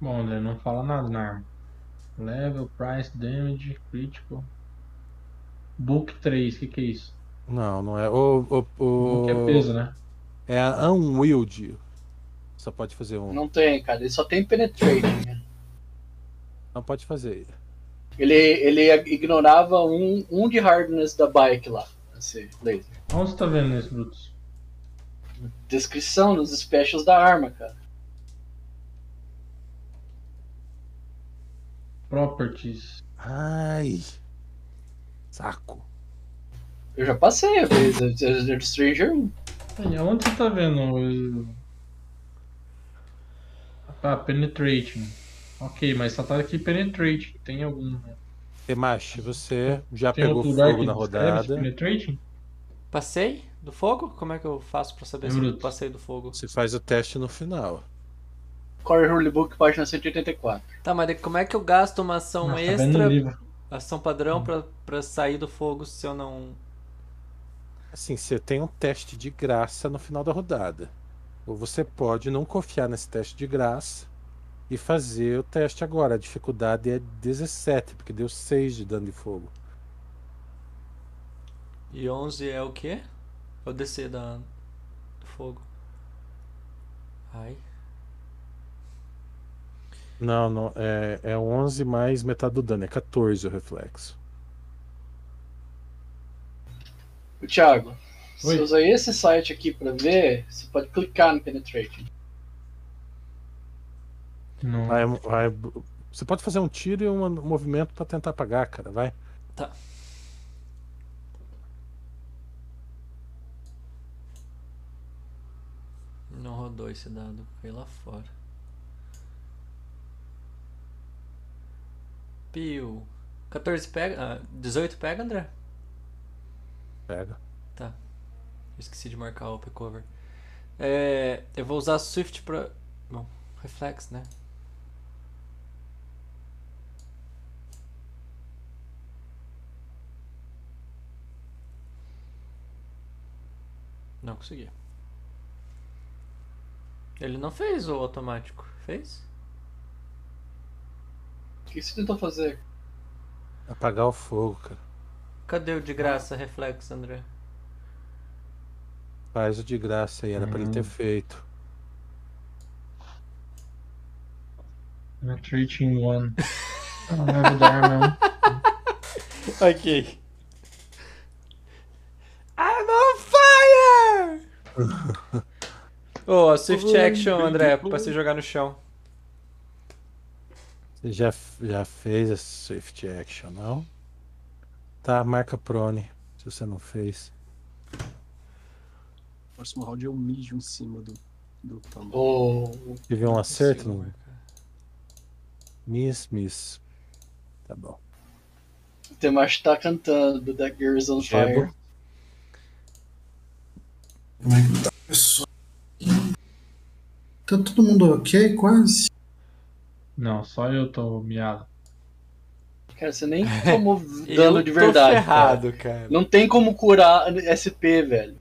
Bom, André, não fala nada na arma. Level, price, damage, critical. Book 3, o que, que é isso? Não, não é. O, o, o, Book é peso, né? é a Unwield. Só pode fazer um. Não, Não tem, cara. Ele só tem penetrating. né? pode fazer. Ele, ele ignorava um, um de hardness da bike lá. Esse laser. Onde você tá vendo isso, Brutus? Descrição dos specials da arma, cara. Properties. Ai. Saco. Eu já passei a vez. do Stranger 1. Aí, aonde você tá vendo? o- Ah, penetrating. Ok, mas só tá aqui penetrating. Tem algum. Emache, você já Tem pegou fogo na rodada. Penetrating? Passei do fogo? Como é que eu faço pra saber É se eu passei do fogo? Você faz o teste no final. Core Rulebook, página 184. Tá, mas como é que eu gasto uma ação Nossa, tá extra, livro. ação padrão pra, pra sair do fogo se eu não... Assim, você tem um teste de graça no final da rodada. Ou você pode não confiar nesse teste de graça e fazer o teste agora. A dificuldade é 17, porque deu 6 de dano de fogo. E 11 é o quê? O DC da... fogo. Ai. Não, não. É, é 11 mais metade do dano. É 14 o reflexo. O Thiago, Oi. você usa esse site aqui pra ver, você pode clicar no Penetration. Não. Vai, vai- você pode fazer um tiro e um movimento pra tentar apagar, cara. Vai. Tá. Não rodou esse dado, caiu lá fora. Piu. 14 pega. Ah, 18 pega, André? Pega. Esqueci de marcar o cover. É, eu vou usar Swift pra. Bom, reflex, né? Não consegui. Ele não fez o automático, fez? O que você tentou fazer? Apagar o fogo, cara. Cadê o de graça reflex, André? Faz o de graça aí, era pra ele ter Hum. feito. Retreating one. Ok. I'm on fire! Ô, a Swift Action, André, pra você jogar no chão. Você já, já fez a Swift Action, não? Tá, marca prone. Se você não fez. Próximo round eu mijo em cima do, do tamanho. O Tive um acerto? Consigo No... Miss, miss. Tá bom. Temash tá cantando da Girls on. Fire. Como é que tá, pessoal? Tá todo mundo ok, quase? Não, só eu tô miado. Cara, você nem tomou dano de tô verdade. cara. ferrado, cara. Não tem como curar SP, velho.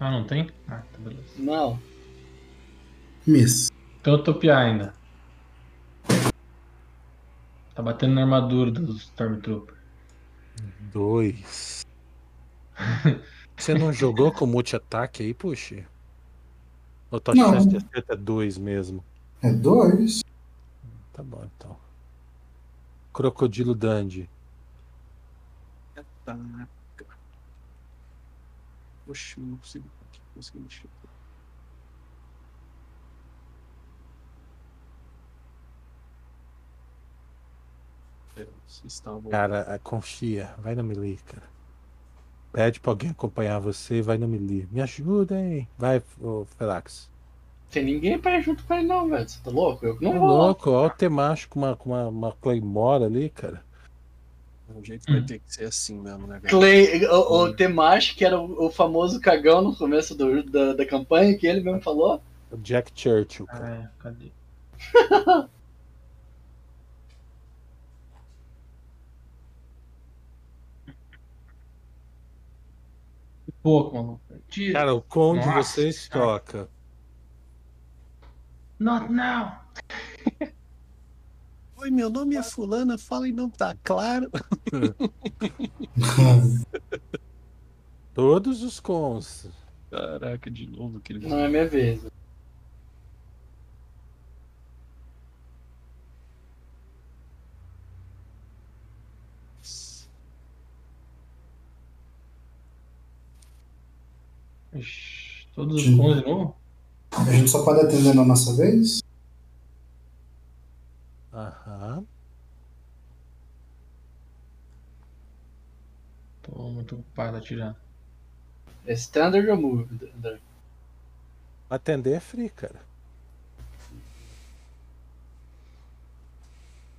Ah, não tem? Ah, tá beleza. Não. Miss. Então eu tô piar ainda. Tá batendo na armadura dos Stormtrooper. Dois. Você não jogou com multi-ataque aí, puxa? Ou tua Não. chance de acerto é dois mesmo? É dois? Tá bom, então. Crocodilo Dandy. Tá. Oxe, não consigo. Não consigo mexer. Cara, é, confia. Vai no melee, cara. Pede pra alguém acompanhar você e vai no melee. Me ajudem. Vai, ô Felax. Tem ninguém pra ir junto com ele, não, velho. Você tá louco? Eu não Tá vou. louco, ó o Temacho com uma, com uma, uma Claymore ali, cara. O jeito vai Hum. ter que ser assim mesmo, né, cara? Clay, o, o Temash, que era o, o famoso cagão no começo do- da, da campanha, que ele mesmo falou. O Jack Churchill, cara. Ah, é, cadê? Pouco, maluco. Tira. Cara, o conde Nossa, vocês cara. toca. Not now. Oi, meu nome é Fulana, fala e não tá claro. Todos os cons. Caraca, de novo aquele. Não é minha vez. Ixi, todos os cons de novo? A gente só pode atender na nossa vez? Aham. Tô muito ocupado atirando. É standard ou move? Atender é free, cara.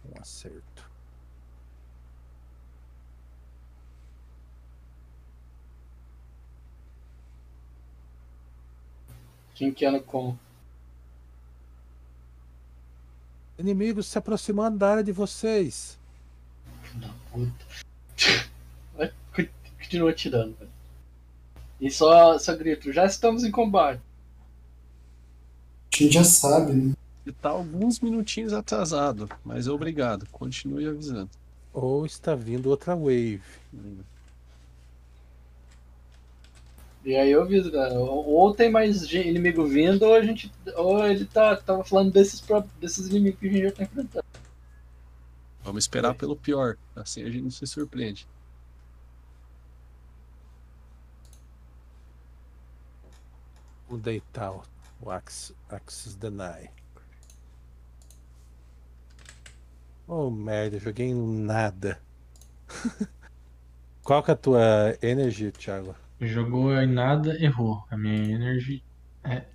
Um acerto. Quem que anda com? Inimigos se aproximando da área de vocês. Da puta. Continua atirando, velho. E só, só grito, já estamos em combate. A gente já sabe, né? Ele tá alguns minutinhos atrasado, mas obrigado. Continue avisando. Ou está vindo outra wave. E aí eu aviso, cara, ou tem mais inimigo vindo, ou a gente. Ou ele tá, tava falando desses, desses inimigos que a gente já tá enfrentando. Vamos esperar pelo pior. Assim a gente não se surpreende. Vamos deitar o, o Axis, Axis Deny. Oh merda, joguei em nada. Qual que é a tua energia, Thiago? Jogou em nada, errou. A minha energy é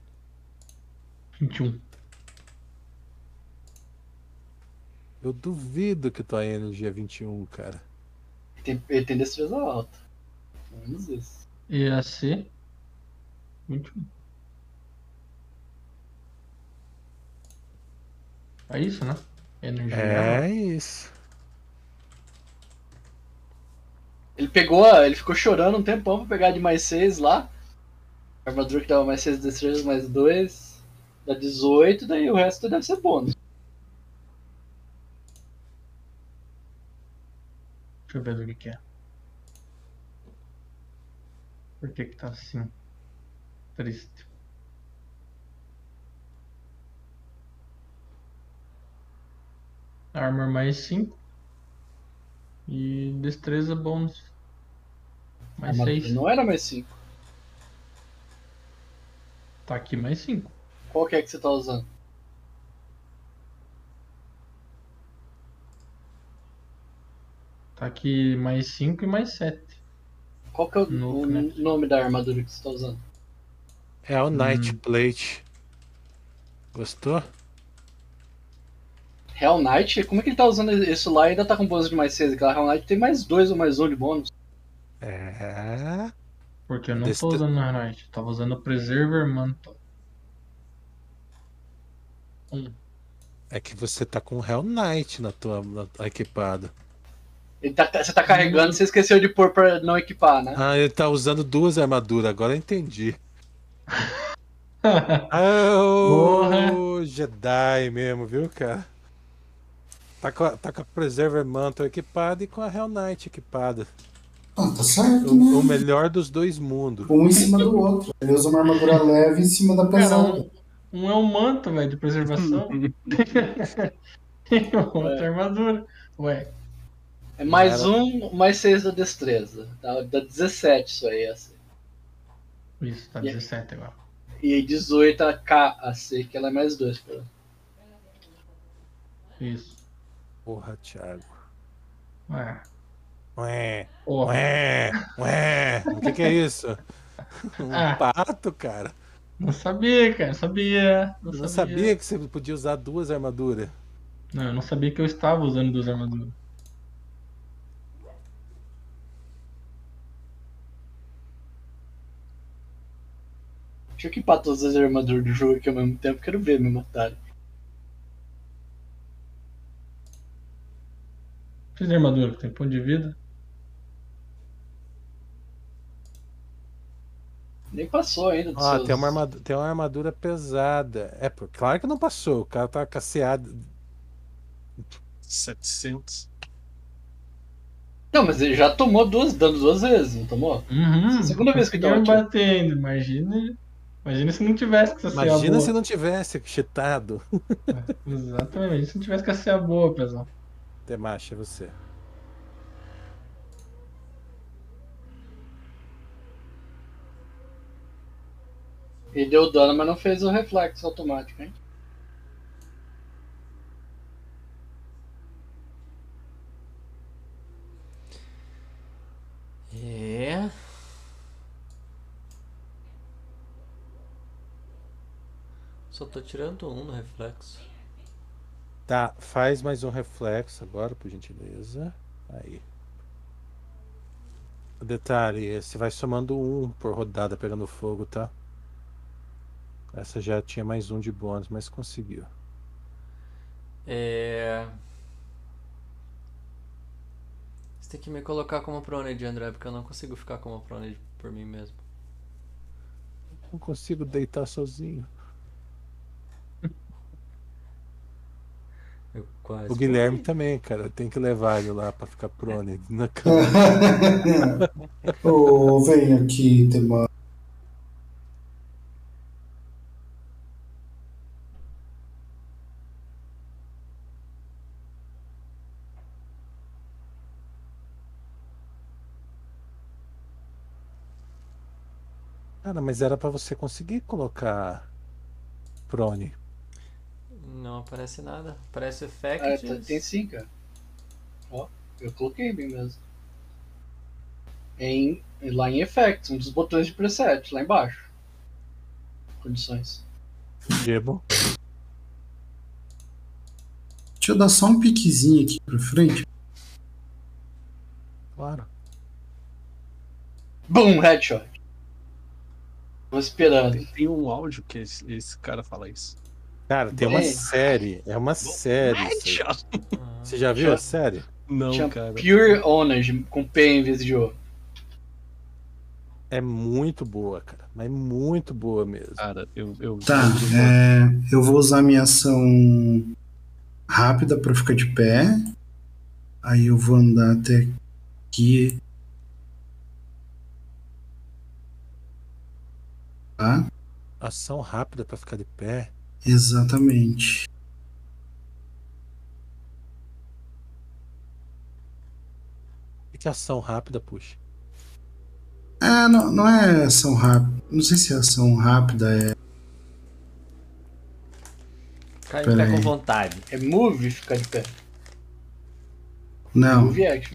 21. Eu duvido que tua energia é 21, cara. Tem, ele tem destreza alta. Pelo menos isso. EAC 21. É isso, né? Energia. É isso. Ele pegou, ele ficou chorando um tempão pra pegar de mais 6 lá. A armadura que dava mais 6 destrezas, mais 2. Dá 18, daí o resto deve ser bônus. Deixa eu ver do que que é. Por que que tá assim? Triste. Armor mais 5. E destreza bônus. Mais Armadura 6. não era mais 5. Tá aqui mais 5. Qual que é que você tá usando? Tá aqui mais 5 e mais 7. Qual que é o, No o Kinect. nome da armadura que você tá usando? É o Night Hum. Plate. Gostou? Hell Knight? Como é que ele tá usando isso lá e ainda tá com bônus de mais 6? Aquela Hell Knight tem mais 2 ou mais 1 de bônus. É. Porque eu não tô usando Night. Tava usando o Preserver Mantle. É que você tá com Hell Knight na tua na, equipado. Ele tá, você tá carregando, você esqueceu de pôr pra não equipar, né? Ah, ele tá usando duas armaduras, agora eu entendi. Ah, ô, Jedi mesmo, viu, cara? Tá com, a, tá com a Preserver Mantle equipada e com a Hell Knight equipada. Ah, tá certo, O, o né? melhor dos dois mundos. Um em cima do outro. Ele usa uma armadura leve em cima da pesada. Um é um manto, velho, de preservação. Tem outra armadura. Ué, É mais Cara. 1, mais 6 da destreza. Dá, dá 17 isso aí. Assim. isso, tá E- 17 agora. E aí 18 a KAC, que ela é mais 2. Pra... Isso. Porra, Thiago. Ué. Ué, Porra. ué, ué. O que, que é isso? Um Ah. pato, cara. Não sabia, cara. Sabia. Não, Eu não sabia que você podia usar duas armaduras. Não, eu não sabia que eu estava usando duas armaduras. Deixa eu equipar todas as armaduras do jogo aqui ao mesmo tempo, quero ver me matarem. Fiz de armadura, tem ponto de vida. Nem passou ainda Ah, seus... tem uma, armadura, tem uma armadura pesada. É, pô, claro que não passou. O cara tá casseado. 700. Não, mas ele já tomou duas, dano duas vezes, não tomou? Uhum. Segunda vez que tava me batendo. Imagina. Imagina se não tivesse que ser a Imagina boa. se não tivesse cheatado. Exatamente. Se não tivesse que ser a boa, pessoal. Temacha, é você. Ele deu dano, mas não fez o reflexo automático, hein? É. Só tô tirando um no reflexo. Tá, faz mais um reflexo agora, por gentileza. Aí. Detalhe, você vai somando um por rodada pegando fogo, tá? Essa já tinha mais um de bônus, mas conseguiu. É. Você tem que me colocar como Proned, André, porque eu não consigo ficar como Proned por mim mesmo. Não consigo deitar sozinho. Quase, o Guilherme também, cara. Tem que levar ele lá pra ficar prone na cama. Ô, oh, vem aqui, demônio. Cara, mas era para você conseguir colocar prone não aparece nada. Aparece Ah, effects. tá- tem sim, cara. Ó, eu coloquei bem mesmo. Em, lá em Effects, um dos botões de preset, lá embaixo. Condições. Gebo. Deixa eu dar só um piquezinho aqui pra frente. Claro. Boom, headshot. Tô esperando. Tem, tem um áudio que esse, esse cara fala isso. Cara, tem uma É. série. É uma série. Ah, Você já viu a série? Não, Chama cara. Pure Ownage, com P em vez de O. É muito boa, cara. Mas muito boa mesmo. Cara, eu. eu Tá, eu- é, eu vou usar minha ação rápida pra ficar de pé. Aí eu vou andar até aqui. Tá? Ação rápida pra ficar de pé. Exatamente. Que é ação rápida, puxa? É, não, não é ação rápida. Não sei se é ação rápida, é. Ficar em pé Pera com vontade. É move ficar de pé. Não. Move action.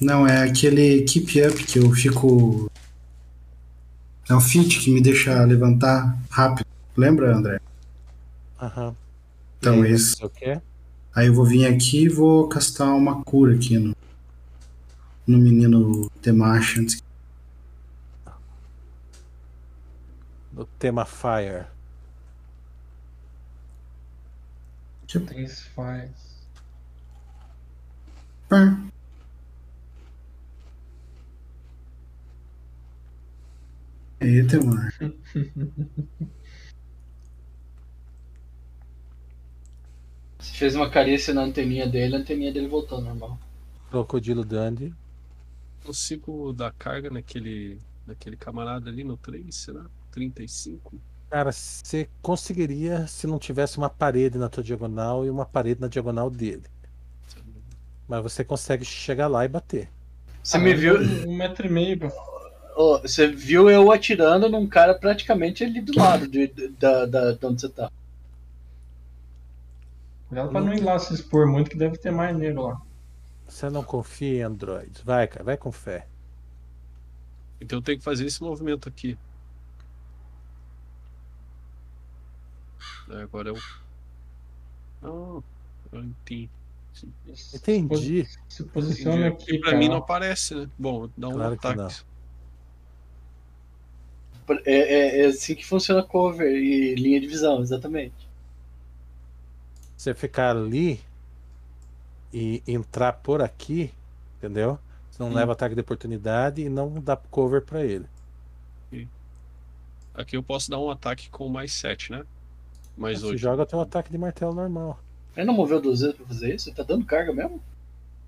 Não, é aquele keep up que eu fico. É o fit que me deixa levantar rápido. Lembra, André? Aham. Então, E aí, esse. você o quê? Aí eu vou vir aqui e vou castar uma cura aqui no, no menino Temash antes. No tema Fire. Tem esse faz. Pá. Aí, Temash. Você fez uma carícia na anteninha dele, a anteninha dele voltou ao normal. Crocodilo Dandy. consigo dar carga naquele, naquele camarada ali no 3, será? 35? Cara, você conseguiria se não tivesse uma parede na tua diagonal e uma parede na diagonal dele. Mas você consegue chegar lá e bater. Você Ah, me viu. Um metro e meio pra Você viu eu atirando num cara praticamente ali do lado de, de- da, da, de onde você tá. Cuidado pra não ir lá se expor muito, que deve ter mais negro lá. Você não confia em androides. Vai, cara, vai com fé. Então eu tenho que fazer esse movimento aqui. É, Agora eu. Ah, eu entendi. Entendi. Se posiciona Entendi. aqui, pra cara. mim não aparece, né? Bom, dá um Claro que ataque. É, é- é assim que funciona cover e linha de visão, exatamente. Você ficar ali e entrar por aqui, entendeu? Você não Hum. leva ataque de oportunidade e não dá cover pra ele. Aqui eu posso dar um ataque com mais 7, né? Mais Você 8. joga teu ataque de martelo normal. Ele não moveu duas vezes pra fazer isso? Ele tá dando carga mesmo?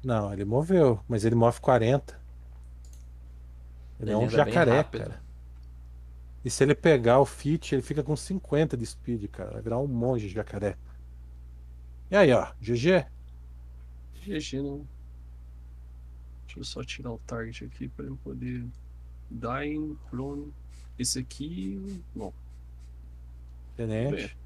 Não, ele moveu, mas ele move 40. Ele, é Ele um anda bem jacaré, cara. E se ele pegar o fit, ele fica com 50 de speed, cara. Vai virar um monge de jacaré. E aí, ó, GG. GG, não. Deixa eu só tirar o target aqui pra eu poder. Dying, prone. Esse aqui. Bom, Tenente.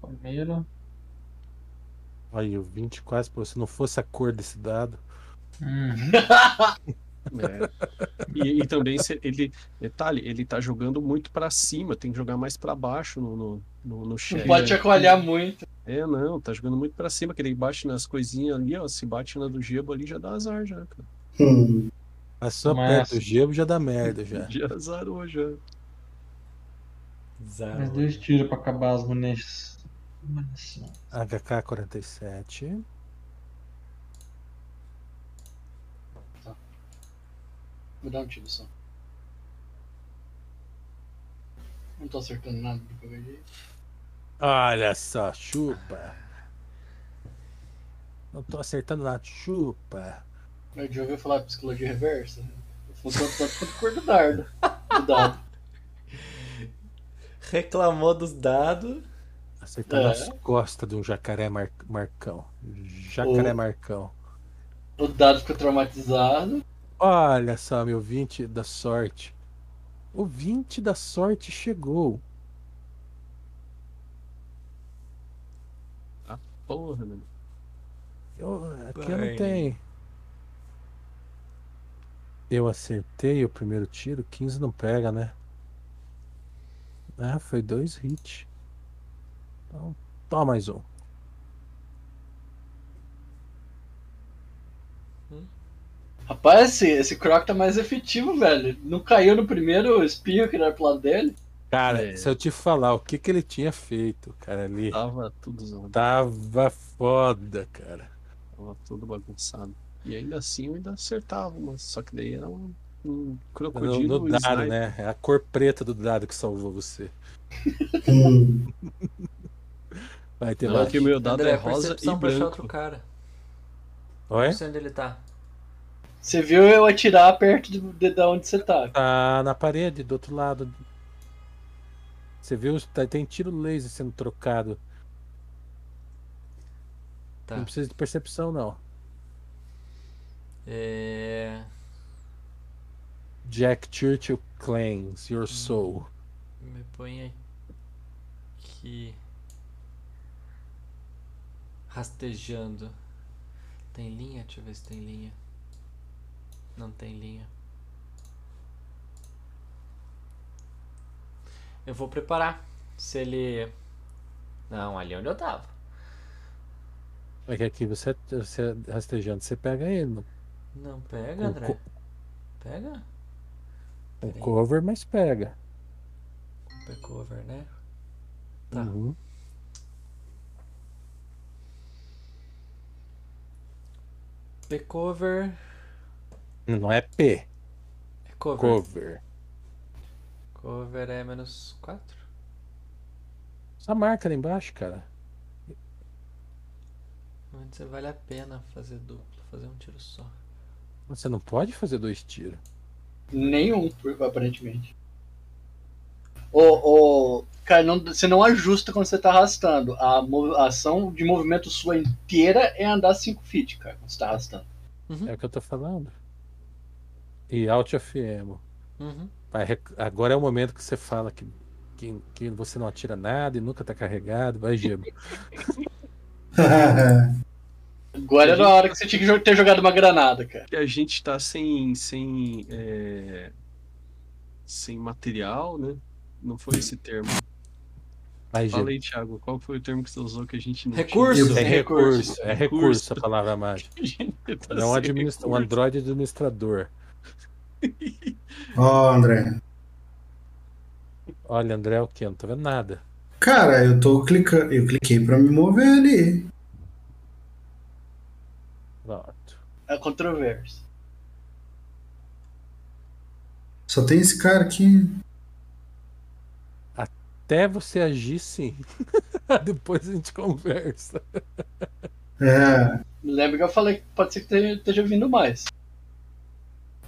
Primeiro. Aí, o 20 quase, pô, se não fosse a cor desse dado. Uhum. É. E, e também se ele, detalhe, ele tá jogando muito pra cima, tem que jogar mais pra baixo no, no, no, no Não pode chacoalhar muito. É, não, tá jogando muito pra cima, que ele bate nas coisinhas ali, ó, se bate na do Gebo ali já dá azar já, cara. Hum. Passou Mas- perto do gelo já dá merda já. Já azarou já. Zero. Mais dois tiros pra acabar as munições. Munição. HK-47. Vou dar um tiro só. Não tô acertando nada de qualquer jeito. Olha só, chupa. Não tô acertando nada, chupa. Eu já ouviu falar de psicologia reversa? Funciona tanto quanto cor do dardo. Do dado. Reclamou dos dados. Acertando É. as costas de um jacaré mar- marcão. Jacaré O- marcão. O dado ficou traumatizado. Olha só, meu 20 da sorte. O 20 da sorte chegou. Porra, mano. Eu, aqui eu não Bem. tenho. Eu acertei o primeiro tiro, 15 não pega, né? Ah, foi dois hits. Então, toma mais um. Rapaz, esse, esse Croc tá mais efetivo, velho. Não caiu no primeiro espinho que era pro lado dele. Cara, É. se eu te falar o que que ele tinha feito, cara, ali. Tava tudo zoado, Tava foda, cara. tava tudo bagunçado. E ainda assim eu ainda acertava, mas só que daí era um, um No, crocodilo. no dado, sniper. né? É a cor preta do dado que salvou você. Vai ter Não, mais. que o meu dado André, é rosa e branco. outro cara. Oi? Não sei onde ele tá. Você viu eu atirar perto de, de, da onde você tá. Tá na parede, do outro lado. Você viu? Tá- Tem tiro laser sendo trocado. Tá. Não precisa de percepção, não. É... Jack Churchill claims your soul. Me põe aqui. Rastejando. Tem linha? Deixa eu ver se tem linha. Não tem linha. Eu vou preparar. Se ele. Não, ali onde eu tava. É que aqui você, você rastejando, você pega ele. Não pega, André. co- Pega? Com Peraí. cover, mas pega. Backover, né? Tá. Uhum. Backover. Não é P, É cover. cover. Cover é menos 4. Essa marca ali embaixo, cara. Antes vale a pena fazer duplo, fazer um tiro só. Você não pode fazer dois tiros. Nenhum, aparentemente. O, o, cara, não, você não ajusta quando você tá arrastando. A, a ação de movimento sua inteira é andar 5 feet, cara, quando você tá arrastando. É o que eu tô falando. E Alt FM. Uhum. Vai rec- Agora é o momento que você fala que, que, que você não atira nada e nunca tá carregado. Vai, Gebo. Agora era a hora que você tinha que ter jogado uma granada, cara. E a gente tá sem. sem. é, sem material, né? Não foi esse termo. Vai, Fala aí, Thiago, qual foi o termo que você usou que a gente não Recurso. É Tem recurso, recurso. é recurso a palavra mágica. tinha? A tá Não um, sem administra... um. Android administrador. Ó, André. Olha, André, o que? Não tô vendo nada. Cara, eu tô clicando. Eu cliquei pra me mover ali. Pronto. É controverso. Só tem esse cara aqui. Até você agir, sim. Depois a gente conversa. É. Lembra que eu falei que pode ser que esteja- vindo mais.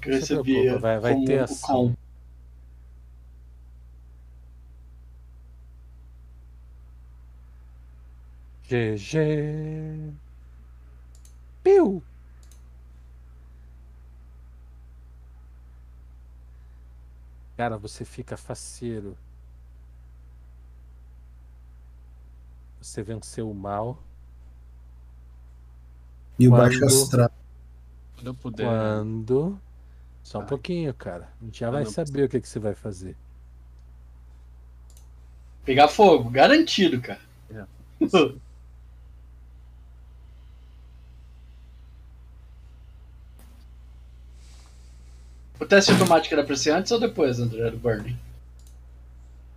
Que eu recebi vai- vai como ter ação. com. GG. Piu! Cara, você fica faceiro. Você venceu o mal. E o Quando- baixo astral. Quando eu puder. Quando. Só um pouquinho, cara. A gente já Ah, vai saber o que, que você vai fazer. Pegar fogo, garantido, cara. É. O teste automático era pra ser antes ou depois, André, do Burning?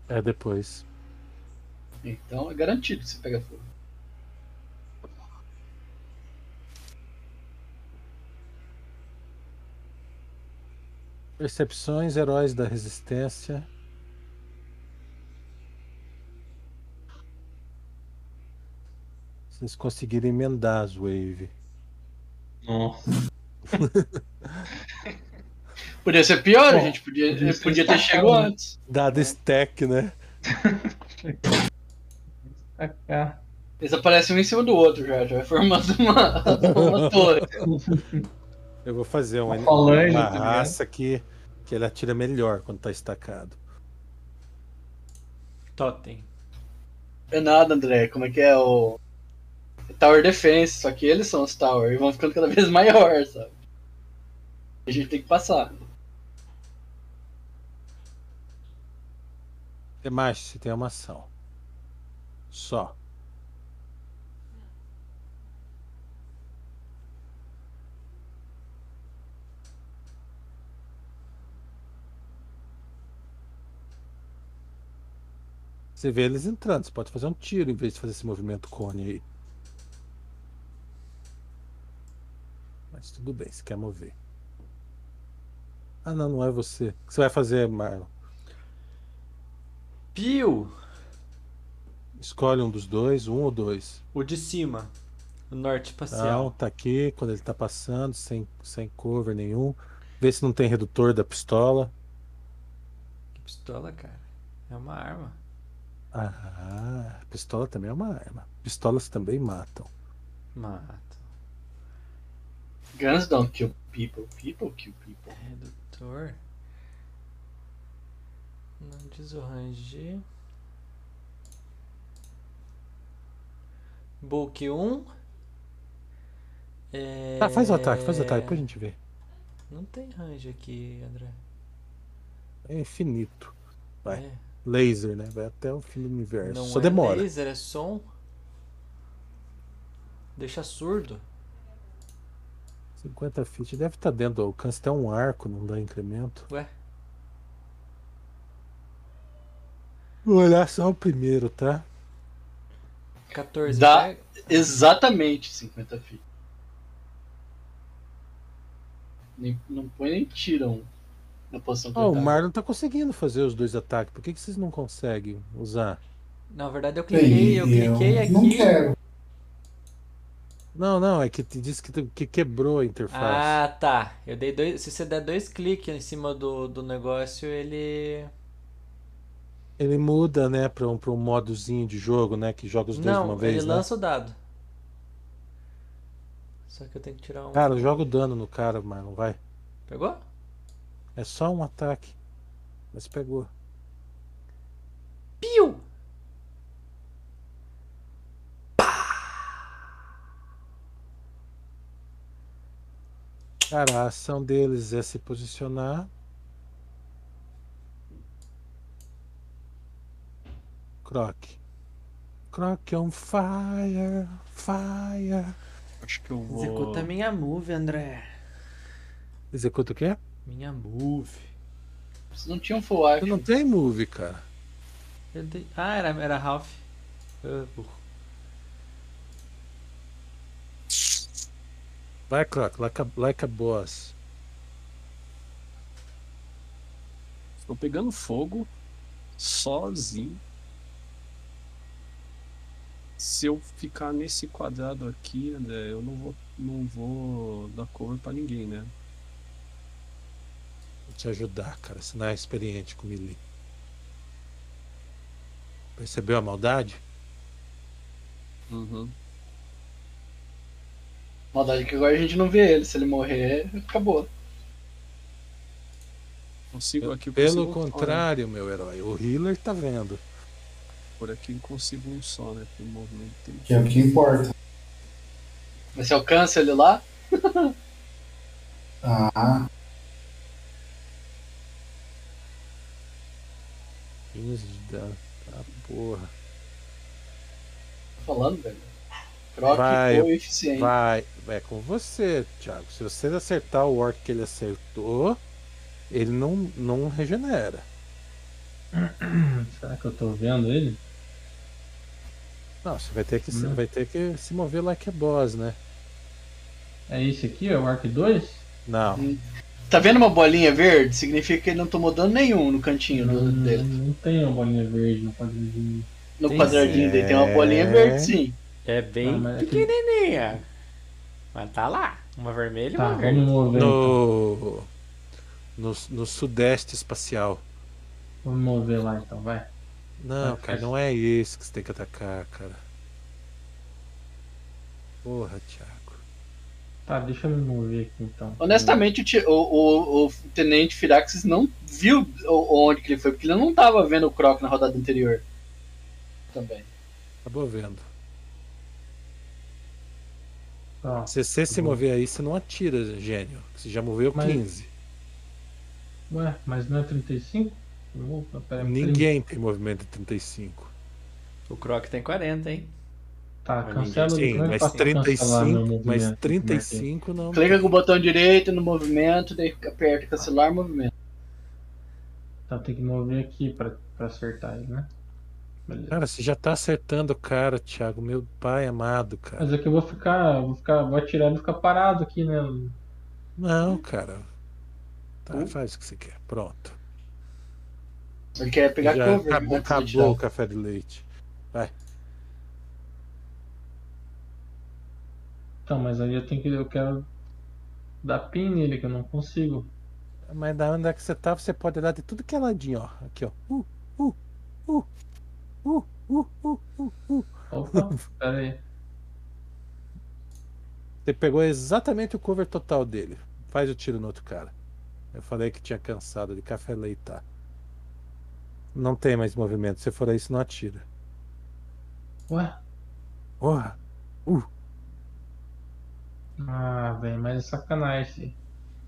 É depois. Então é garantido que você pega fogo. Percepções, heróis da resistência. Vocês conseguiram emendar as wave. Nossa. Podia ser pior, a Bom, gente podia, podia podia ter sacado, chegado né? antes. Dado stack, né? Tacar. Eles aparecem um em cima do outro já, já vai formando uma, uma torre. Eu vou fazer uma, Uma falange, uma tá raça que, que ele atira melhor quando tá estacado. Totem. É nada, André, como é que é o. Tower Defense, só que eles são os Tower e vão ficando cada vez maior, sabe? A gente tem que passar. É mais, você tem uma ação. Só. Você vê eles entrando, você pode fazer um tiro em vez de fazer esse movimento cone aí. Mas tudo bem, você quer mover. Ah não, não é você. O que você vai fazer, Marlon? Pio! Escolhe um dos dois, um ou dois. O de cima. O norte Não, espacial. tá aqui, quando ele tá passando, sem, sem cover nenhum. Vê se não tem redutor da pistola. Que pistola, cara. É uma arma. Ah, pistola também é uma arma. Pistolas também matam. Mata. Guns don't kill people, people kill people. Redutor. Não diz o ranger. Bulk 1. É... Ah, faz o ataque, faz o ataque, depois a gente vê. Não tem range aqui, André. É infinito. Vai. É. Laser, né? Vai até o fim do universo. Não Só é demora. laser, é som. Deixa surdo. 50 feet. Deve estar dentro do alcance. Até um arco, não dá incremento. Ué? Vou olhar só o primeiro, tá? 14. Dá. pega? Exatamente 50 feet. Nem, não põe nem tiram na posição que ele o tá. Marlon tá conseguindo fazer os dois ataques. Por que, que vocês não conseguem usar? Na verdade, eu cliquei, eu cliquei aqui. Não quero. Não, não, é que te disse que, que quebrou a interface. Ah, tá. Eu dei dois. Se você der dois cliques em cima do, do negócio, ele. Ele muda, né, pra um, pra um modozinho de jogo, né, que joga os dois de Não, uma vez, ele né? lança o dado. Só que eu tenho que tirar um. Cara, joga o dano no cara, Marlon, vai. Pegou? É só um ataque. Mas pegou. Piu! Cara, a ação deles é se posicionar. Croc. Croc on fire, fire. Acho que eu vou. Executa minha move, André. Executa o quê? Minha move. Vocês não tinham full Você action. não tem move, cara. Eu dei- Ah, era, era Ralph. Ah, Vai, Croc, like a, like a boss. Estou pegando fogo sozinho. Se eu ficar nesse quadrado aqui, André, eu não vou, não vou dar cover pra ninguém, né? Vou te ajudar, cara. Você não é experiente com melee. Percebeu a maldade? Uhum. Maldade que agora a gente não vê ele. Se ele morrer, acabou. Consigo aqui eu Pelo consigo- contrário, meu herói, o healer tá vendo. por aqui eu consigo um só, né? Pelo movimento dele. Que é o que importa. Mas se alcança ele lá, Ah, 15 de dano. Tá, porra. tô falando, velho. Croc Vai, foi eficiente. Vai, vai com você, Thiago. Se você acertar o orc que ele acertou, ele não, não regenera. Será que eu tô vendo ele? Não, você vai ter que, se- Não. vai ter que se mover like a boss, né? É esse aqui? É o Arc 2? Não. Tá vendo uma bolinha verde? Significa que ele não tomou dano nenhum no cantinho do- Não, dele. não tem uma bolinha verde no quadradinho. No Tem quadradinho dele tem uma bolinha É. verde, sim. É bem Ah, mas é que- pequenininha. Mas tá lá. Uma vermelha e Tá, uma verde. vamos mover. então. No, no, no sudeste espacial. Vamos mover lá então, vai. Não, Vai, cara, faz. não é esse que você tem que atacar, cara. Porra, Thiago. Tá, deixa eu me mover aqui então. Honestamente, o, o, o, o Tenente Firaxis não viu onde que ele foi, porque ele não tava vendo o Croc na rodada anterior. Também. Acabou vendo. Ó, Se você se Tá mover aí, você não atira, gênio. Você já moveu Mas- 15. ué, mas não é 35? Opa, pera, Ninguém tem movimento de 35. O Croc tem 40, hein? Tá, cancela como Sim, mas faço pra cancelar meu 35, movimento mas aqui, 35 não. Clica com o botão direito no movimento, daí aperta cancelar movimento. Tá, tem que mover aqui pra, pra acertar ele, né? Beleza. Cara, você já tá acertando o cara, Thiago. Meu pai amado, cara. Mas é que eu vou ficar, vou ficar, vou atirar e ficar parado aqui, né? Não, cara. Tá, Hum? faz o que você quer. Pronto. Ele quer pegar já cover. acabou, de acabou atirar. o café de leite. Então, mas aí eu tenho que, eu quero dar pin nele, que eu não consigo. Mas da onde é que você tá, você pode dar de tudo que é ladinho, ó. Aqui, ó. Uh, uh, uh, uh, uh, uh, uh, uh. Opa, pera aí. Você pegou exatamente o cover total dele. Faz o tiro no outro cara. Eu falei que tinha cansado de café leitar. Não tem mais movimento. Se for isso, não atira. Ué? Porra! Ah, velho, mas é sacanagem.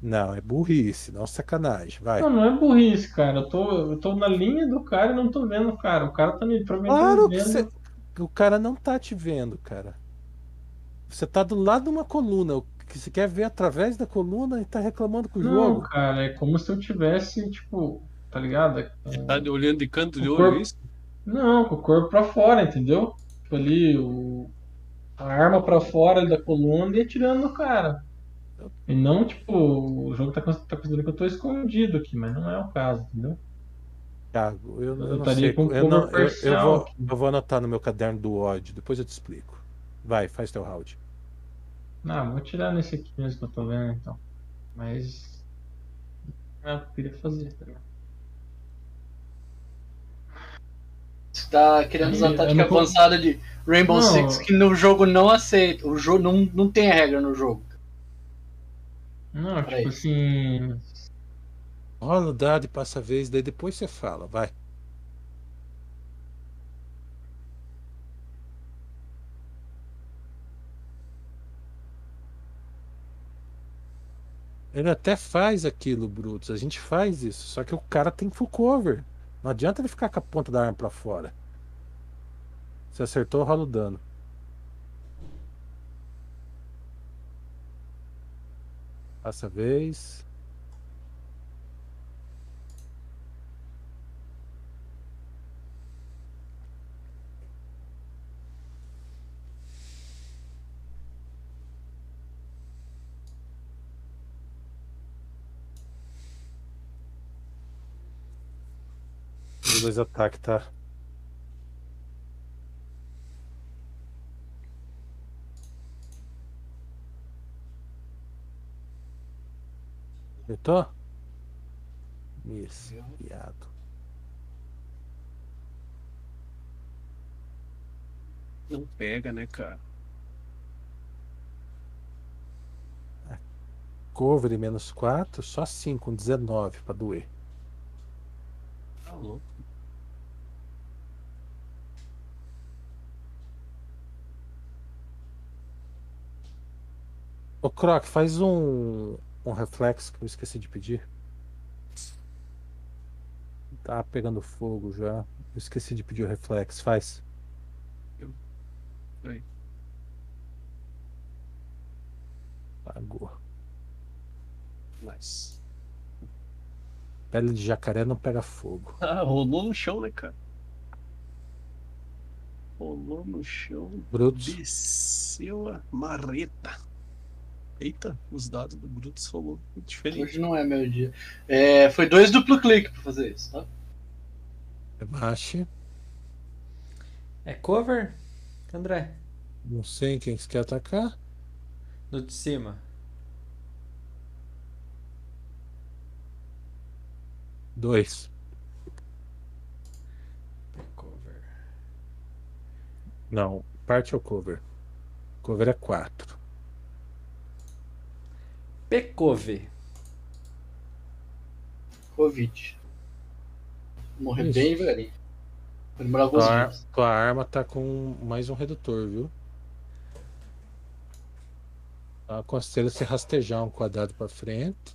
Não, é burrice, não sacanagem. Vai. Não, não é burrice, cara. Eu tô, eu tô na linha do cara e não tô vendo o cara. O cara tá me prometendo Claro que vendo. você... o cara não tá te vendo, cara. Você tá do lado de uma coluna. O que você quer ver através da coluna e tá reclamando com o Não, jogo. cara, é como se eu tivesse, tipo, tá ligado? É- Tá olhando de canto de O olho corpo- isso? Não, com o corpo pra fora, entendeu? Tipo ali, o... a arma pra fora da coluna e atirando no cara. E não, tipo, o jogo tá, tá considerando que eu tô escondido aqui, mas não é o caso, entendeu? Thiago, eu, eu Eu não sei. com Eu, não, eu, eu vou, eu vou anotar no meu caderno do ódio. Depois eu te explico. Vai, faz teu round. Não, vou tirar nesse aqui mesmo que eu tô vendo, então. Mas. É o que eu queria fazer, tá ligado? Você tá querendo usar a tática avançada de Rainbow Não. Six que no jogo não aceita. O jogo não, não tem a regra no jogo. Não, Pra tipo isso. assim. Rola o dado e passa a vez, daí depois você fala. Vai. Ele até faz aquilo, Brutus. A gente faz isso. Só que o cara tem full cover. Não adianta ele ficar com a ponta da arma pra fora. Se acertou, rola o dano. Passa a vez. Dois ataques, tá? Acertou? Isso, viado. Não pega, né, cara? Cover e menos 4, só 5, um 19 pra doer. Tá louco. Ô Croc, faz um, um reflexo que eu esqueci de pedir. Tá pegando fogo já. Eu esqueci de pedir o reflexo. Faz. Aí. Pagou. Mas. Pele de jacaré não pega fogo. Ah, rolou no chão, né, cara? Rolou no chão. Brutus. Desceu a marreta. Eita, os dados do Brutus rolou muito diferente. Hoje não é meu dia. É, foi dois duplo clique pra fazer isso, tá? Rebaixe. É cover, André? Não sei em quem que quer atacar. No de cima. Dois. Cover. Não, parte ou cover? Cover é quatro. Pecove. Covid. Morrer Isso. bem demorar alguns Tua, ar- dias. tua arma tá com mais um redutor, viu? Eu Aconselho você rastejar um quadrado pra frente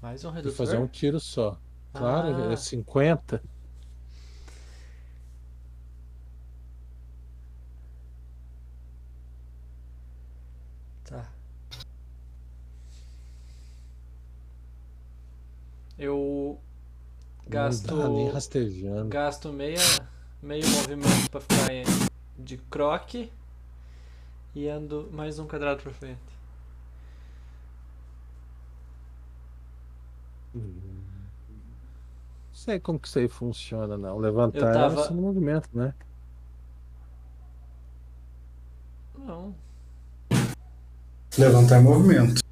Mais um e redutor. fazer um tiro só. Claro, Ah. é 50. Tá. Eu gasto Não dá nem rastejando. gasto meia meio movimento pra ficar em- de croque e ando mais um quadrado pra frente. Não sei como que isso aí funciona, não. Levantar Eu tava- é só no movimento, né? Não. Levantar movimento.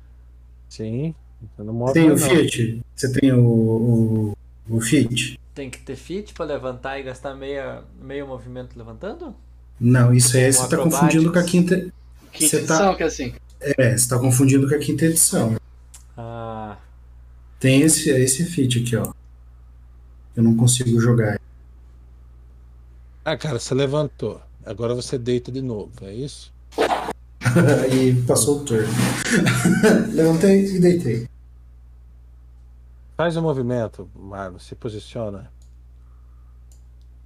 Sim. Então não Tem o não. Fiat? Você tem o, o, o Fiat? Tem que ter fit pra levantar e gastar meia meio movimento levantando? Não, isso aí você tá acrobatics. confundindo com a quinta. Quinta Você tá- edição que é assim. É, você tá confundindo com a quinta edição. Ah, Tem esse, esse Fiat aqui, ó. Eu não consigo jogar. Ah, cara, você levantou. Agora você deita de novo, é isso? Aí passou o turno. Levantei e deitei. Faz o movimento, Marlon. Se posiciona.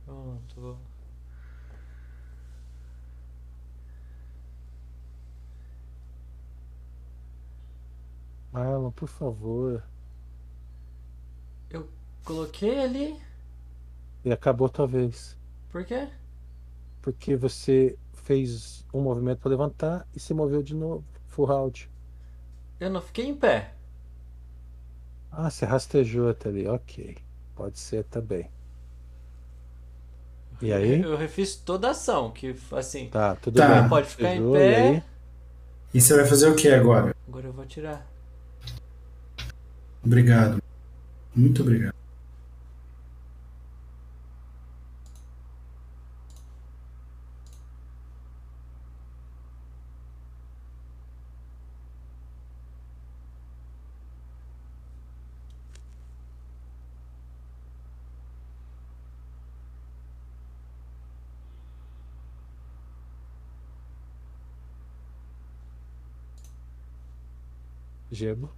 pronto. Marlon, por favor. Coloquei ali. E acabou tua vez. Por quê? Porque você fez um movimento para levantar e se moveu de novo. Full round. Eu não fiquei em pé. Ah, você rastejou até ali. Ok. Pode ser também. E aí? Eu refiz toda a ação, que assim, Tá, tudo Tá. bem. pode ficar em Rastejou, e pé. aí? E você vai fazer o que agora? Agora eu vou atirar. Obrigado. Muito obrigado. Gebo.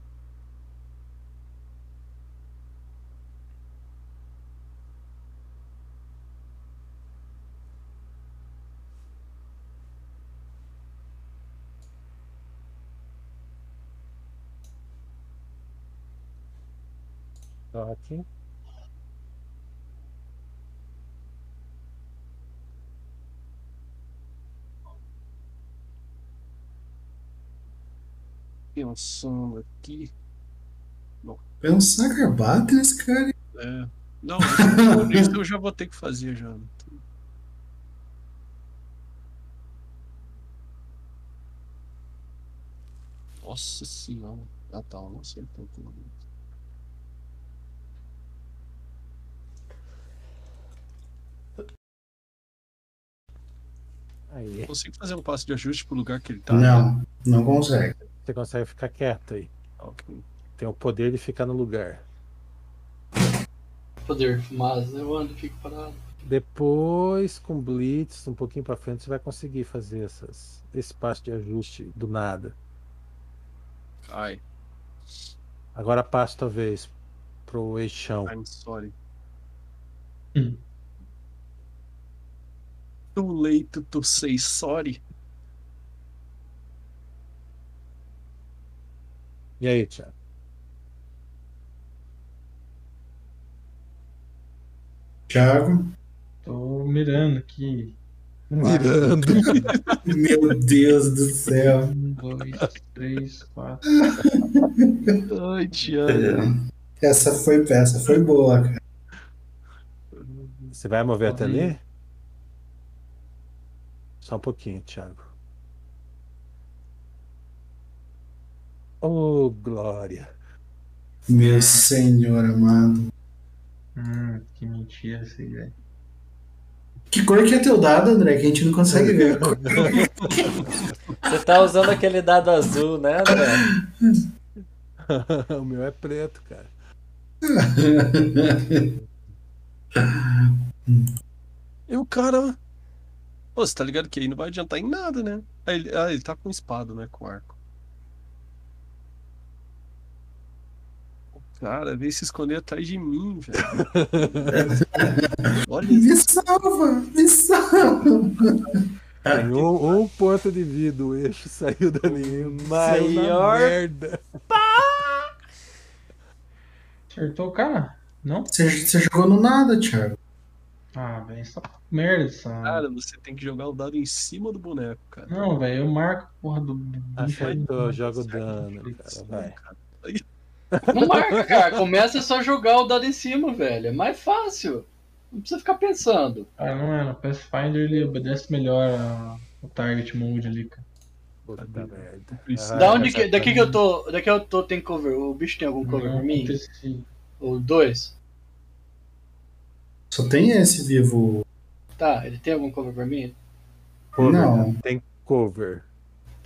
Toque. Pensando aqui. Pensar garbata nesse cara. É. Não, isso, eu já vou ter que fazer já. Nossa senhora. Ah tá, eu não acertou tudo. Aí. Consigo fazer um passo de ajuste pro lugar que ele tá? né? Não, não consegue. Você consegue ficar quieto aí. Tem o poder de ficar no lugar. Poder, mas eu ando e fico parado. Depois, com Blitz, um pouquinho pra frente, você vai conseguir fazer essas, esse passo de ajuste do nada. Ai, Agora passo talvez pro eixão. I'm sorry. Hum. Too late to say sorry. E aí, Thiago? Thiago. Tô mirando aqui. Mirando. Meu Deus do céu. Um, dois, três, quatro. Ai, Tiago. Essa foi essa foi boa, cara. Você vai mover até ali? Só um pouquinho, Thiago. Oh, Glória. Meu senhor amado. Hum, que mentira isso aí, velho. Que cor que é teu dado, André? Que a gente não consegue ver. Você tá usando aquele dado azul, né, André? o meu é preto, cara. E o cara. Pô, você tá ligado que aí não vai adiantar em nada, né? Aí ah, ele tá com espada, né? Com arco. Cara veio se esconder atrás de mim, velho. Olha Me salva! Me salva! Tem um, um ponto de vida, o eixo saiu dali. Maior- Saiu na merda. Acertou o cara? Não? Você, você jogou no nada, Thiago. Ah, velho, essa merda essa. Cara, você tem que jogar o dado em cima do boneco, cara. Não, velho, eu marco a porra do. Acertou, joga o dano, cara. Vai. Não marca, cara. Começa só a jogar o dado em cima, velho. É mais fácil. Não precisa ficar pensando. Ah, não é, no Pathfinder ele obedece melhor a- o target mode ali, cara. Puta merda. Ah, da onde que, daqui que eu tô. Daqui eu tô tem cover. O bicho tem algum cover Não pra mim? Ou dois? Só tem esse vivo. Tá, ele tem algum cover pra mim? Cover, Não. Tem cover.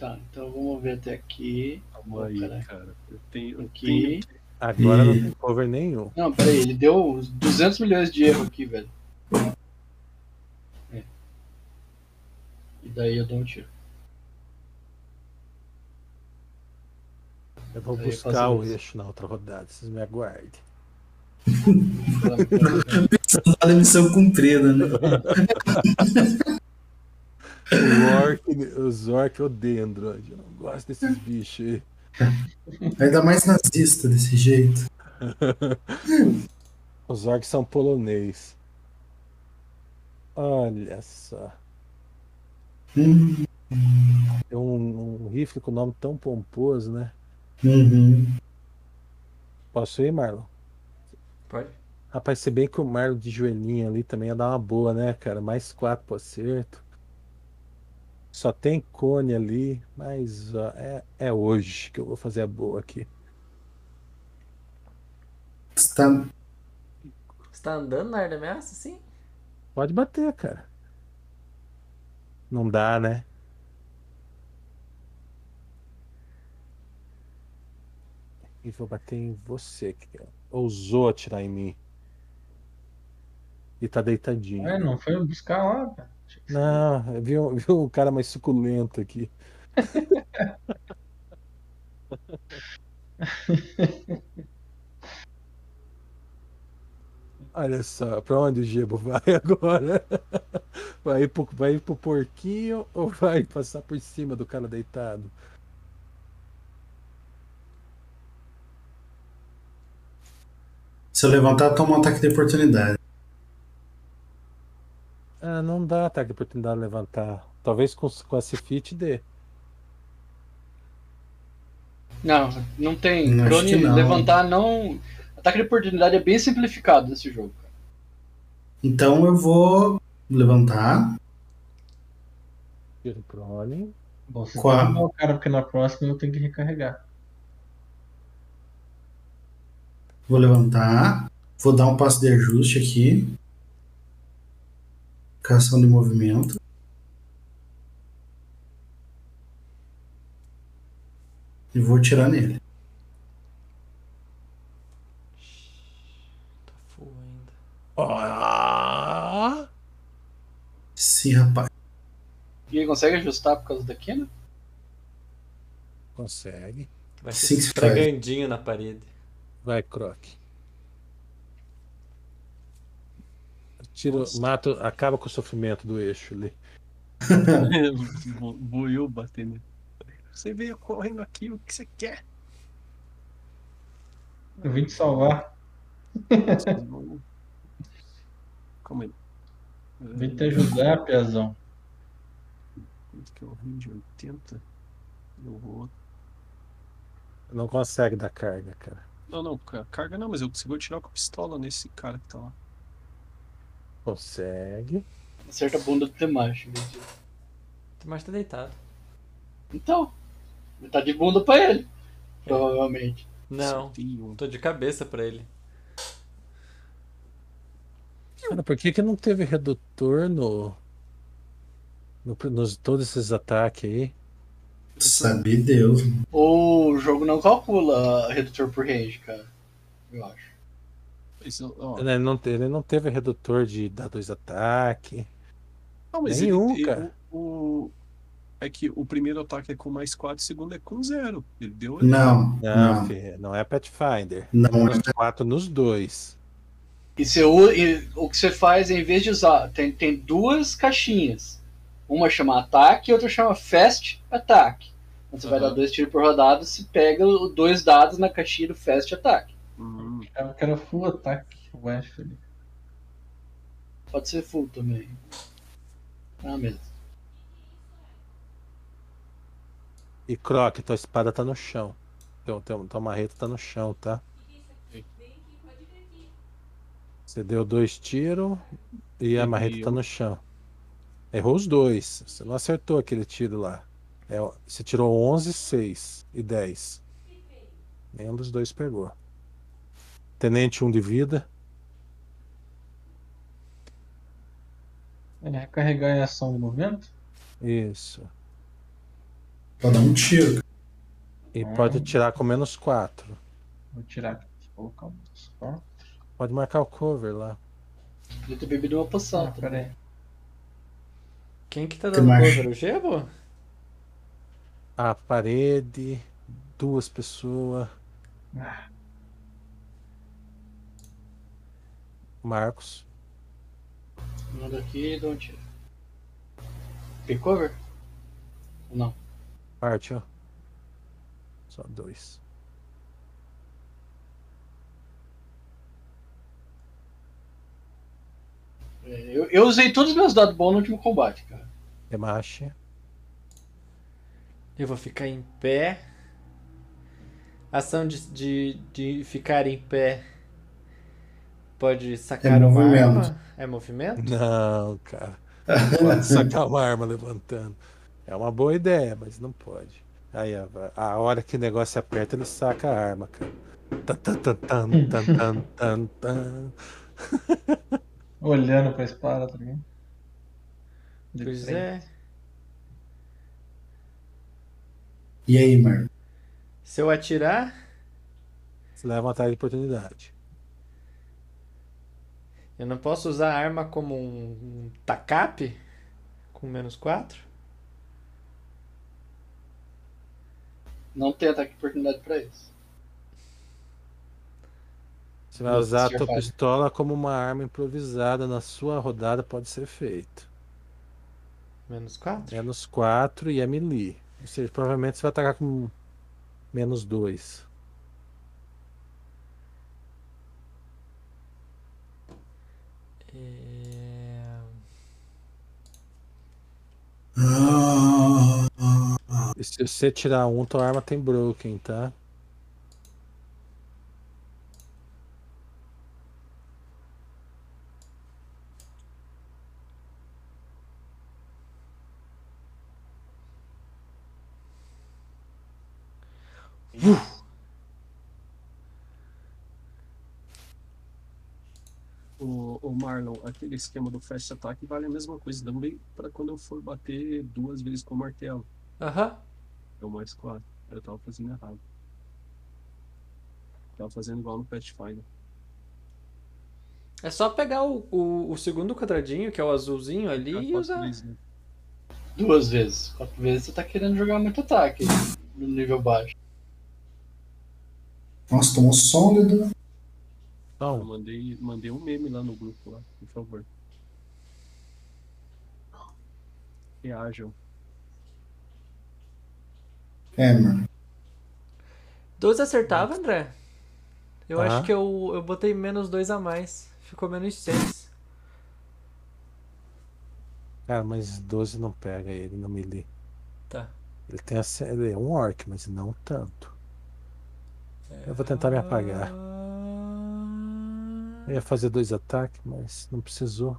Tá, então vamos ver até aqui. Calma aí, Caralho. cara. Eu tenho. Eu Aqui. tenho... Agora E- não tem cover nenhum. Não, peraí, ele deu uns 200 milhões de erro aqui, velho. É. E daí eu dou um tiro. Eu vou Aí, buscar o isso. eixo na outra rodada, vocês me aguardem. A missão cumprida, né? O Orc, os Orc odeiam Android. Eu não gosto desses bichos aí. Ainda mais nazista desse jeito. Os Orcs são polonês. Olha só. Hum, Tem um, um rifle com nome tão pomposo, né? uhum. Posso ir, Marlon? Pode? Rapaz, se bem que o Marlon de joelhinho ali também ia dar uma boa, né, cara? Mais quatro pro acerto. Só tem cone ali, mas ó, é, é hoje que eu vou fazer a boa aqui. Você tá- Você tá andando na área da ameaça, sim? Pode bater, cara. Não dá, né? E vou bater em você, que ousou atirar em mim. E tá deitadinho. É, não foi buscar lá, cara. Não, viu, viu um cara mais suculento aqui. Olha só, pra onde o Gebo vai agora? Vai ir pro, vai ir pro porquinho ou vai passar por cima do cara deitado? Se eu levantar, toma um ataque de oportunidade. Ah, não dá ataque de oportunidade de levantar. Talvez com, com a Cifit dê. Não, não tem. Não, Crone não. levantar não. Ataque de oportunidade é bem simplificado nesse jogo. Então eu vou levantar. Tiro prone. Bom, você Qual? o cara, porque na próxima eu tenho que recarregar. Vou levantar. Vou dar um passo de ajuste aqui. Cação de movimento. E vou tirar nele. Tá full ainda. Ah! Sim, rapaz. E ele consegue ajustar por causa da quina? Consegue. Vai Sim, ser faz. esfregandinho na parede. Vai, Croc. Tiro, mato, acaba com o sofrimento do eixo ali. Eu bater nele. Você veio correndo aqui, o que você quer? Eu vim te salvar, Calma aí. eu vim te ajudar, Piazão. Quanto que é o range? 80? Eu vou. Não consegue dar carga, cara. Não, não, ca- carga não, mas eu consigo atirar com a pistola nesse cara que tá lá. Consegue. Acerta a bunda do vez de- Mas tá deitado. Então, tá de bunda pra ele. Provavelmente. Não, Certinho. tô de cabeça pra ele. Cara, por que que não teve redutor no, no nos todos esses ataques aí? Sabe Deus. O jogo não calcula redutor por range, cara. Eu acho. Isso, ó, Ele não, ele não teve redutor de dar dois ataques. não, mas nenhum, ele, cara. O, o- é que o primeiro ataque é com mais 4 o segundo é com zero. Ele deu. Não, Não, não. filho, não é Pathfinder. Não é. quatro nos dois. E, você, e o que você faz, em vez de usar, tem, tem duas caixinhas. Uma chama ataque e outra chama fast attack. Quando você vai Aham. dar dois tiros por rodada, você pega os dois dados na caixinha do fast attack. Hum, Eu quero full ataque, o Ashford. Pode ser full também. Ah, mesmo. E Croc, tua espada tá no chão. Teu, teu, tua marreta tá no chão, tá? Você deu dois tiros e a marreta tá no chão. Errou os dois. Você não acertou aquele tiro lá. É, você tirou 11, 6 e 10. Nenhum dos dois pegou. Tenente 1 de vida. Ele recarregar em ação de movimento? Isso. Pra dar um tiro. E pode tirar com menos 4. Vou tirar aqui. Colocar um só. Pode marcar o cover lá. Podia ter bebido uma poção. Ah, tá? pera aí. Quem que tá Que dando mais? cover? O Gebo? A parede, duas pessoas. Ah, Marcos. Manda aqui e dá um tiro. Pick cover? Não. Parte, ó. Só dois. É, Eu, eu usei todos os meus dados bons no último combate, cara. Remache. Eu vou ficar em pé. Ação de, de, de ficar em pé. Pode sacar É uma movimento. arma? É movimento? Não, cara. Não pode sacar uma arma levantando. É uma boa ideia, mas não pode. Aí, a, a hora que o negócio aperta, ele saca a arma, cara. Tan, tan, tan, tan, tan, tan, tan, tan. olhando pra espada, tá ligado? De Pois frente. é. E aí, Marco? Se eu atirar, Você leva uma ataque de oportunidade. Eu não posso usar a arma como um, um tacape? Com menos 4? Não tem ataque de oportunidade pra isso. Você vai Não, usar a tua pistola como uma arma improvisada na sua rodada, pode ser feito. Menos 4? Menos 4 e é melee. Ou seja, provavelmente você vai atacar com menos 2. É... Se você tirar um, tua arma tem broken, tá o Marlon, aquele esquema do fast attack vale a mesma coisa também para quando eu for bater duas vezes com o martelo. Aham. É o mais 4. Eu tava fazendo errado. Tava fazendo igual no Pathfinder. É só pegar o, o, o segundo quadradinho, que é o azulzinho ali, Tá e quatro usar. vezes, né? Duas vezes. Quatro vezes você tá querendo jogar muito ataque no nível baixo. nossa, tomou sólido. Eu Então, mandei, mandei um meme lá no grupo lá, por favor. Reajam. É, mano. 12 acertava, André? Eu Aham. acho que eu, eu botei menos 2 a mais. Ficou menos 6. cara, mas 12 não pega ele no melee. Tá. Ele, tem a, ele é um orc, mas não tanto. Eu vou tentar me apagar. Eu ia fazer dois ataques, mas não precisou.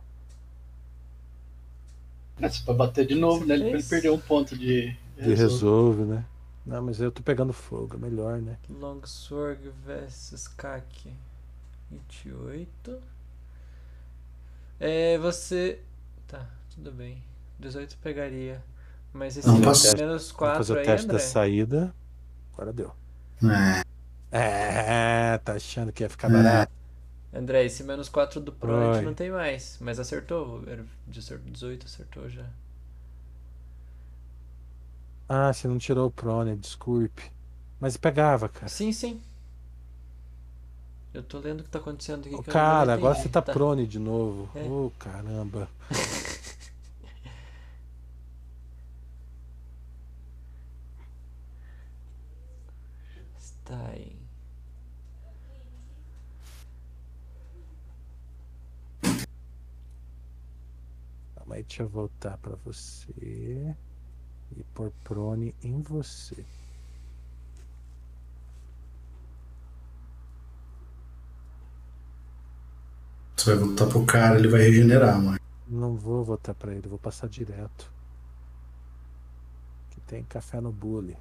Mas você vai bater de novo, Você né? Ele, fez? ele perdeu um ponto de. De resolve, né? Não, mas eu tô pegando fogo, é melhor, né? Longsword versus Kaki. 28. É, você. Tá, tudo bem. 18 pegaria. Mas esse Não, passa- menos Vamos 4 fazer o aí, teste André. da saída. Agora deu. É, É, tá achando que ia ficar É. barato? André, esse menos 4 do Pro a gente não tem mais. Mas acertou. Era 18, acertou já. Ah, você não tirou o prone, desculpe. Mas pegava, cara. Sim, sim. Eu tô lendo o que tá acontecendo aqui. Eu cara, agora você tá prone de novo. É. Ô, caramba. Está aí. Calma aí, deixa eu voltar pra você. E pôr prone em você. você vai voltar pro cara, ele vai regenerar, mano. Não vou voltar pra ele, vou passar direto. Que tem café no bule.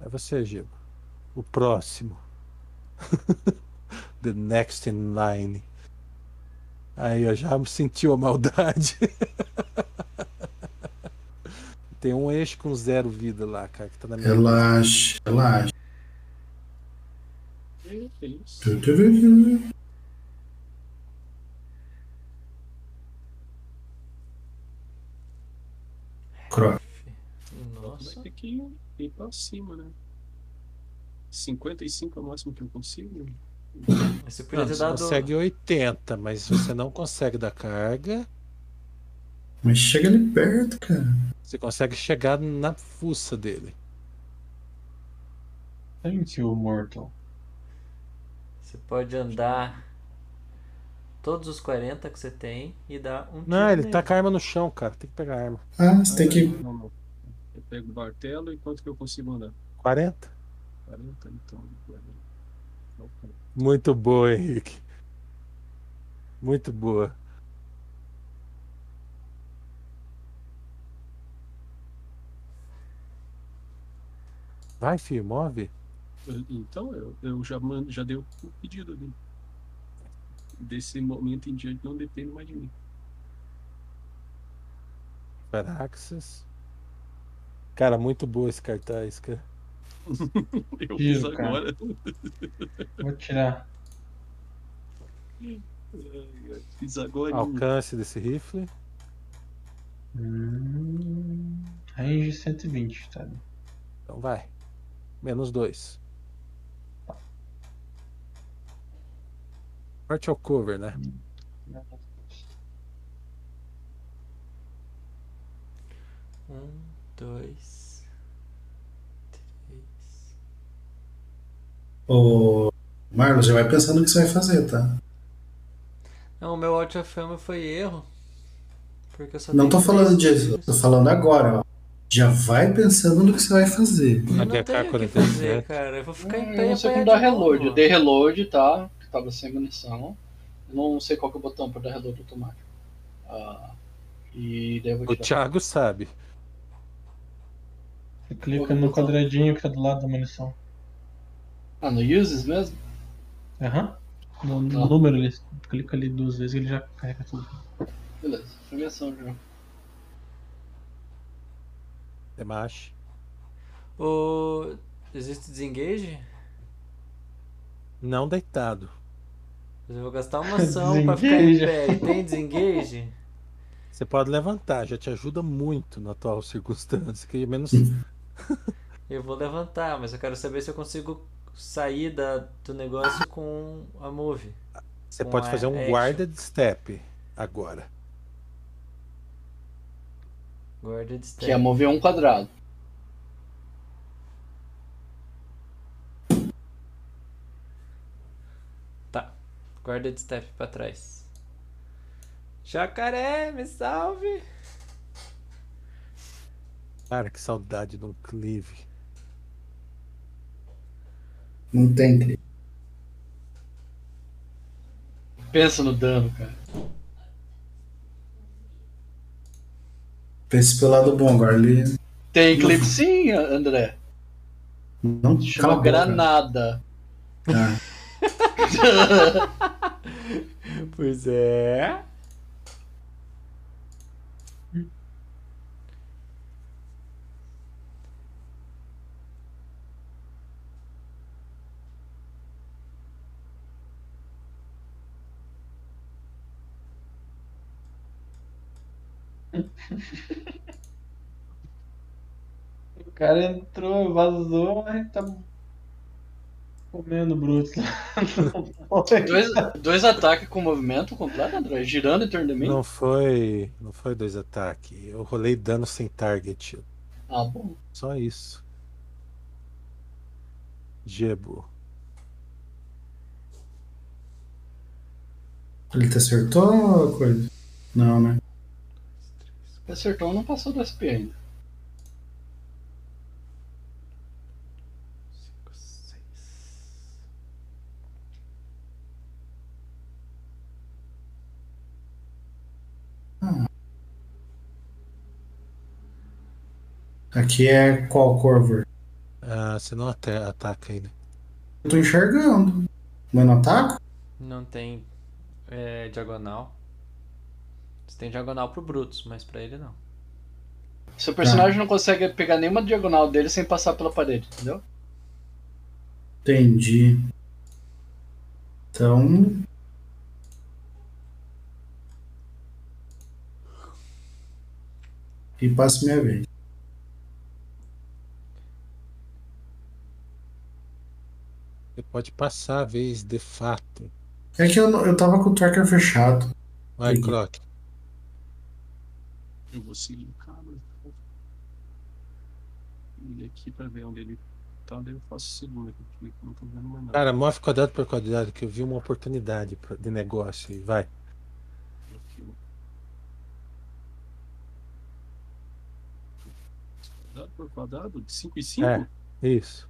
É você, Gigo. O próximo. The next in line. Aí eu já sentiu a maldade. Tem um eixo com zero vida lá, cara, que tá na minha. Relaxa, relaxa. É, é tu, tu. Cro- Nossa. Vai ter que ir pra cima, né? 55 é o máximo que eu consigo. Você podia Não, ter você dado. consegue 80, mas você não consegue dar carga. Mas chega ali perto, cara. Você consegue chegar na fuça dele. Thank you, Mortal. Você pode andar todos os 40 que você tem e dar um Não, ele nele. tá com a arma no chão, cara. Tem que pegar a arma. Ah, você tem que. Eu pego o martelo e quanto que eu consigo andar? 40? 40, então. Muito boa, Henrique. Muito boa. Vai, filho, move. Então, eu, eu já, mando, já dei o pedido ali. Desse momento em diante não depende mais de mim. Feraxis. Cara, muito boa esse cartaz, cara. Eu Giro, fiz cara. agora. Vou tirar. Fiz agora. Alcance desse rifle. Hum, range 120, tá? Então vai. Menos dois. Partial cover, né? Um, dois, três. Ô, Marlon, já vai pensando no que você vai fazer, tá? Não, o meu Out of Fame foi erro. Porque eu só Não tenho tô falando três disso, tiros. tô falando agora, ó. Já vai pensando no que você vai fazer. Eu não ADK tenho o que 47. fazer, cara. Eu vou ficar em pé Eu não sei apanhar como dar de reload. novo. Eu dei reload, tá? Que tava sem munição. Eu não sei qual que é o botão pra dar reload automático. Ah, e daí eu vou O tirar. Thiago sabe. Você clica no quadradinho que tá do lado da munição. Ah, no uses mesmo? Aham. No, no Ah. número ali. Clica ali duas vezes e ele já carrega tudo. Beleza, foi minha ação já. Demache. O... Existe desengage? Não deitado. Mas Eu vou gastar uma ação pra ficar em pé. Tem desengage? Você pode levantar, já te ajuda muito na atual circunstância. Que menos. Eu vou levantar, mas eu quero saber se eu consigo sair da, do negócio com a move. Você pode a fazer um action. guarded step agora. Guarded step. Que é mover um quadrado. Tá. Guarded step pra trás. Jacaré, me salve! Cara, que saudade de um cleave. Não tem. Pensa no dano, cara. Pense pelo lado bom agora. Ele Tem clipe sim, André. não Chama boca. granada. Ah, Pois é. O cara entrou, vazou, mas tá comendo bruto. Dois, dois ataques com movimento completo, André. Girando em torno de mim. Não foi. Não foi dois ataques. Eu rolei dano sem target. Ah, bom. Só isso. Gebo. ele te acertou ou coisa? Não, né? Acertou, não passou do SP ainda. Cinco, seis. Aqui é qual cor, Ver? Ah, você não ate- ataca ainda. Eu tô enxergando. Mas não ataco? Não tem é, diagonal. Você tem diagonal pro Brutus, mas pra ele não. Seu personagem não consegue pegar nenhuma diagonal dele sem passar pela parede, entendeu? Entendi. Então. E passo minha vez. Você pode passar a vez de fato. É que eu, eu tava com o tracker fechado. Vai. Croc. Eu vou seguir o cara. Ele aqui pra ver onde ele tá, daí eu faço o segundo aqui, porque eu não tô vendo mais nada. Cara, move quadrado por quadrado, que eu vi uma oportunidade de negócio aí. Vai. Quadrado por quadrado? De 5 em 5? É. Isso.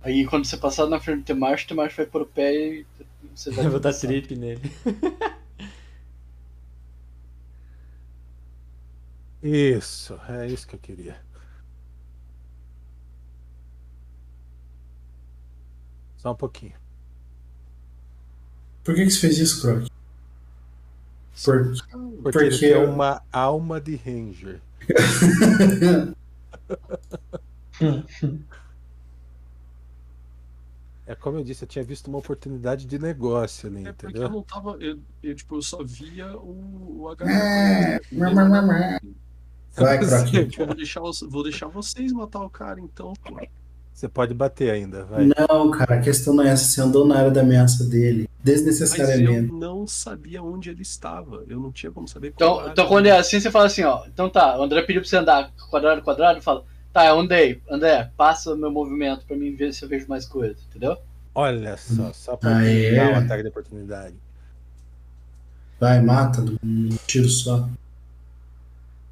Aí quando você passar na frente do Temacho, o Temacho vai pôr o pé e você vai. Eu vou dar trip nele. Isso. É isso que eu queria. Só um pouquinho. Por que, que você fez isso, Croc? Por... Porque, Porque eu- uma alma de Ranger. É como eu disse, eu tinha visto uma oportunidade de negócio ali, É porque eu entendeu? não tava. Eu, eu, tipo, eu só via o, o H. É, Vai, Croc. Eu vou deixar, os- vou deixar vocês matar o cara, então, pô. Você pode bater ainda, vai. Não, cara, a questão não é essa. Você andou na área da ameaça dele. Mas eu Desnecessariamente. não sabia onde ele estava. Eu não tinha como saber qual Então, então quando é assim, você fala assim, ó. Então tá, o André pediu pra você andar quadrado, quadrado, fala, tá, eu andei. André, passa o meu movimento pra mim ver se eu vejo mais coisa, entendeu? Olha só, só pra Ah, é? dar um ataque de oportunidade. Vai, mata. Um tiro só.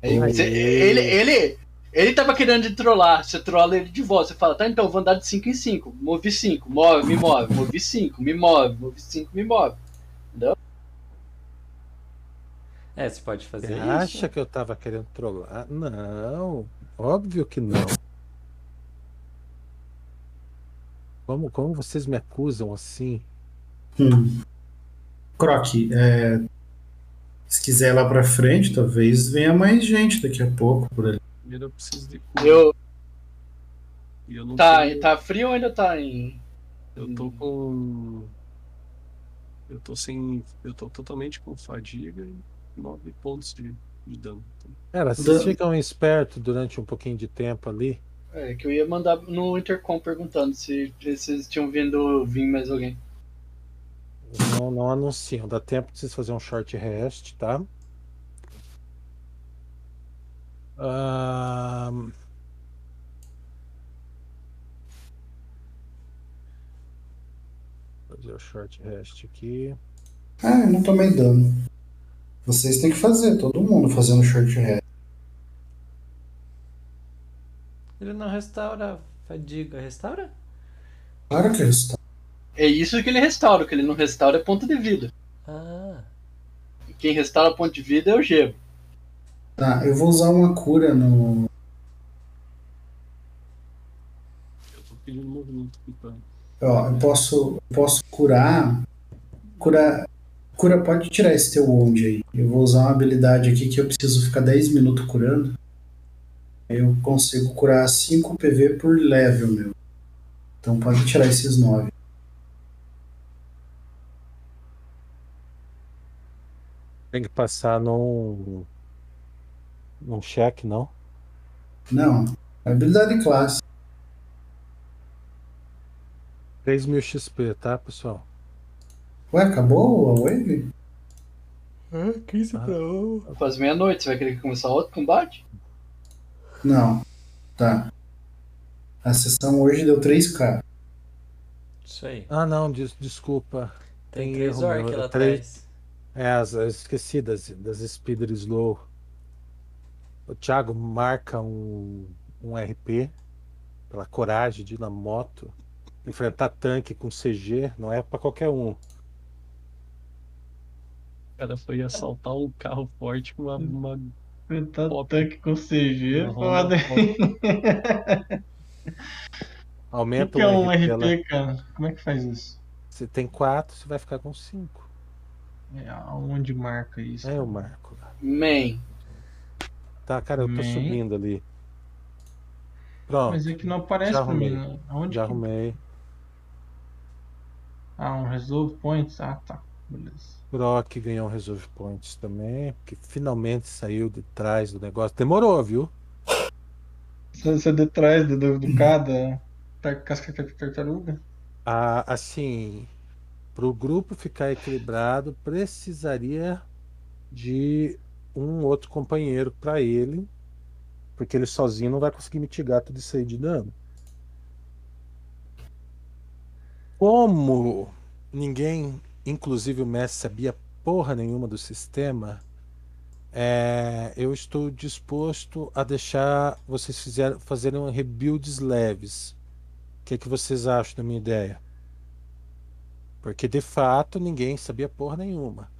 Você- ele, ele, ele tava querendo te trollar, você trola ele de volta. Você fala, tá, então eu vou andar de 5 em 5. Movi 5, move, me move, movi 5, me move, movi 5, me move. É, você pode fazer Você isso. acha que eu tava querendo trollar? Não, óbvio que não. Como, como vocês me acusam assim? Hum. Croc, é, se quiser ir lá pra frente, talvez venha mais gente daqui a pouco por ali. Primeiro eu preciso de cura. Eu, E eu não tá, tenho- tá frio ou ainda tá em. Eu tô com. Eu tô sem. Eu tô totalmente com fadiga e 9 pontos de, de dano. Cara, vocês Dan- ficam espertos durante um pouquinho de tempo ali. É, que eu ia mandar no Intercom perguntando se vocês tinham vindo vir mais alguém. Não, não anunciam. Dá tempo de vocês fazerem um short rest, tá? Ahn. Fazer o short rest aqui. Ah, eu não tomei dano. Vocês têm que fazer, todo mundo fazendo short rest. Ele não restaura a fadiga. Restaura? Claro que está. É isso que ele restaura. O que ele não restaura é ponto de vida. Ah, Quem restaura ponto de vida é o gelo. Tá, eu vou usar uma cura no. Eu tô pedindo movimento aqui pra. Ó, eu posso, eu posso curar. Curar. Cura, pode tirar esse teu wound aí. Eu vou usar uma habilidade aqui que eu preciso ficar 10 minutos curando. Eu consigo curar 5 PV por level, meu. Então pode tirar esses 9. Tem que passar num. num cheque, não? Não, habilidade classe. 3 mil XP, tá, pessoal? Ué, acabou a wave? 15 pra 1. Faz meia-noite. Você vai querer começar outro combate? Não. Tá. A sessão hoje deu 3k. Isso aí. Ah, não, des- desculpa. Tem Tem três erro orc meu, lá é três- atrás. É, as, as esqueci das, das Speeder Slow. O Thiago marca um, um RP pela coragem de ir na moto. Enfrentar tanque com CG não é pra qualquer um. O cara foi assaltar um carro forte com uma. uma... Tá Pop. tanque com CG, Uma foda. Honda O que, Aumenta que é um RP. RP, cara? Como é que faz isso? Você tem quatro, você vai ficar com cinco. É, aonde marca isso? É, eu marco lá. Man. Tá, cara, eu tô Man. subindo ali. Pronto, Mas é que não aparece Já pra mim. arrumei. né? Aonde já que- arrumei. Ah, um Resolve Points? Ah, tá. Beleza. Brock ganhou um Resolve Points também, que finalmente saiu de trás do negócio. Demorou, viu? Você, é de trás do, do, do cada casca de tartaruga? Ah, assim, para o grupo ficar equilibrado, precisaria de um outro companheiro para ele, porque ele sozinho não vai conseguir mitigar tudo isso aí de dano. Como ninguém, inclusive o mestre, sabia porra nenhuma do sistema, é, eu estou disposto a deixar vocês fizer, fazerem rebuilds leves. O que, que vocês acham da minha ideia? Porque de fato ninguém sabia porra nenhuma.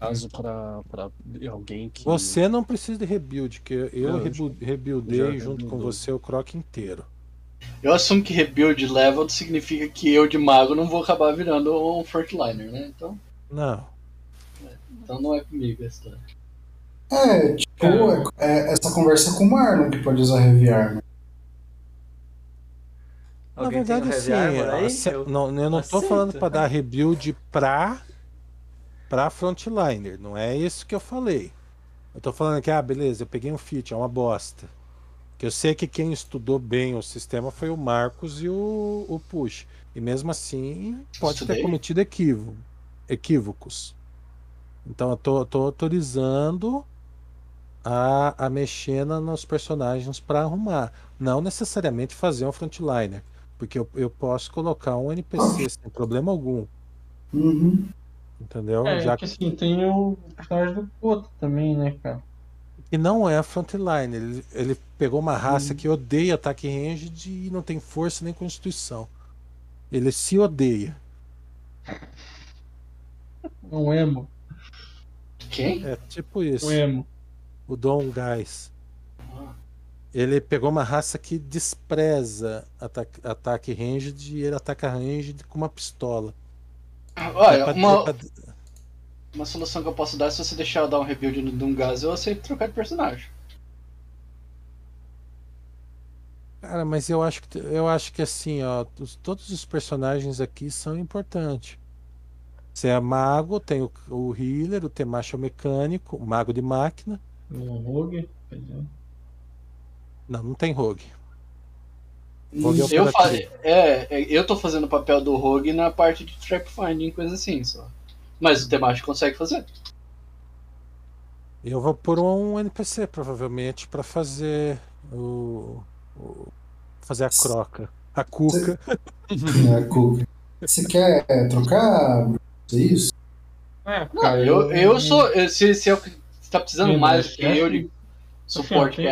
Caso pra, pra alguém que. Você não precisa de rebuild, que eu eu rebu- rebuildei junto com você o croc inteiro. Eu assumo que rebuild level significa que eu de mago não vou acabar virando um frontliner, né? Então, Não. então não é comigo a história. É, tipo, é- é essa conversa com o Marlon que pode usar Heavy Armor. Na Alguém verdade, um ace- Eu- não, eu não tô falando para dar rebuild pra, pra frontliner. Não é isso que eu falei. Eu tô falando que, ah, beleza, eu peguei um fit, é uma bosta. Que eu sei que quem estudou bem o sistema foi o Marcos e o, o Push. E mesmo assim, pode ter Estudei. cometido equívoco, equívocos. Então eu tô, tô autorizando a, a mexer na- nos personagens para arrumar. Não necessariamente fazer um frontliner. Porque eu, eu posso colocar um NPC sem problema algum. Uhum. Entendeu? É, Já que assim, tem o personagem do Koto também, né, cara? que não é frontliner. Ele, ele pegou uma raça que odeia ataque ranged e não tem força nem constituição. Ele se odeia. Um emo. Quem? É tipo isso. Um emo. O Dom Gás. Ah. Ele pegou uma raça que despreza ataque, ataque ranged e ele ataca ranged com uma pistola. É Olha, pra- uma, é pra- uma solução que eu posso dar é se você deixar eu dar um rebuild no Dungas, eu aceito trocar de personagem. Cara, mas eu acho que eu acho que assim, ó, os- todos os personagens aqui são importantes. Você é mago, tem o, o healer, o Temacha é o mecânico, o mago de máquina. Um rogue. quer dizer. Não, não tem rogue. Rogue é Eu, fa é, eu tô fazendo o papel do Rogue na parte de trap finding, coisa assim só. Mas o Temacho consegue fazer. Eu vou pôr um NPC provavelmente pra fazer o, o- fazer a croca, a cuca. É, Cuca. Você quer trocar? É isso? É, Não, cara, eu, eu sou. eu- Se, se eu tá precisando mais que eu de suporte tem-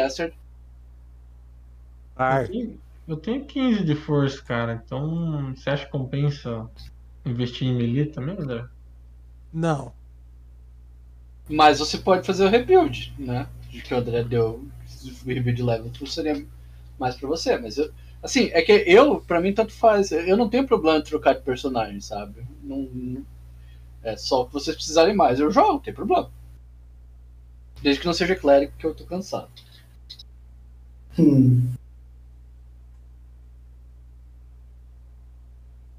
eu tenho 15 de força, cara. Então, você acha que compensa investir em melee também, André? Não. Mas você pode fazer o rebuild, né? De que o André deu o rebuild level seria mais pra você. Mas eu, assim, é que eu, pra mim, tanto faz. Eu não tenho problema em trocar de personagem, sabe? Não, não- é só que vocês precisarem mais. Eu jogo, não tem problema. Desde que não seja clérigo, que eu tô cansado. Hum.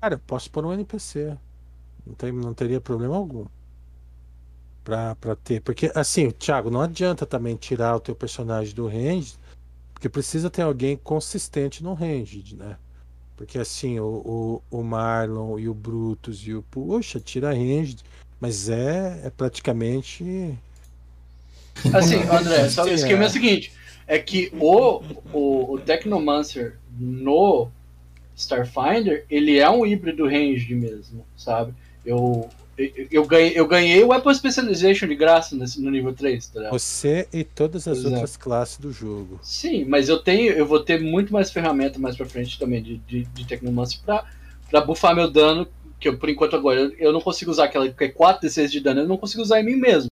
Cara, eu posso pôr um NPC. Não, tem, não teria problema algum. Pra, pra ter. Porque, assim, Thiago, não adianta também tirar o teu personagem do range, porque precisa ter alguém consistente no range, né? Porque, assim, o, o, o Marlon e o Brutus e o. Poxa, tira range, mas é, é praticamente. Assim, André, só o esquema é. é. o seguinte: é que o, o, o Technomancer no Starfinder, ele é um híbrido range mesmo, sabe? Eu, eu, eu ganhei, eu ganhei o Weapon Specialization de graça nesse, no nível 3, tá? Você e todas as é. outras classes do jogo. Sim, mas eu tenho, eu vou ter muito mais ferramenta mais pra frente também de, de, de Technomancer pra, pra buffar meu dano, que eu, por enquanto agora, eu, eu não consigo usar aquela que é 4 d6 de dano, eu não consigo usar em mim mesmo.